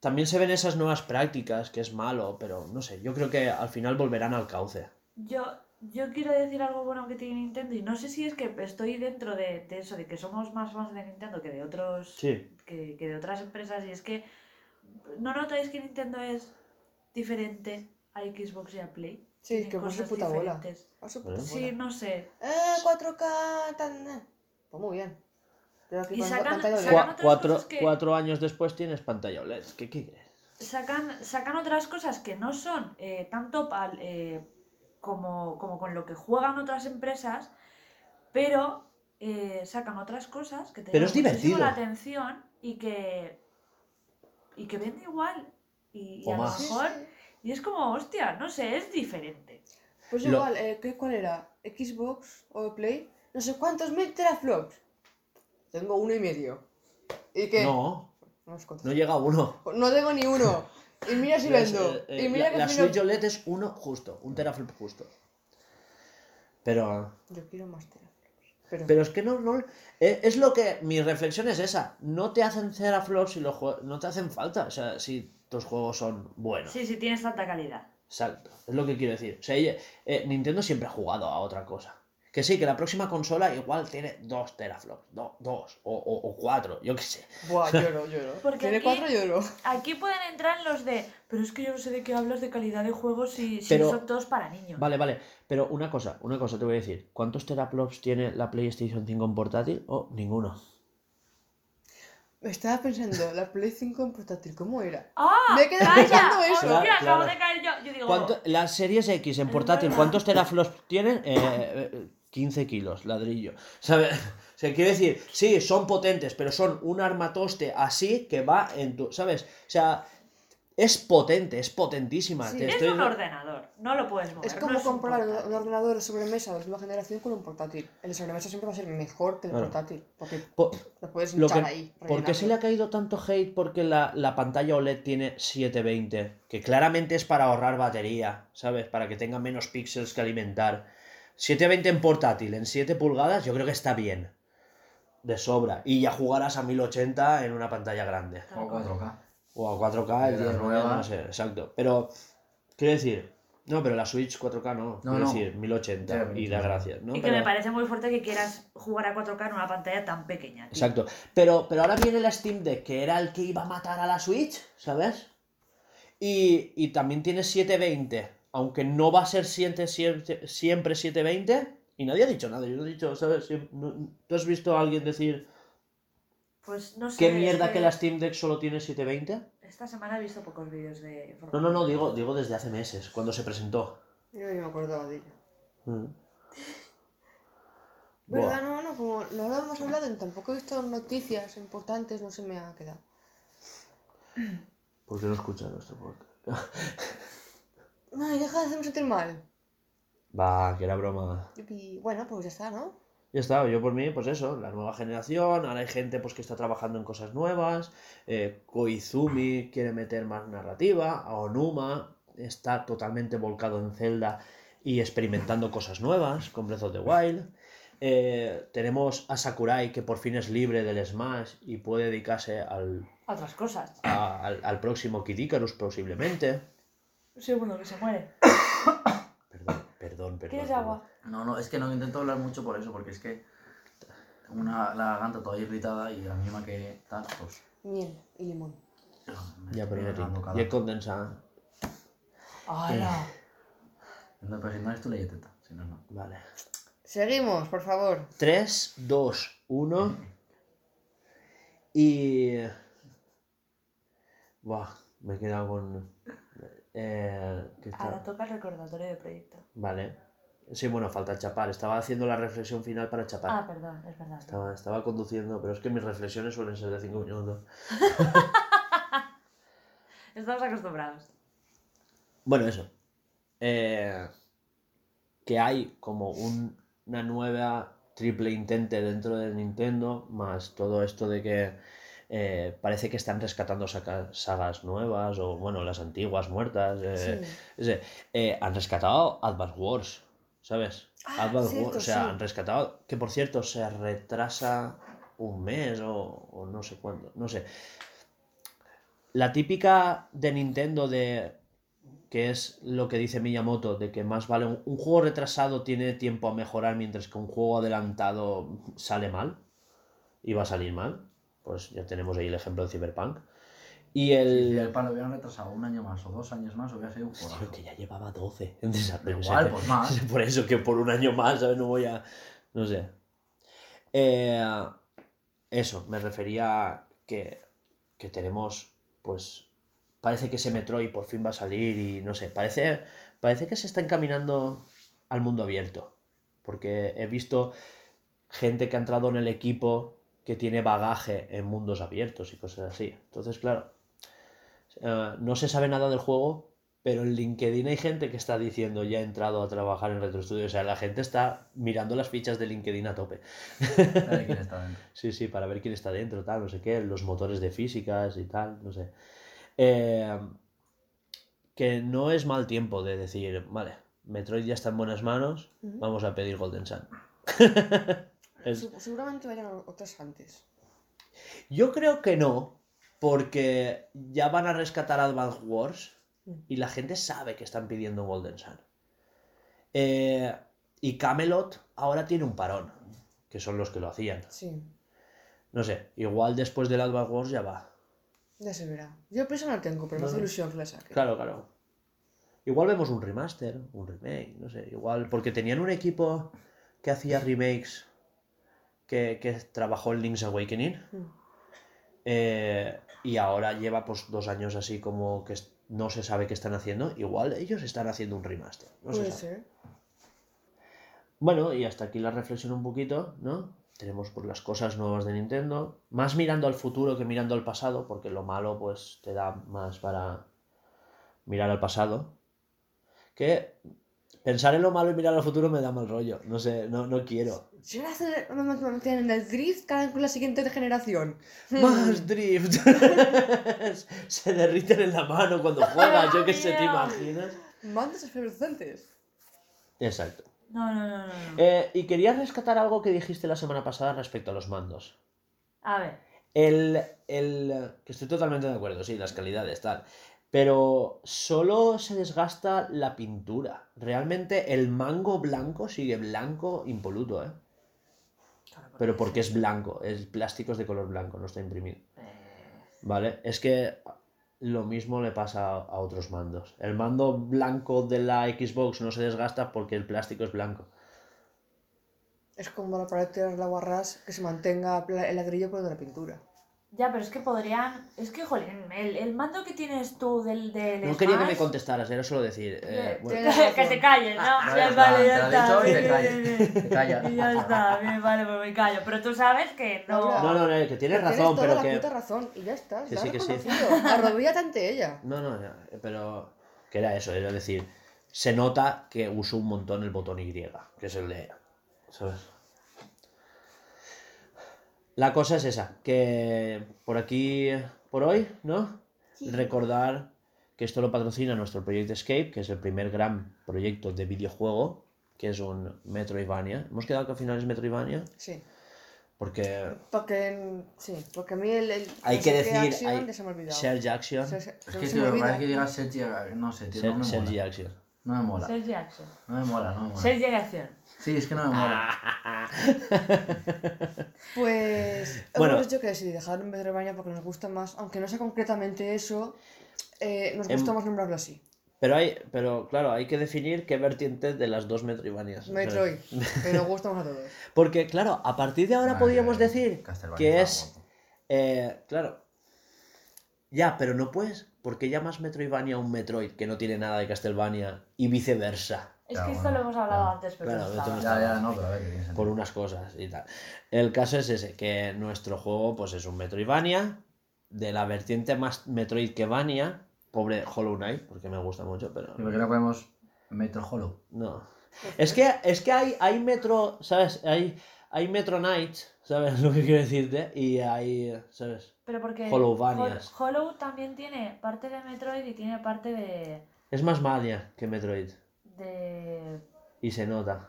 También se ven esas nuevas prácticas, que es malo, pero no sé, yo creo que al final volverán al cauce.
Yo, yo quiero decir algo bueno que tiene Nintendo y no sé si es que estoy dentro de, de eso, de que somos más fans de Nintendo que de otros
Sí,
que, que de otras empresas y es que ¿no notáis que Nintendo es diferente a Xbox y a Play?
Sí, que por su
cosas
puta bola.
diferentes.
A su
Bueno.
puta
Sí,
bola.
no sé.
Eh, 4K, tan... eh. Pues muy bien. Aquí
Y sacan- sacan-
cuatro,
que-
cuatro años después tienes pantalla OLED. ¿Qué, crees?
Sacan, sacan otras cosas que no son eh, tanto pal- eh, como, como con lo que juegan otras empresas, pero eh, sacan otras cosas que te
Pero
llaman
es divertido.
la atención y que, y que vende igual. Y, a lo mejor. Y es como, hostia, no sé, es diferente.
Pues
Lo-
igual, eh, ¿qué, ¿cuál era? ¿Xbox o Play? No sé cuántos mil teraflops. Tengo uno y medio. ¿Y qué?
No,
No,
no llega a uno.
No tengo ni uno. Y mira si
Es,
vendo.
eh, eh,
y mira
la,
que
la
si
Switch
no-
OLED es uno justo, un teraflop justo. Pero,
Yo quiero más teraflops. Pero,
pero es que no, no eh, es lo que mi reflexión es esa. No te hacen teraflops si los jue- no te hacen falta. O sea, si tus juegos son buenos.
Sí, sí, tienes tanta calidad.
Exacto, es lo que quiero decir. O sea, ella- eh, Nintendo siempre ha jugado a otra cosa. Que sí, que la próxima consola igual tiene dos teraflops, do- dos o, o- o cuatro, yo qué sé.
Buah, lloro, lloro.
Porque
Tiene
aquí-
cuatro, lloro.
Aquí pueden entrar los de, pero es que yo no sé de qué hablas de calidad de juegos si, si
Pero-
son todos para niños.
Vale, vale, pero una cosa, una cosa te voy a decir. ¿Cuántos teraflops tiene la PlayStation 5 en portátil? Oh, ninguno.
Me estaba pensando, la Play 5 en portátil, ¿cómo era?
¡Ah!
Me he quedado
¡Calla!
pensando eso.
Claro,
acabo de caer yo. Yo digo,
¿Cuánto- las series X en portátil. ¿cuántos teraflops tienen? Eh, eh, 15 kilos, ladrillo. ¿Sabes? O sea, quiero decir, sí, son potentes, pero son un armatoste así que va en tu. ¿Sabes? O sea, es potente, es potentísima.
Sí.
te
es
estoy-
un ordenador, no lo puedes mover.
Es
no
como comprar un, ordenador de sobremesa de última generación con un portátil. El de sobremesa siempre va a ser mejor que el portátil. Porque
Po-
lo puedes
Lo que-
ahí.
¿Por qué se le ha caído tanto hate? Porque la, la pantalla OLED tiene 720, que claramente es para ahorrar batería, ¿sabes? Para que tenga menos píxeles que alimentar. 720 en portátil, en 7 pulgadas, yo creo que está bien. De sobra. Y ya jugarás a 1080 en una pantalla grande.
O 4K.
O a 4K, el 10,
nuevas.
no sé, exacto. Pero, quiero decir, no, pero la Switch 4K no. quiero
no.
decir, 1080
Ya,
y da
1080.
gracias, ¿no?
y que
Pero-
me parece muy fuerte que quieras jugar a 4K en una pantalla tan pequeña. tío.
Exacto. Pero, pero ahora viene la Steam Deck, que era el que iba a matar a la Switch, ¿sabes? Y, y también tiene 720, aunque no va a ser siempre, siempre, siempre 720. Y nadie ha dicho nada. Yo no he dicho, ¿sabes? No- ¿Tú has visto a alguien decir
Pues no sé.
qué mierda que
que
la Steam Deck solo tiene 720?
Esta semana he visto pocos vídeos de
No, no, no, digo, digo desde hace meses, cuando se presentó.
Yo ni me acordaba de ello.
Mm.
¿Verdad? No, no, como no lo hemos hablado y tampoco he visto noticias importantes, no se me ha quedado.
¿Por qué no escuchas nuestro podcast?
Ay, deja de hacerme sentir mal.
Va, que era broma.
Y bueno, pues ya está, ¿no?
Ya está, yo por mí, pues eso, la nueva generación, ahora hay gente pues que está trabajando en cosas nuevas, eh, Koizumi quiere meter más narrativa, Aonuma está totalmente volcado en Zelda y experimentando cosas nuevas con Breath of the Wild, eh, tenemos a Sakurai que por fin es libre del Smash y puede dedicarse al,
Otras cosas.
a- al, al próximo Kid Icarus posiblemente.
Seguro que se muere.
Perdón, perdón, perdón.
¿Quieres
perdón.
agua?
No, no, es que no intento hablar mucho por eso, porque es que tengo una, la garganta toda irritada y a mí me que tal, pues.
Miel y limón.
Ya, pero no
dejando
te...
cada-
Y es condensada.
¡Hala!
No, pero si no eres tú leyeteta, si no, no.
Vale.
Seguimos, por favor.
3, 2, 1. Y. Buah, me he quedado con. Eh.
Ahora toca el recordatorio de proyecto.
Vale. Sí, bueno, falta chapar. Estaba haciendo la reflexión final para chapar.
Ah, perdón, es verdad.
Estaba, estaba conduciendo, pero es que mis reflexiones suelen ser de 5 minutos.
Estamos acostumbrados.
Bueno, eso. Eh, que hay como un- una nueva triple intente dentro de Nintendo, más todo esto de que eh, parece que están rescatando sagas nuevas o, bueno, las antiguas muertas. eh,
Sí.
eh, han rescatado Advance Wars, ¿sabes?
Ah,
Advance
cierto,
Wars, o sea,
sí.
han rescatado, que por cierto se retrasa un mes o, o no sé cuándo, no sé. La típica de Nintendo de que es lo que dice Miyamoto, de que más vale un, un juego retrasado tiene tiempo a mejorar mientras que un juego adelantado sale mal y va a salir mal. Pues ya tenemos ahí el ejemplo de Cyberpunk. Y el...
el pan lo hubieran retrasado un año más o dos años más, hubiera sido un
Tío,
juegazo.
que ya llevaba 12 en desarrollo.
Igual, pues más.
Por eso que por un año más, ¿sabes? No voy a. No sé. Eh, eso, me refería que, que tenemos, pues. Parece que ese Metroid por fin va a salir y no sé. Parece, parece que se está encaminando al mundo abierto. Porque he visto gente que ha entrado en el equipo que tiene bagaje en mundos abiertos y cosas así. Entonces, claro. eh, no se sabe nada del juego, pero en LinkedIn hay gente que está diciendo ya he entrado a trabajar en Retro Studio. O sea, la gente está mirando las fichas de LinkedIn a tope.
A ver quién está dentro.
Sí, sí, para ver quién está dentro, tal, no sé qué, los motores de físicas y tal, no sé. Eh, que no es mal tiempo de decir, vale, Metroid ya está en buenas manos, vamos a pedir Golden Sun. Es-
Seguramente vayan otras antes.
Yo creo que no, porque ya van a rescatar Advance Wars y la gente sabe que están pidiendo Golden Sun. Eh, y Camelot ahora tiene un parón, que son los que lo hacían.
Sí,
No sé, igual después del Advance Wars ya va.
ya se verá. Yo prisa no tengo, pero me hace
No.
ilusión que la saquen.
Claro, claro. Igual vemos un remaster, un remake, no sé, igual, porque tenían un equipo que hacía remakes que, que trabajó en Link's Awakening
Mm.
eh, y ahora lleva pues dos años así como que no se sabe qué están haciendo. Igual ellos están haciendo un remaster, no se
Puede
sabe.
ser.
Bueno, y hasta aquí la reflexión un poquito, ¿no? Tenemos por las cosas nuevas de Nintendo, más mirando al futuro que mirando al pasado, porque lo malo pues te da más para mirar al pasado. Que pensar en lo malo y mirar al futuro me da mal rollo, no sé, no, no quiero.
Si ahora en el drift, cada con la siguiente generación.
Más drift. Se derriten en la mano cuando juegas, yo qué sé, ¿te imaginas?
Mandos efervescentes.
Exacto.
No, no, no, no. no.
Eh, y quería rescatar algo que dijiste la semana pasada respecto a los mandos.
A ver.
El, el- que estoy totalmente de acuerdo, sí, las calidades, tal. Pero solo se desgasta la pintura. Realmente el mango blanco sigue blanco impoluto, ¿eh? Pero porque es blanco, el plástico es de color blanco, no está imprimido. ¿Vale? Es que lo mismo le pasa a, otros mandos. El mando blanco de la Xbox no se desgasta porque el plástico es blanco.
Es como la pared de la guarras que se mantenga el ladrillo por de la pintura.
Ya, pero es que podrían. Es que, jolín, el, el mando que tienes tú del. del
No quería que me
Smash-
contestaras, era solo decir. eh, bueno.
Tienes
que te calles, ¿no?
Ah,
ya
ya
vale,
está,
ya
te lo he
está.
dicho y te callas. Te callas.
Ya está, bien, vale, pues me callo. Pero tú sabes que no.
No, no, no, que tienes razón,
Tienes toda
pero
la
que.
puta razón y ya está.
Que sí, que sí.
Arrodíllate ante ella.
No, no, no, pero. Que era eso, era decir. Se nota que uso un montón el botón Y, que es el de. ¿Sabes? La cosa es esa, que por aquí, por hoy, ¿no? Recordar que esto lo patrocina nuestro proyecto Escape, que es el primer gran proyecto de videojuego, que es un Metroidvania. Hemos quedado que al final es Metroidvania,
Sí.
porque
Porque, sí, porque a mí el. el
hay que decir.
acción
hay
ya se me ha olvidado.
Serge Action.
Se- se-
Es
se
que,
me
tío, me
olvida.
parece que digas Sergi, no sé, tío, no me
Serge. Action.
No me mola.
Sergi Action.
No me mola, no me mola.
Sergi Acción.
Sí, es que no me mola.
Pues
Bueno.
hemos dicho que sí, dejar en Metroidvania porque nos gusta más, aunque no sea concretamente eso, eh, nos
Em-
gusta más nombrarlo así.
Pero hay, pero claro, hay que definir qué vertiente de las dos Metroidvanias.
Metroid, que nos gusta más a todos.
Porque, claro, a partir de ahora
Vale,
podríamos decir que es. eh, claro. Ya, pero no puedes. Porque llamas Metroidvania a un Metroid que no tiene nada de Castlevania y viceversa?
Es que esto lo hemos hablado antes, pero
Claro,
no.
Ya, ya, no, pero a ver,
por unas cosas y tal. El caso es ese, que nuestro juego pues es un Metroidvania de la vertiente más Metroid que Vania, pobre Hollow Knight, porque me gusta mucho, pero
¿Y por qué no ponemos Metro Hollow?
no. Es que, es que hay, hay Metro, ¿sabes? Hay, hay Metro Knights, ¿sabes lo que quiero decirte? Y hay, ¿sabes?
Pero porque
Hollowvanias.
Hol- Hollow también tiene parte de Metroid y tiene parte de.
Es más Vania que Metroid.
de
Y se nota.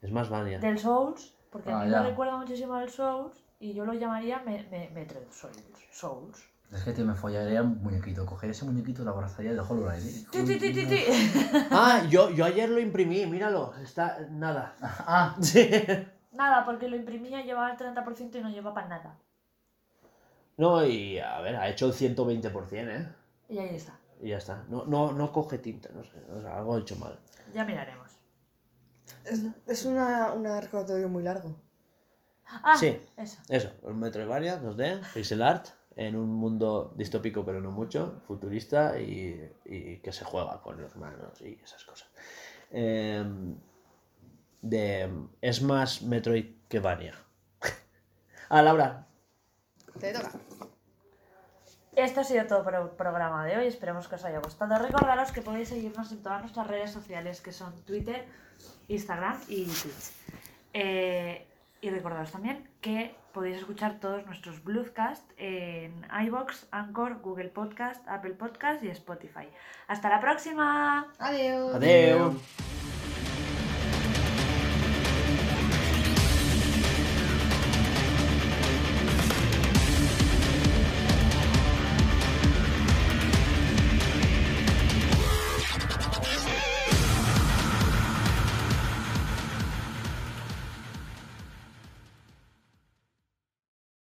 Es más Vania.
del Souls, porque a mí
ya.
me recuerda muchísimo al Souls y yo lo llamaría me- me- Metroid Souls. Souls.
Es que te me follaría un muñequito. Cogería ese muñequito y lo abrazaría de Hollow Knight. ¿eh?
Ti, ti, ti, ti, ti.
Ah, yo, yo ayer lo imprimí, míralo. Está nada.
Ah,
Sí.
Nada, porque lo imprimía, llevaba el 30% y no llevaba nada.
No, y a ver, ha hecho el 120%, ¿eh?
Y ahí está.
Y ya está. No, no, no coge tinta, no sé. o sea, algo ha hecho mal.
Ya miraremos.
Es, es una, una recordatorio muy largo.
Ah,
Sí.
eso.
Eso, un Metroidvania 2D, pixel art, en un mundo distópico pero no mucho, futurista y, y que se juega con los manos y esas cosas. Em, de, es más Metroid que Vania. ah, Laura.
Te toca.
Esto ha sido todo por el programa de hoy. Esperemos que os haya gustado. Recordaros que podéis seguirnos en todas nuestras redes sociales, que son Twitter, Instagram y Twitch. Eh, y recordaros también que podéis escuchar todos nuestros Bluescast en iBox, Anchor, Google Podcast, Apple Podcast y Spotify. ¡Hasta la próxima!
Adiós.
Adeu.